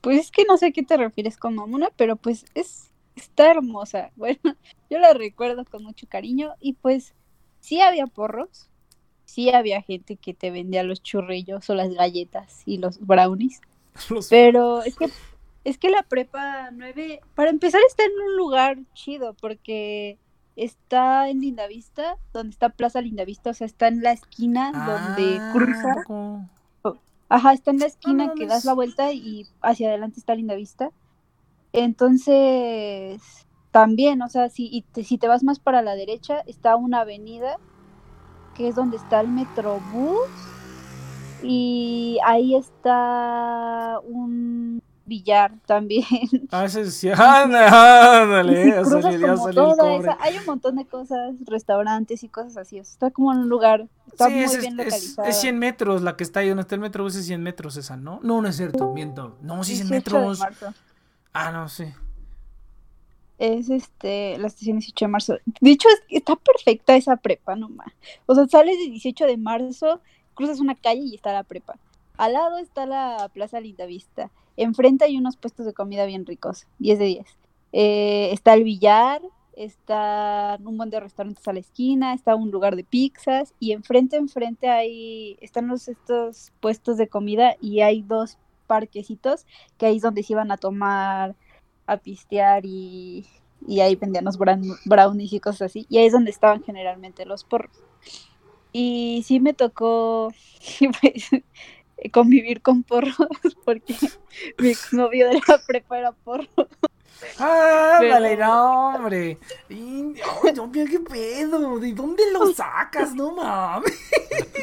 pues es que no sé a qué te refieres con mamona, pero pues es está hermosa. Bueno, yo la recuerdo con mucho cariño y pues sí había porros, sí había gente que te vendía los churrillos o las galletas y los brownies,
Los-
pero es que es que la prepa 9 para empezar está en un lugar chido porque está en Lindavista, donde está Plaza Lindavista, o sea, está en la esquina donde
Ah,
cruza
poco.
Ajá, está en la esquina
no
que das la vuelta y hacia adelante está Linda Vista. Entonces, también, o sea, si, y te, si te vas más para la derecha, está una avenida que es donde está el Metrobús y ahí está un billar también.
A veces sí. Ándale, Ya salió, ya
como
salió el
toda
cobre.
esa- hay un montón de cosas, restaurantes y cosas así. o sea, está como en un lugar, está
Sí,
muy
es,
bien
es-
localizada.
es 100 metros la que está ahí donde está el metrobús, es 100 metros esa, ¿no? No, no es cierto, miento. No, sí, 100
18 de
metros.
marzo.
Ah, no, sí.
Es este, la estación 18 de marzo. De hecho, es- está perfecta esa prepa, nomás. O sea, sales de 18 de marzo, cruzas una calle y está la prepa. Al lado está la Plaza Lindavista. Enfrente hay unos puestos de comida bien ricos, 10 de 10. Eh, está el billar, está un montón de restaurantes a la esquina, está un lugar de pizzas y enfrente, enfrente hay, están los, estos puestos de comida y hay dos parquecitos que ahí es donde se iban a tomar a pistear y, ahí vendían los brown- brownies y cosas así. Y ahí es donde estaban generalmente los porros. Y sí me tocó pues, convivir con porros porque mi exnovio de la prepa era porro.
Ah,
Pero-
dale, no, hombre. Y- Ay, no, mira qué pedo. ¿De dónde lo sacas? No mames.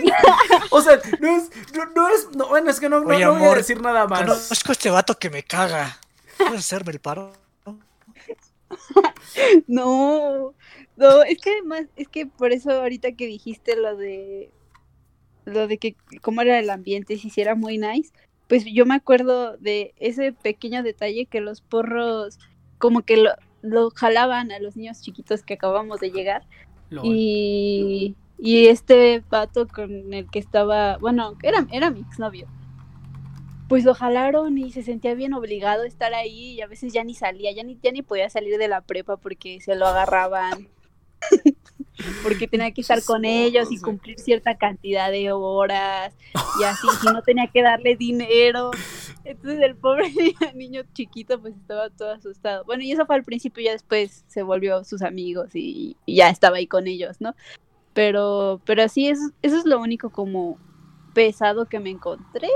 o sea, no es. No, no es. No, bueno, es que no, no, voy a decir nada más.
Conozco a este vato que me caga. ¿Puedes hacerme el paro?
No, no, es que además, es que por eso ahorita que dijiste lo de lo de que cómo era el ambiente, si sí era muy nice, pues yo me acuerdo de ese pequeño detalle que los porros como que lo, lo jalaban a los niños chiquitos que acabamos de llegar
Lol.
y, y este vato con el que estaba, bueno, era, era mi exnovio. Pues lo jalaron y se sentía bien obligado a estar ahí y a veces ya ni salía, ya ni, ya ni podía salir de la prepa porque se lo agarraban. porque tenía que estar con ellos y cumplir cierta cantidad de horas y así, si no tenía que darle dinero. Entonces el pobre niño chiquito pues estaba todo asustado. Bueno, y eso fue al principio, ya después se volvió sus amigos y, ya estaba ahí con ellos, ¿no? Pero, pero sí, eso, eso es lo único como pesado que me encontré.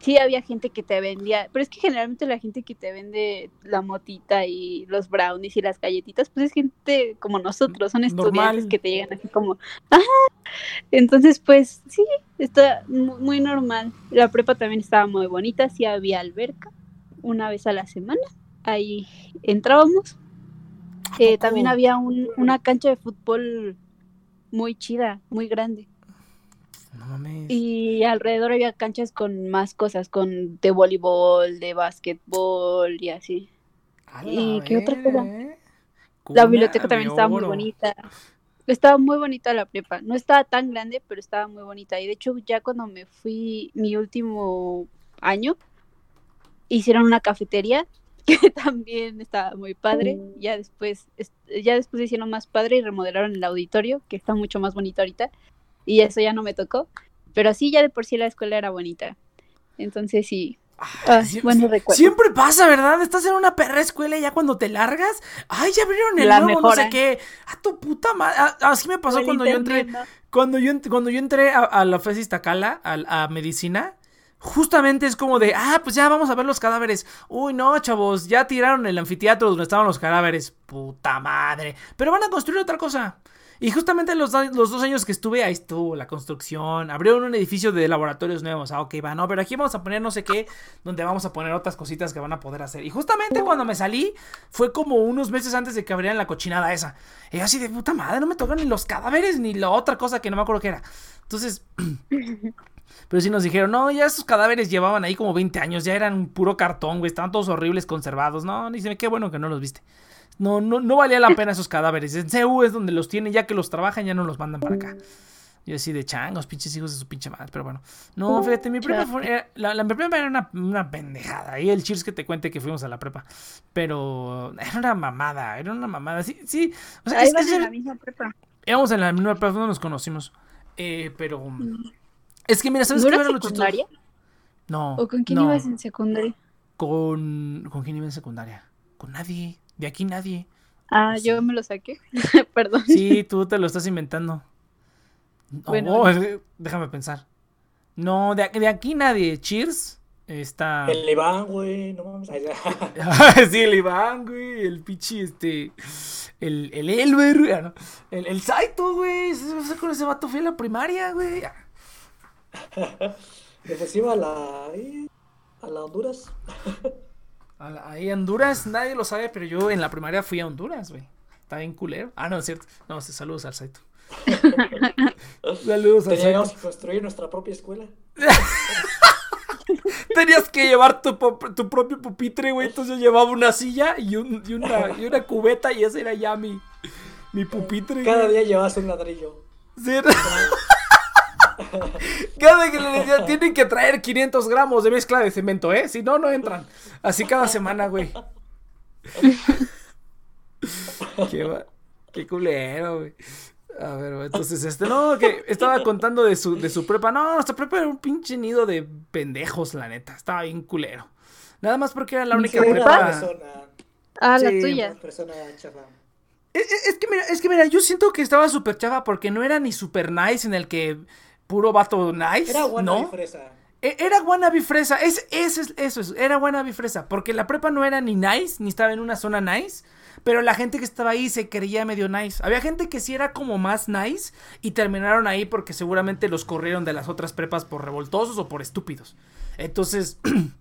Sí había gente que te vendía, pero es que generalmente la gente que te vende la motita y los brownies y las galletitas, pues es gente como nosotros, son estudiantes
Normal.
que te llegan así como, ¡ah! Entonces, pues sí, está mu- muy normal. La prepa también estaba muy bonita, sí había alberca una vez a la semana. Ahí entrábamos. Eh, también había un- una cancha de fútbol muy chida, muy grande.
No mames.
Y alrededor había canchas con más cosas, con de voleibol, de básquetbol y así. ¿y qué otra cosa? La biblioteca también estaba muy bonita. Estaba muy bonita la prepa. No estaba tan grande, pero estaba muy bonita. Y de hecho, ya cuando me fui mi último año, hicieron una cafetería que también estaba muy padre. Ya después, es- ya después hicieron más padre y remodelaron el auditorio, que está mucho más bonito ahorita. Y eso ya no me tocó. pero sí, ya de por sí la escuela era bonita. Entonces sí.
Ah, bueno, siempre pasa, ¿verdad? Estás en una perra escuela y ya cuando te largas, ay, ya abrieron el la nuevo, no sé qué. A tu puta madre. Así me pasó cuando yo entré. Cuando yo, cuando yo entré a, la FES Iztacala, a, a medicina, justamente es como de, ah, pues ya vamos a ver los cadáveres. Uy, no, chavos, ya tiraron el anfiteatro donde estaban los cadáveres. Puta madre. Pero van a construir otra cosa. Y justamente los, dos años que estuve, ahí estuvo la construcción. Abrieron un edificio de laboratorios nuevos. Ah, ok, va, no, pero aquí vamos a poner no sé qué, donde vamos a poner otras cositas que van a poder hacer. Y justamente cuando me salí, fue como unos meses antes de que abrieran la cochinada esa. Y así de puta madre, no me tocan ni los cadáveres ni la otra cosa que no me acuerdo qué era. Entonces. Pero sí nos dijeron, no, ya esos cadáveres llevaban ahí como 20 años, ya eran puro cartón, güey, estaban todos horribles, conservados. No, dice, qué bueno que no los viste. No, no, no valía la pena esos cadáveres. En CU es donde los tienen, ya que los trabajan, ya no los mandan para acá. Yo así de changos, pinches hijos de su pinche madre, pero bueno. No, fíjate, mi prepa fue, la, la, prepa era una, una pendejada. Y el cheers que te cuente que fuimos a la prepa. Pero era una mamada, era una mamada. Sí, sí.
O sea, Ahí es, en la misma prepa.
Íbamos en la misma prepa, no nos conocimos. Eh, pero. Mm. Es que mira, ¿sabes qué era lo
secundaria?
No.
¿O con quién ibas en secundaria?
Con. ¿Con quién iba en secundaria? Con nadie. De aquí nadie.
Ah, yo me lo saqué. Perdón.
Sí, tú te lo estás inventando. bueno, déjame pensar. No, de, de, aquí nadie. Cheers. Está.
El Iván, güey. No mames.
sí, el Iván, güey. El pichi, este. El, el Elber. El, el Saito, güey. Con ese vato fui a la primaria, güey.
Después iba a la. A la Honduras.
Ahí Honduras, nadie lo sabe, pero yo en la primaria fui a Honduras, güey. Está bien culero. Ah, no, es cierto. No, saludos al Saito.
saludos al Teníamos que construir nuestra propia escuela.
Tenías que llevar tu, tu, propio pupitre, güey. Entonces yo llevaba una silla y, un, y, una, y una cubeta y ese era ya mi, mi pupitre.
Cada día llevas un ladrillo.
Sí, cada que le decía, tienen que traer 500 gramos de mezcla de cemento, ¿eh? Si no, no entran. Así cada semana, güey. qué, qué culero, güey. A ver, entonces, este, no, que estaba contando de su, de su prepa. No, nuestra prepa era un pinche nido de pendejos, la neta. Estaba bien culero. Nada más porque era la única prepa.
Ah, la tuya.
Es, es, que mira, es que mira, yo siento que estaba súper chava porque no era ni super nice en el que puro vato nice. Era wannabe fresa. E, era wannabe fresa. Es, eso es, eso es, era wannabe fresa. Porque la prepa no era ni nice, ni estaba en una zona nice. Pero la gente que estaba ahí se creía medio nice. Había gente que sí era como más nice y terminaron ahí porque seguramente los corrieron de las otras prepas por revoltosos o por estúpidos. Entonces,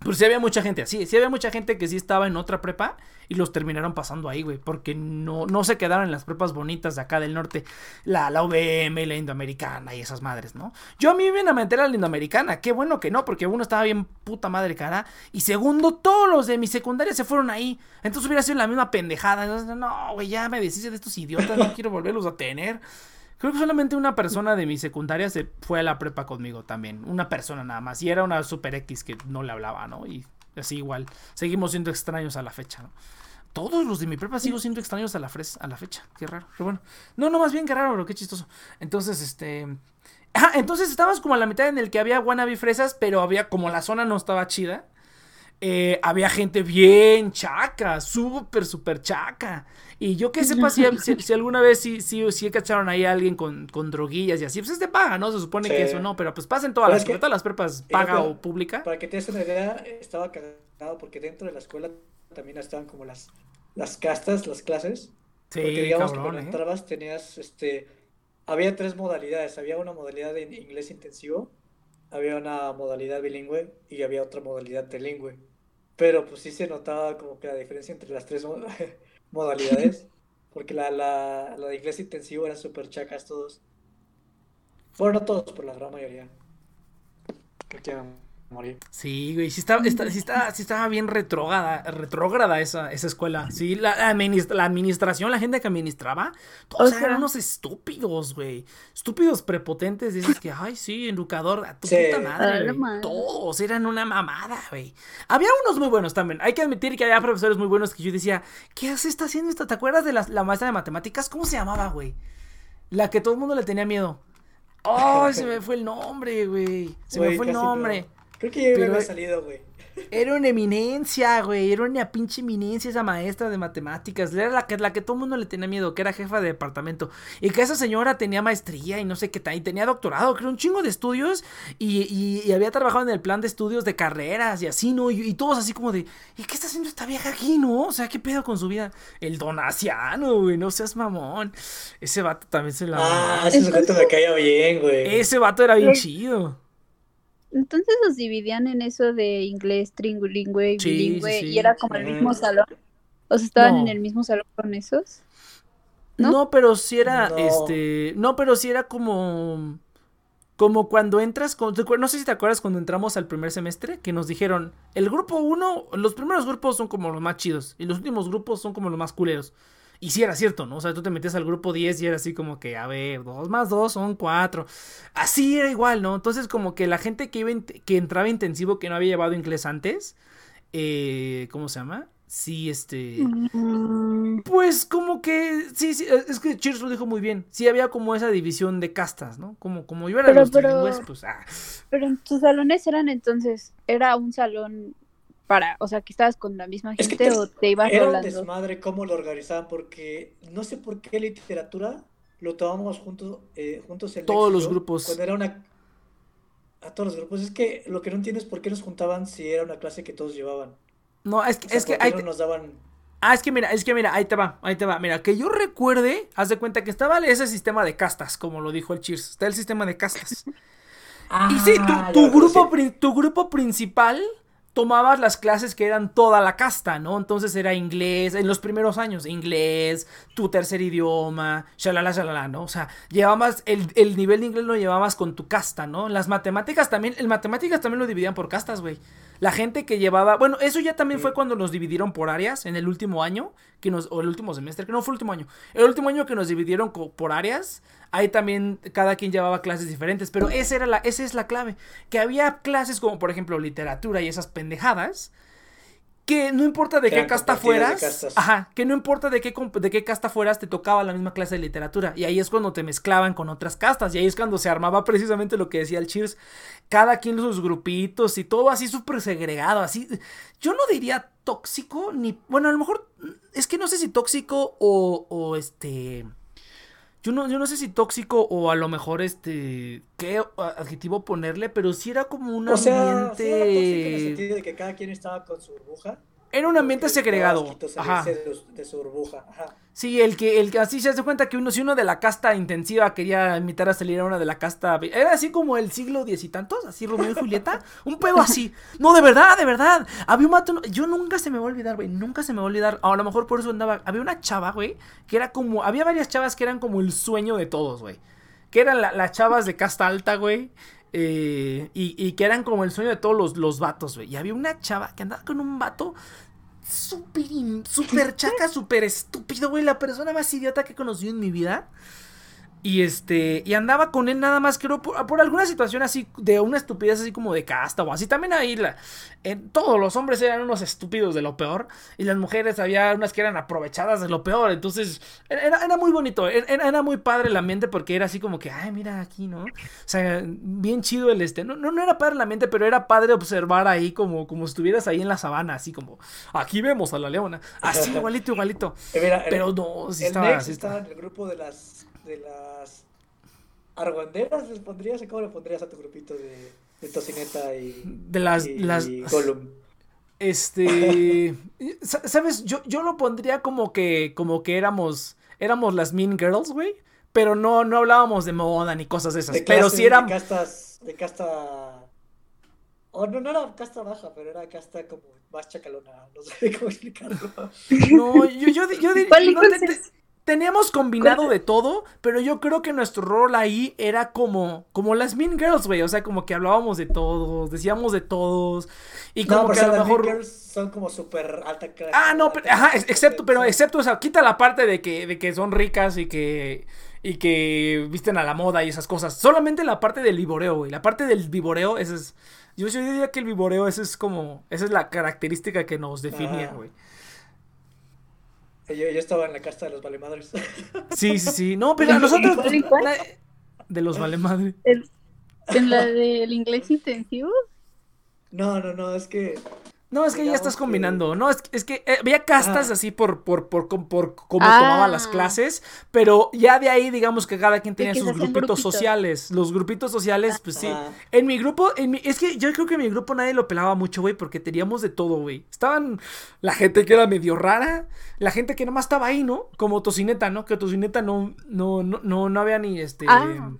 Pero sí había mucha gente así, sí había mucha gente que sí estaba en otra prepa y los terminaron pasando ahí, güey, porque no, no se quedaron en las prepas bonitas de acá del norte, la, la UVM, la Indoamericana y esas madres, ¿no? Yo a mí me a meter a la Indoamericana, qué bueno que no, porque uno estaba bien puta madre cara, y segundo, todos los de mi secundaria se fueron ahí, entonces hubiera sido la misma pendejada, no, güey, ya me deshice de estos idiotas, no quiero volverlos a tener. Creo que solamente una persona de mi secundaria se fue a la prepa conmigo también. Una persona nada más. Y era una super X que no le hablaba, ¿no? Y así igual. Seguimos siendo extraños a la fecha, ¿no? Todos los de mi prepa sigo siendo extraños a la, a la fecha. Qué raro. Pero bueno. No, no, más bien qué raro, pero qué chistoso. Entonces, este. Ah, entonces estábamos como a la mitad en el que había wannabe fresas, pero había como la zona no estaba chida. Eh, había gente bien chaca, súper, súper chaca. Y yo que sepa si, si, alguna vez sí, sí, sí cacharon ahí a alguien con, con droguillas y así, pues es de paga, ¿no? Se supone que eso no, pero pues pasen todas las, todas las prepas paga o pública.
Para que te des una idea, estaba cagado porque dentro de la escuela también estaban como las, las castas, las clases. Sí, porque digamos que cuando ¿eh? entrabas tenías, este, había tres modalidades, había una modalidad de inglés intensivo, había una modalidad bilingüe y había otra modalidad trilingüe. Pero pues sí se notaba como que la diferencia entre las tres modalidades. Porque la, la, la de inglés intensivo eran súper chacas todos. Bueno, no todos, por la gran mayoría.
Sí, güey, sí estaba, sí estaba, sí estaba bien retrógrada, retrógrada esa, esa escuela. Sí, la, la, administración, la gente que administraba, todos eran unos estúpidos, güey. Estúpidos prepotentes, dices que, ay, sí, educador, a tu puta madre, Todos eran una mamada, güey. Había unos muy buenos también. Hay que admitir que había profesores muy buenos que yo decía, ¿qué hace está haciendo esto? ¿Te acuerdas de la, la maestra de matemáticas? ¿Cómo se llamaba, güey? La que todo el mundo le tenía miedo. Oh, se me fue el nombre, güey. Se me fue el nombre.
Creo que ya me había salido, güey.
Era una eminencia, güey. Era una pinche eminencia esa maestra de matemáticas. Era la que, la que todo el mundo le tenía miedo, que era jefa de departamento. Y que esa señora tenía maestría y no sé qué tal. Y tenía doctorado, creo, un chingo de estudios. Y, y, había trabajado en el plan de estudios de carreras y así, ¿no? Y, todos así como de, ¿y qué está haciendo esta vieja aquí, no? O sea, ¿qué pedo con su vida? El donaciano, güey. No seas mamón. Ese vato también se la.
Ah, ese vato me caía bien, güey.
Ese vato era bien chido.
Entonces los dividían en eso de inglés, trilingüe, bilingüe, y era como el mismo salón. ¿O sea, estaban en el mismo salón con esos?
¿No? pero si era, este, no, pero si era como, como cuando entras, con, no sé si te acuerdas cuando entramos al primer semestre, que nos dijeron, el grupo uno, los primeros grupos son como los más chidos, y los últimos grupos son como los más culeros. Y sí era cierto, ¿no? O sea, tú te metías al grupo 10 y era así como que, a ver, 2 más 2 son 4. Así era igual, ¿no? Entonces como que la gente que, iba que entraba intensivo que no había llevado inglés antes, eh, ¿cómo se llama? Sí, este... Mm. Pues como que, sí, sí, es que Cheers lo dijo muy bien. Sí había como esa división de castas, ¿no? Como, como yo era
pero, los pero, pues... Ah. Pero en tus salones eran entonces, era un salón para, o sea, que estabas con la misma gente o te ibas
era un desmadre cómo lo organizaban porque no sé por qué literatura lo tomamos juntos eh, juntos en
todos los grupos
cuando era una a todos los grupos es que lo que no entiendo es por qué nos juntaban si era una clase que todos llevaban
no es que es que
nos daban
Ah, es que mira, es que mira, ahí te va, ahí te va. Mira, que yo recuerde, haz de cuenta que estaba ese sistema de castas, como lo dijo el Cheers. Está el sistema de castas. y sí, tu, ah, tu grupo, tu grupo principal tomabas las clases que eran toda la casta, ¿no? Entonces era inglés, en los primeros años, inglés, tu tercer idioma, shalala, shalala, ¿no? O sea, llevabas, el, el nivel de inglés lo llevabas con tu casta, ¿no? Las matemáticas también, el matemáticas también lo dividían por castas, güey. La gente que llevaba, bueno, eso ya también fue cuando nos dividieron por áreas en el último año, que nos, o el último semestre, que no fue el último año, el último año que nos dividieron por áreas, ahí también cada quien llevaba clases diferentes, pero esa, era la, esa es la clave, que había clases como por ejemplo literatura y esas pendejadas, que no importa de qué casta fueras, ajá, que no importa de qué, de qué casta fueras, te tocaba la misma clase de literatura. Y ahí es cuando te mezclaban con otras castas. Y ahí es cuando se armaba precisamente lo que decía el Cheers. Cada quien sus grupitos y todo así súper segregado. Así. Yo no diría tóxico, ni. Bueno, a lo mejor. Es que no sé si tóxico o, o este. Yo no, yo no sé si tóxico o a lo mejor este. ¿Qué adjetivo ponerle? Pero sí era como un ambiente.
O sea, era en el sentido de que cada quien estaba con su burbuja.
Era un ambiente segregado.
Ajá. De, su burbuja. Ajá.
Sí, el que, el que así se hace cuenta que uno, si uno de la casta intensiva quería invitar a salir a una de la casta. Era así como el siglo diez y tantos, así Romeo y Julieta. un pedo así. No, de verdad, de verdad. Había un mato. Yo nunca se me va a olvidar, güey. Nunca se me va a olvidar. A lo mejor por eso andaba. Había una chava, güey, que era como. Había varias chavas que eran como el sueño de todos, güey. Que eran las chavas de casta alta, güey. Eh, y, que eran como el sueño de todos los, los vatos, güey. Y había una chava que andaba con un vato súper, súper chaca, súper estúpido, güey. La persona más idiota que he conocido en mi vida. Y este, y andaba con él nada más, creo, por, por, alguna situación así, de una estupidez así como de casta o así. También ahí, la, en, todos los hombres eran unos estúpidos de lo peor. Y las mujeres había unas que eran aprovechadas de lo peor. Entonces, era, era muy bonito, era, era, muy padre el ambiente porque era así como que, ay, mira aquí, ¿no? O sea, bien chido el este. No, no, no era padre el ambiente, pero era padre observar ahí como, como si estuvieras ahí en la sabana, así como, aquí vemos a la leona. Así, igualito, igualito.
Eh,
pero no,
sí estaba, estaba en el grupo de las de las argüenderas les pondrías? ¿Cómo le pondrías a tu grupito de, de tocineta y,
de las,
y,
las...
Gollum?
Este, sabes, yo, yo lo pondría como que, como que éramos, éramos las Mean Girls, güey, pero no, no hablábamos de moda ni cosas de esas, pero si eran...
De castas, de casta... O no, no era casta baja, pero era casta como más chacalona, no sé cómo explicarlo.
No, yo, yo, yo, diría teníamos combinado de todo, pero yo creo que nuestro rol ahí era como, como las Mean Girls, güey. O sea, como que hablábamos de todos, decíamos de todos. Y como que a lo mejor.
Mean Girls son como súper alta clase.
Ah, no, pero, ajá, excepto, pero excepto, o sea, quita la parte de que, de que son ricas y que. Y que visten a la moda y esas cosas. Solamente la parte del viboreo, güey. La parte del viboreo, esa es. Yo, yo diría que el viboreo, esa es como. Esa es la característica que nos definía, güey.
Yo, yo, estaba en la casta de los valemadres.
Sí, sí, sí. No, pero nosotros. de los vale madre.
¿En la del inglés intensivo?
No, no, no, es que
no, es que ya estás combinando. No, es, es que eh, había castas así por, por, por, por, cómo tomaba las
Ah.
clases, pero ya de ahí, digamos que cada quien tenía sus grupitos
grupitos.
sociales. Los grupitos sociales, pues sí.
Ajá.
En mi grupo, en mi, es que yo creo que en mi grupo nadie lo pelaba mucho, güey, porque teníamos de todo, güey. Estaban la gente que era medio rara, la gente que nomás estaba ahí, ¿no? Como Tocineta, ¿no? Que Tocineta no, no, no, no, no había ni este.
Ah.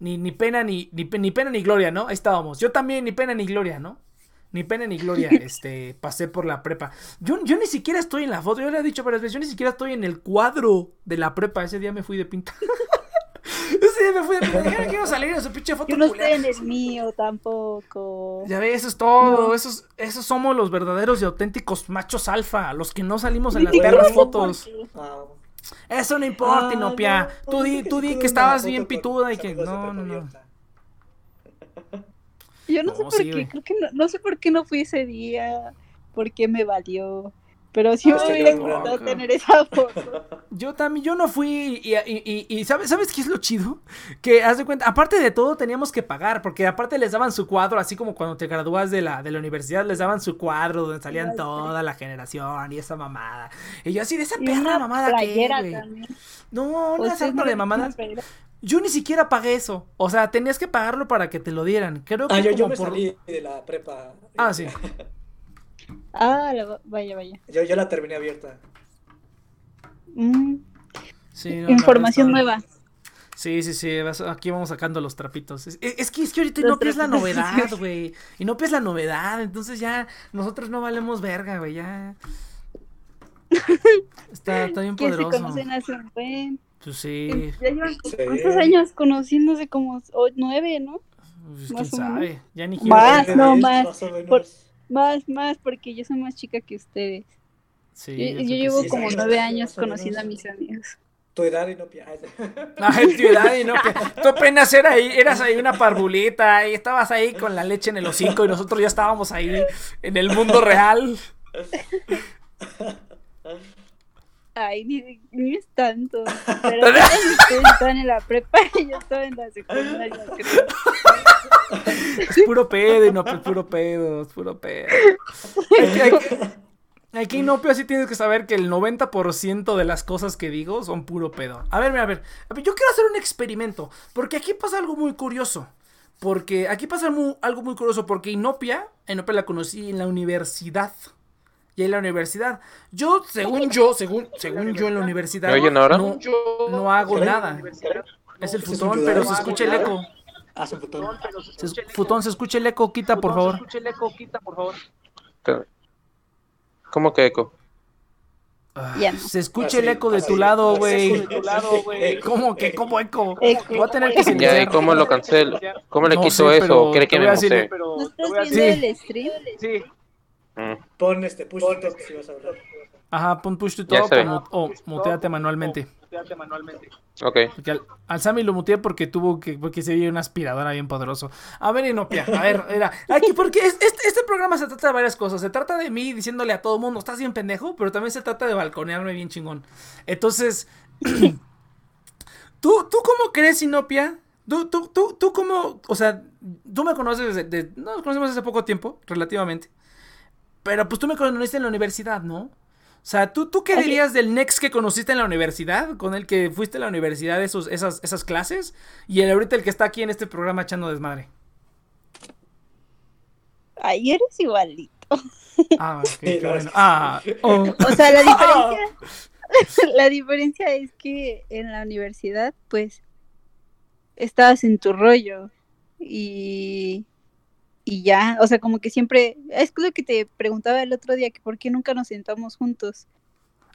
Ni, ni pena ni, ni pena ni gloria, ¿no? Ahí estábamos. Yo también, ni pena ni gloria, ¿no? Ni pena ni gloria, este, pasé por la prepa. Yo, yo ni siquiera estoy en la foto, yo le he dicho varias veces, yo ni siquiera estoy en el cuadro de la prepa. Ese día me fui de pinta. Ese día me fui de pinta. Dijeron que iba a salir en su pinche foto
Yo no
culera.
estoy en el mío tampoco.
Ya ves, eso es todo.
No.
Esos, esos somos los verdaderos y auténticos machos alfa, los que no salimos en las perras fotos. Eso no importa,
ah,
Inopia.
no,
tú di, tú di que estabas bien pituda y que. No, no, no.
Yo no, sé por
sí,
qué, creo que no, no sé por qué no fui ese día, por qué me valió. Pero sí
Ah,
me
está
hubiera encantado tener esa foto.
Yo también, yo no fui y, y, y- y ¿sabes, ¿sabes qué es lo chido? Que haz de cuenta, aparte de todo teníamos que pagar, porque aparte les daban su cuadro, así como cuando te gradúas de la, de la universidad, les daban su cuadro donde salían
Ay, sí.
toda la generación y esa mamada. Y yo así de esa
Y
perra
una
mamada que. No, harto
no
de mamadas.
una playera.
Yo ni siquiera pagué eso. O sea, tenías que pagarlo para que te lo dieran. Creo que
Ah, yo, yo me
por-
salí de la prepa.
Ah, sí.
Ah, la- vaya, vaya.
Yo, yo la terminé abierta.
Mm,
Sí, no, la
información nueva.
Sí, sí, sí, aquí vamos sacando los trapitos. Es, que, es que ahorita Inopia es la novedad, güey. Inopia es la novedad, entonces ya nosotros no valemos verga, güey, ya. Está, está bien
se
poderoso.
conocen hace un buen.
Pues sí,
Ya llevan
Sí.
cuántos años conociéndose como nueve, ¿no?
pues, quién
más o menos.
sabe. Ya ni.
Más, no, más.
o menos.
Por- Más, más, porque yo soy más chica que ustedes.
Sí,
Yo, llevo
sí.
como
sí,
nueve años conociendo a mis amigos.
Tu edad y no pi- Ay,
Ay, tu edad, Inopia. Tú apenas era ahí, eras ahí una parvulita y estabas ahí con la leche en el hocico y nosotros ya estábamos ahí en el mundo real.
Ay, ni, ni es tanto. Pero ustedes estaban en la prepa y yo estaba en la secundaria, creo.
Es puro pedo, Inopia, es puro pedo, es puro pedo. Aquí, aquí- sí tienes que saber que el 90% de las cosas que digo son puro pedo. A ver, a ver, a ver, yo quiero hacer un experimento, porque aquí pasa algo muy curioso. Porque aquí pasa algo muy curioso, porque Inopia, Inopia la conocí en la universidad. Y en la universidad. Yo, según yo, según, según yo en la universidad,
¿Me oyen ahora?
no, no hago nada. Es el futón, pero se escucha el eco.
Ah, su botón.
Se Futón, se escucha el eco, quita, por favor.
¿Cómo que eco?
No.
Se escucha
Así,
el eco de
así,
tu lado, güey. ¿Cómo que cómo eco?
Eco.
Voy a tener que
Ya, ¿y
silenciar.
cómo lo cancelo? ¿Cómo le
No
quito
sé,
eso?
pero
¿O ¿Quiere que me mute?
¿No estás
Sí.
viendo el stream?
Mm.
Pon este, push to talk si vas a hablar.
Ajá, pon push to talk o, o muteate manualmente.
Ok.
Porque al, al Sammy lo muteé porque tuvo que, porque se veía una aspiradora bien poderoso. A ver, Inopia, a ver, mira, aquí, porque es- este, este programa se trata de varias cosas. Se trata de mí diciéndole a todo mundo, estás bien pendejo, pero también se trata de balconearme bien chingón. Entonces, ¿tú, ¿tú cómo crees, Inopia? ¿Tú, tú, tú, tú cómo, o sea, tú me conoces desde, de- no, nos conocemos hace poco tiempo, relativamente. Pero pues tú me conociste en la universidad, ¿no? O sea, ¿tú, ¿tú qué dirías del Next que conociste en la universidad? Con el que fuiste a la universidad esos, esas, esas clases. Y el ahorita el que está aquí en este programa echando desmadre.
Ay, eres igualito.
Ah, ok,
Sí,
qué
no,
bueno. Ah, oh.
O sea, la diferencia, la diferencia es que en la universidad, pues, estabas en tu rollo y, y ya, o sea, como que siempre, es lo que te preguntaba el otro día, que por qué nunca nos sentamos juntos.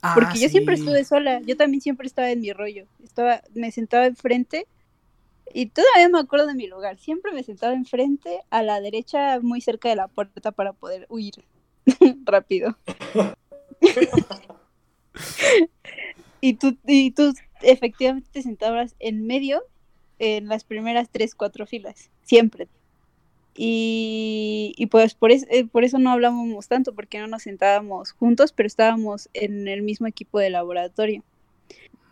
Ah,
Porque yo siempre estuve sola, yo también siempre estaba en mi rollo. Estaba, me sentaba enfrente y todavía me acuerdo de mi lugar. Siempre me sentaba enfrente, a la derecha, muy cerca de la puerta para poder huir rápido. y tú, y tú efectivamente te sentabas en medio, en las primeras tres, cuatro filas, siempre. Y, y pues por eso, eh, por eso no hablábamos tanto, porque no nos sentábamos juntos, pero estábamos en el mismo equipo de laboratorio.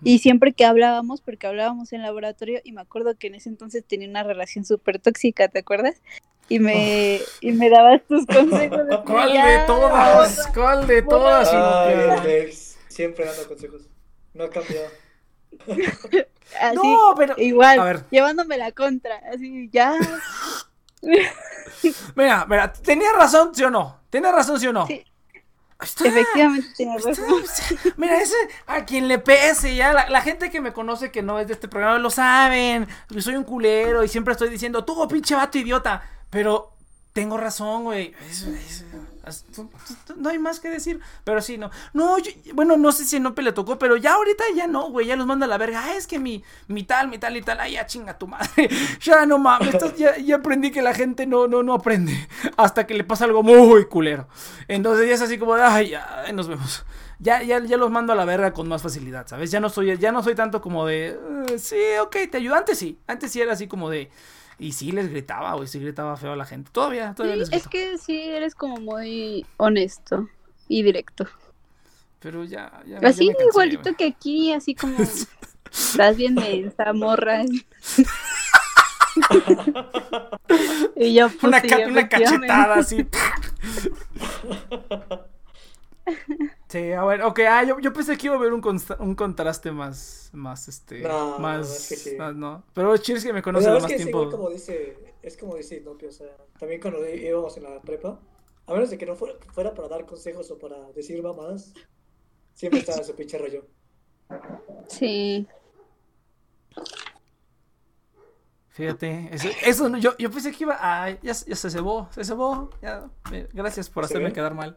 Y siempre que hablábamos, porque hablábamos en laboratorio, y me acuerdo que en ese entonces tenía una relación súper tóxica, ¿te acuerdas? Y me, y me dabas tus consejos. de
¿Cuál de todas? ¿Cuál de todas?
Ay, siempre dando consejos. No ha cambiado.
Así,
No, pero.
igual,
A ver.
llevándome la contra, así, ya.
Mira, mira, ¿tenía razón, sí o no? ¿Tenía razón, sí o no?
Sí.
Está.
Efectivamente, tienes
Está-
razón.
Mira, ese a quien le pese, ya la, la gente que me conoce que no es de este programa lo saben. Yo soy un culero y siempre estoy diciendo, tú, pinche vato idiota. Pero tengo razón, güey. Es- es- no hay más que decir. Pero sí, no. No, yo- bueno, no sé si Nope le tocó, pero ya ahorita ya no, güey. Ya los manda a la verga. Ah, es que mi, mi tal, mi tal y tal. Ya chinga tu madre. ya no mames. ya, ya aprendí que la gente no, no, no aprende. Hasta que le pasa algo muy culero. Entonces ya es así como, de, ay, ya, nos vemos. Ya, ya, ya los mando a la verga con más facilidad, ¿sabes? Ya no soy, ya no soy tanto como de, "Eh, sí, ok, te ayudo. Antes sí, antes sí era así como de, y sí les gritaba, güey, sí gritaba feo a la gente. Todavía, todavía
Sí,
les
es
grito.
que sí, eres como muy honesto y directo.
Pero ya, ya, ya
Así,
me cansé,
igualito
güey.
que aquí, así como estás bien mensa, morra. y yo, pues,
Una, ca- una cachetada así. Sí, a ver, ok, ah, yo, yo pensé que iba a haber un, un contraste más, más, este,
No,
más,
es que sí.
más, no. Pero Cheers que me conoce de más
es que
tiempo.
igual como dice, es como dice o sea, también cuando íbamos en la prepa, a menos de que no fuera, fuera para dar consejos o para decir mamadas, siempre estaba ese pinche rollo.
Sí.
Fíjate, eso, eso no- yo, yo pensé que iba. Ay, ya, ya se cebó, se cebó. Ya, gracias por
¿Se
hacerme quedar mal.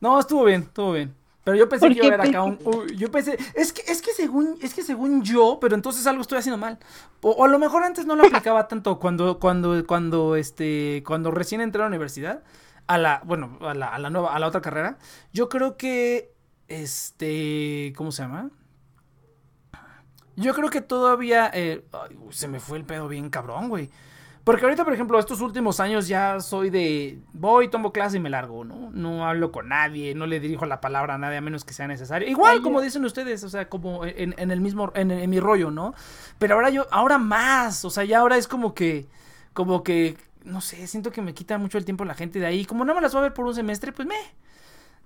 No, estuvo bien, estuvo bien. Pero yo pensé
¿Por
que iba a haber acá un. uy, yo pensé. Es que, es que según, es que según yo, pero entonces algo estoy haciendo mal. O, o a lo mejor antes no lo aplicaba tanto cuando, cuando, cuando, este, cuando recién entré a la universidad. A la, bueno, a la, a la nueva, a la otra carrera. Yo creo que. Este. ¿Cómo se llama? Yo creo que todavía. eh, ay, se me fue el pedo bien cabrón, güey. Porque ahorita, por ejemplo, estos últimos años ya soy de. Voy, tomo clase y me largo, ¿no? No hablo con nadie, no le dirijo la palabra a nadie a menos que sea necesario. Igual, como dicen ustedes, o sea, como en, en el mismo. En, en mi rollo, ¿no? Pero ahora yo. Ahora más. O sea, ya ahora es como que. Como que. No sé, siento que me quita mucho el tiempo la gente de ahí. Como no me las voy a ver por un semestre, pues me.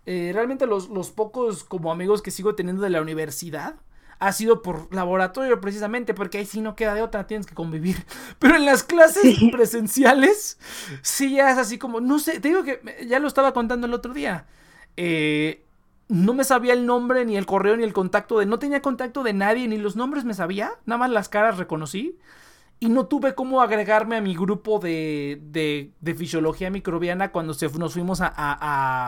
Eh, realmente los, los pocos como amigos que sigo teniendo de la universidad ha sido por laboratorio precisamente, porque ahí sí no queda de otra, tienes que convivir. Pero en las clases presenciales, sí ya es así como, no sé, te digo que eh, ya lo estaba contando el otro día. Eh, no me sabía el nombre, ni el correo, ni el contacto de, no tenía contacto de nadie, ni los nombres me sabía, nada más las caras reconocí. Y no tuve cómo agregarme a mi grupo de, de, de fisiología microbiana cuando se, nos fuimos a, a,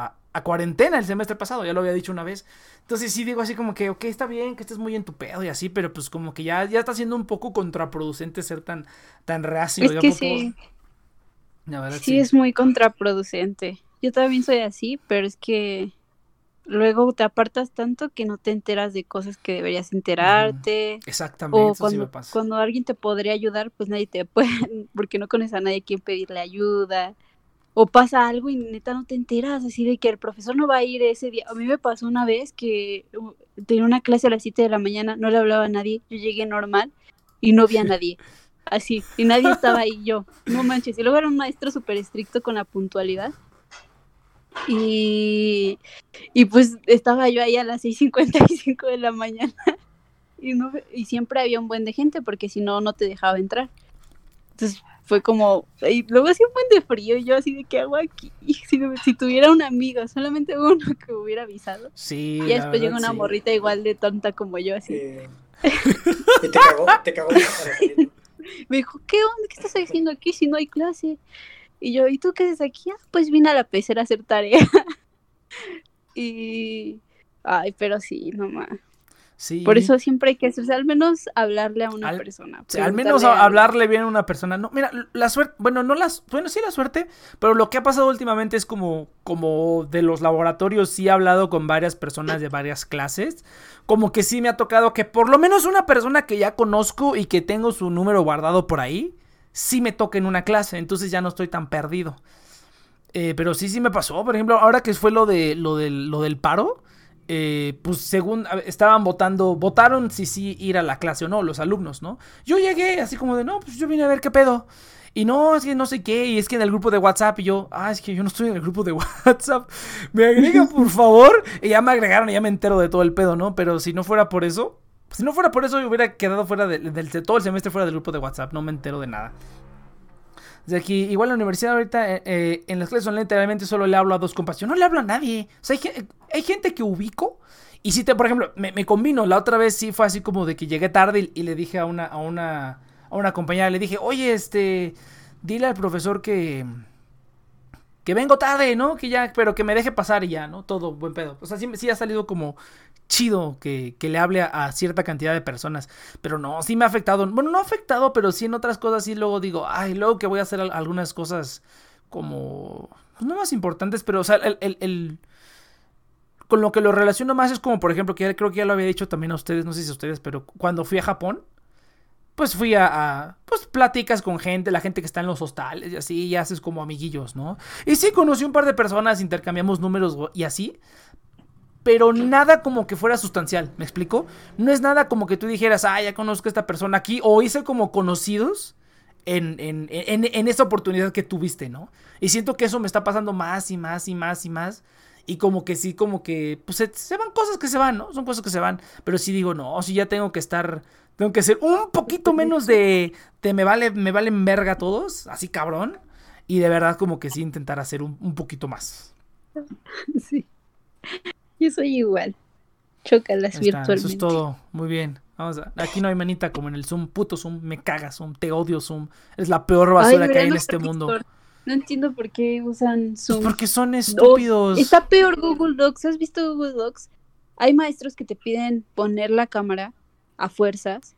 a- a cuarentena el semestre pasado, ya lo había dicho una vez. Entonces sí digo así como que, ok, está bien que estés muy en tu pedo y así, pero pues como que ya, ya está siendo un poco contraproducente ser tan, tan reacio.
Es
¿ya
que
poco?
sí,
La verdad,
sí es muy contraproducente. Yo también soy así, pero es que luego te apartas tanto que no te enteras de cosas que deberías enterarte.
Exactamente,
O
eso sí me
cuando,
pasa.
cuando alguien te podría ayudar, pues nadie te puede, porque no conoces a nadie a quien pedirle ayuda. O pasa algo y neta no te enteras, así de que el profesor no va a ir ese día. A mí me pasó una vez que tenía una clase a las 7 de la mañana, no le hablaba a nadie, yo llegué normal y no vi a nadie. Así, y nadie estaba ahí, yo, no manches. Y luego era un maestro súper estricto con la puntualidad. Y, y pues estaba yo ahí a las 6.55 de la mañana y, no, y siempre había un buen de gente porque si no, no te dejaba entrar. Entonces fue como, y luego hacía un buen de frío y yo así de qué hago aquí. Si, si tuviera un amigo, solamente uno que me hubiera avisado.
Sí,
Y después llegó
verdad,
una
sí.
morrita igual de tonta como yo, así.
Eh, y te cagó, te cagó.
Me dijo, ¿qué onda? ¿Qué estás haciendo aquí si no hay clase? Y yo, ¿y tú qué haces aquí? "Ah, pues vine a la pecera a hacer tarea. y... Ay, pero sí, nomás.
Sí.
Por eso siempre hay que hacerse, al menos hablarle a una
Al-
persona.
Sí, al menos a- hablarle bien a una persona. No, mira, la suerte, bueno, no las, bueno, sí la suerte, pero lo que ha pasado últimamente es como, como de los laboratorios, sí he hablado con varias personas de varias clases, como que sí me ha tocado que por lo menos una persona que ya conozco y que tengo su número guardado por ahí, sí me toca en una clase, entonces ya no estoy tan perdido. Eh, pero sí, sí me pasó, por ejemplo, ahora que fue lo de lo del, lo del paro, eh, pues según estaban votando, votaron si sí ir a la clase o no, los alumnos, ¿no? Yo llegué así como de, no, pues yo vine a ver qué pedo. Y no, es que no sé qué, y es que en el grupo de WhatsApp, y yo, ah, es que yo no estoy en el grupo de WhatsApp, me agregan por favor. Y ya me agregaron y ya me entero de todo el pedo, ¿no? Pero si no fuera por eso, si no fuera por eso, yo hubiera quedado fuera del de, todo el semestre fuera del grupo de WhatsApp, no me entero de nada. De aquí, igual la universidad ahorita, eh, eh, en las clases online, literalmente solo le hablo a dos compas. Yo no le hablo a nadie. O sea, hay, gente que ubico. Y si te, por ejemplo, me, combino. La otra vez sí fue así como de que llegué tarde y, le dije a una, a una, a una compañera, le dije, oye, este, dile al profesor que, que vengo tarde, ¿no? Que ya, pero que me deje pasar y ya, ¿no? Todo buen pedo. O sea, sí, sí ha salido como chido que, le hable a, cierta cantidad de personas. Pero no, sí me ha afectado. Bueno, no ha afectado, pero sí en otras cosas sí luego digo, ay, luego que voy a hacer algunas cosas como... Pues no más importantes, pero o sea, el, con lo que lo relaciono más es como, por ejemplo, que creo que ya lo había dicho también a ustedes, no sé si a ustedes, pero cuando fui a Japón, pues fui a, a, pues platicas con gente, la gente que está en los hostales y así, y haces como amiguillos, ¿no? Y sí conocí un par de personas, intercambiamos números y así, pero nada como que fuera sustancial, ¿me explico? No es nada como que tú dijeras, ah, ya conozco a esta persona aquí, o hice como conocidos en, en, en, en esa oportunidad que tuviste, ¿no? Y siento que eso me está pasando más y más y más y más. Y como que sí, como que, pues se, van cosas que se van, ¿no? Son cosas que se van. Pero sí digo, no, si ya tengo que estar, tengo que ser un poquito menos de, de me vale, me valen verga todos, así cabrón. Y de verdad como que sí intentar hacer un, un poquito más.
Sí. Yo soy igual. Chócalas virtualmente.
Eso es todo. Muy bien. Vamos a... Aquí no hay manita como en el Zoom. Puto Zoom. Me cagas Zoom. Te odio Zoom. Es la peor basura que hay en este mundo.
No entiendo por qué usan Zoom.
porque son estúpidos.
está peor Google Docs. ¿Has visto Google Docs? Hay maestros que te piden poner la cámara a fuerzas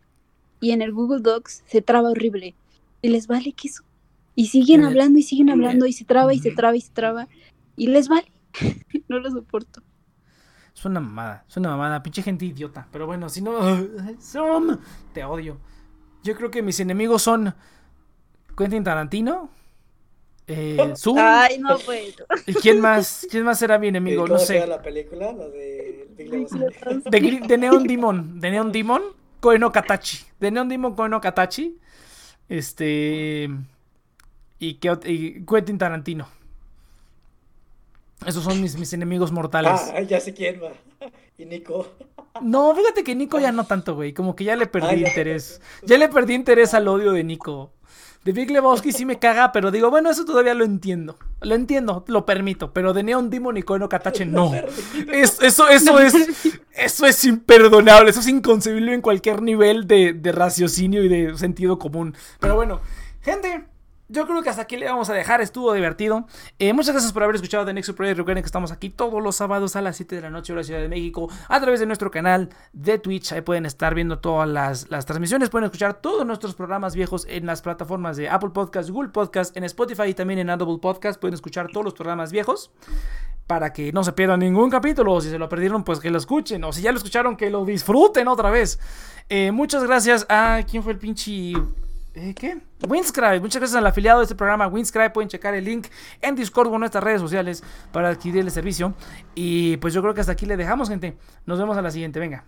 y en el Google Docs se traba horrible. Y les vale que eso. Y siguen hablando y siguen hablando y se traba y se traba y se traba. Y les vale. no lo soporto.
Es una mamada, es una mamada, pinche gente idiota. Pero bueno, si no. te odio. Yo creo que mis enemigos son Quentin Tarantino. Eh, Zoom.
Ay, no puedo.
¿Y quién más? ¿Quién más será mi enemigo? No sé.
la película? La de
de, Neon Demon. De Neon Demon. Koeno Katachi. De Neon Demon Koeno Katachi. Este. Y, y Quentin Tarantino. Esos son mis, mis enemigos mortales.
Ah, ya sé quién va. Y Nico.
No, fíjate que Nico ya no tanto, güey. Como que ya le perdí interés. Ya le perdí interés al odio de Nico. De Big Lebowski sí me caga, pero digo, bueno, eso todavía lo entiendo. Lo entiendo, lo permito. Pero de Neon Demon y Koeno Katache, no. eso, eso es. Eso es imperdonable. Eso es inconcebible en cualquier nivel de, de raciocinio y de sentido común. Pero bueno, gente yo creo que hasta aquí le vamos a dejar. Estuvo divertido. Eh, muchas gracias por haber escuchado The Next Project. Recuerden que estamos aquí todos los sábados a las 7 de la noche la Ciudad de México a través de nuestro canal de Twitch. Ahí pueden estar viendo todas las, las transmisiones. Pueden escuchar todos nuestros programas viejos en las plataformas de Apple Podcast, Google Podcast, en Spotify y también en Audible Podcast. Pueden escuchar todos los programas viejos para que no se pierdan ningún capítulo. O si se lo perdieron, pues que lo escuchen. O si ya lo escucharon, que lo disfruten otra vez. Eh, muchas gracias a. ¿Quién fue el pinche ¿Eh, ¿Qué? Winscribe. Muchas gracias al afiliado de este programa, Winscribe. Pueden checar el link en Discord o en nuestras redes sociales para adquirir el servicio. Y pues yo creo que hasta aquí le dejamos, gente. Nos vemos a la siguiente. Venga.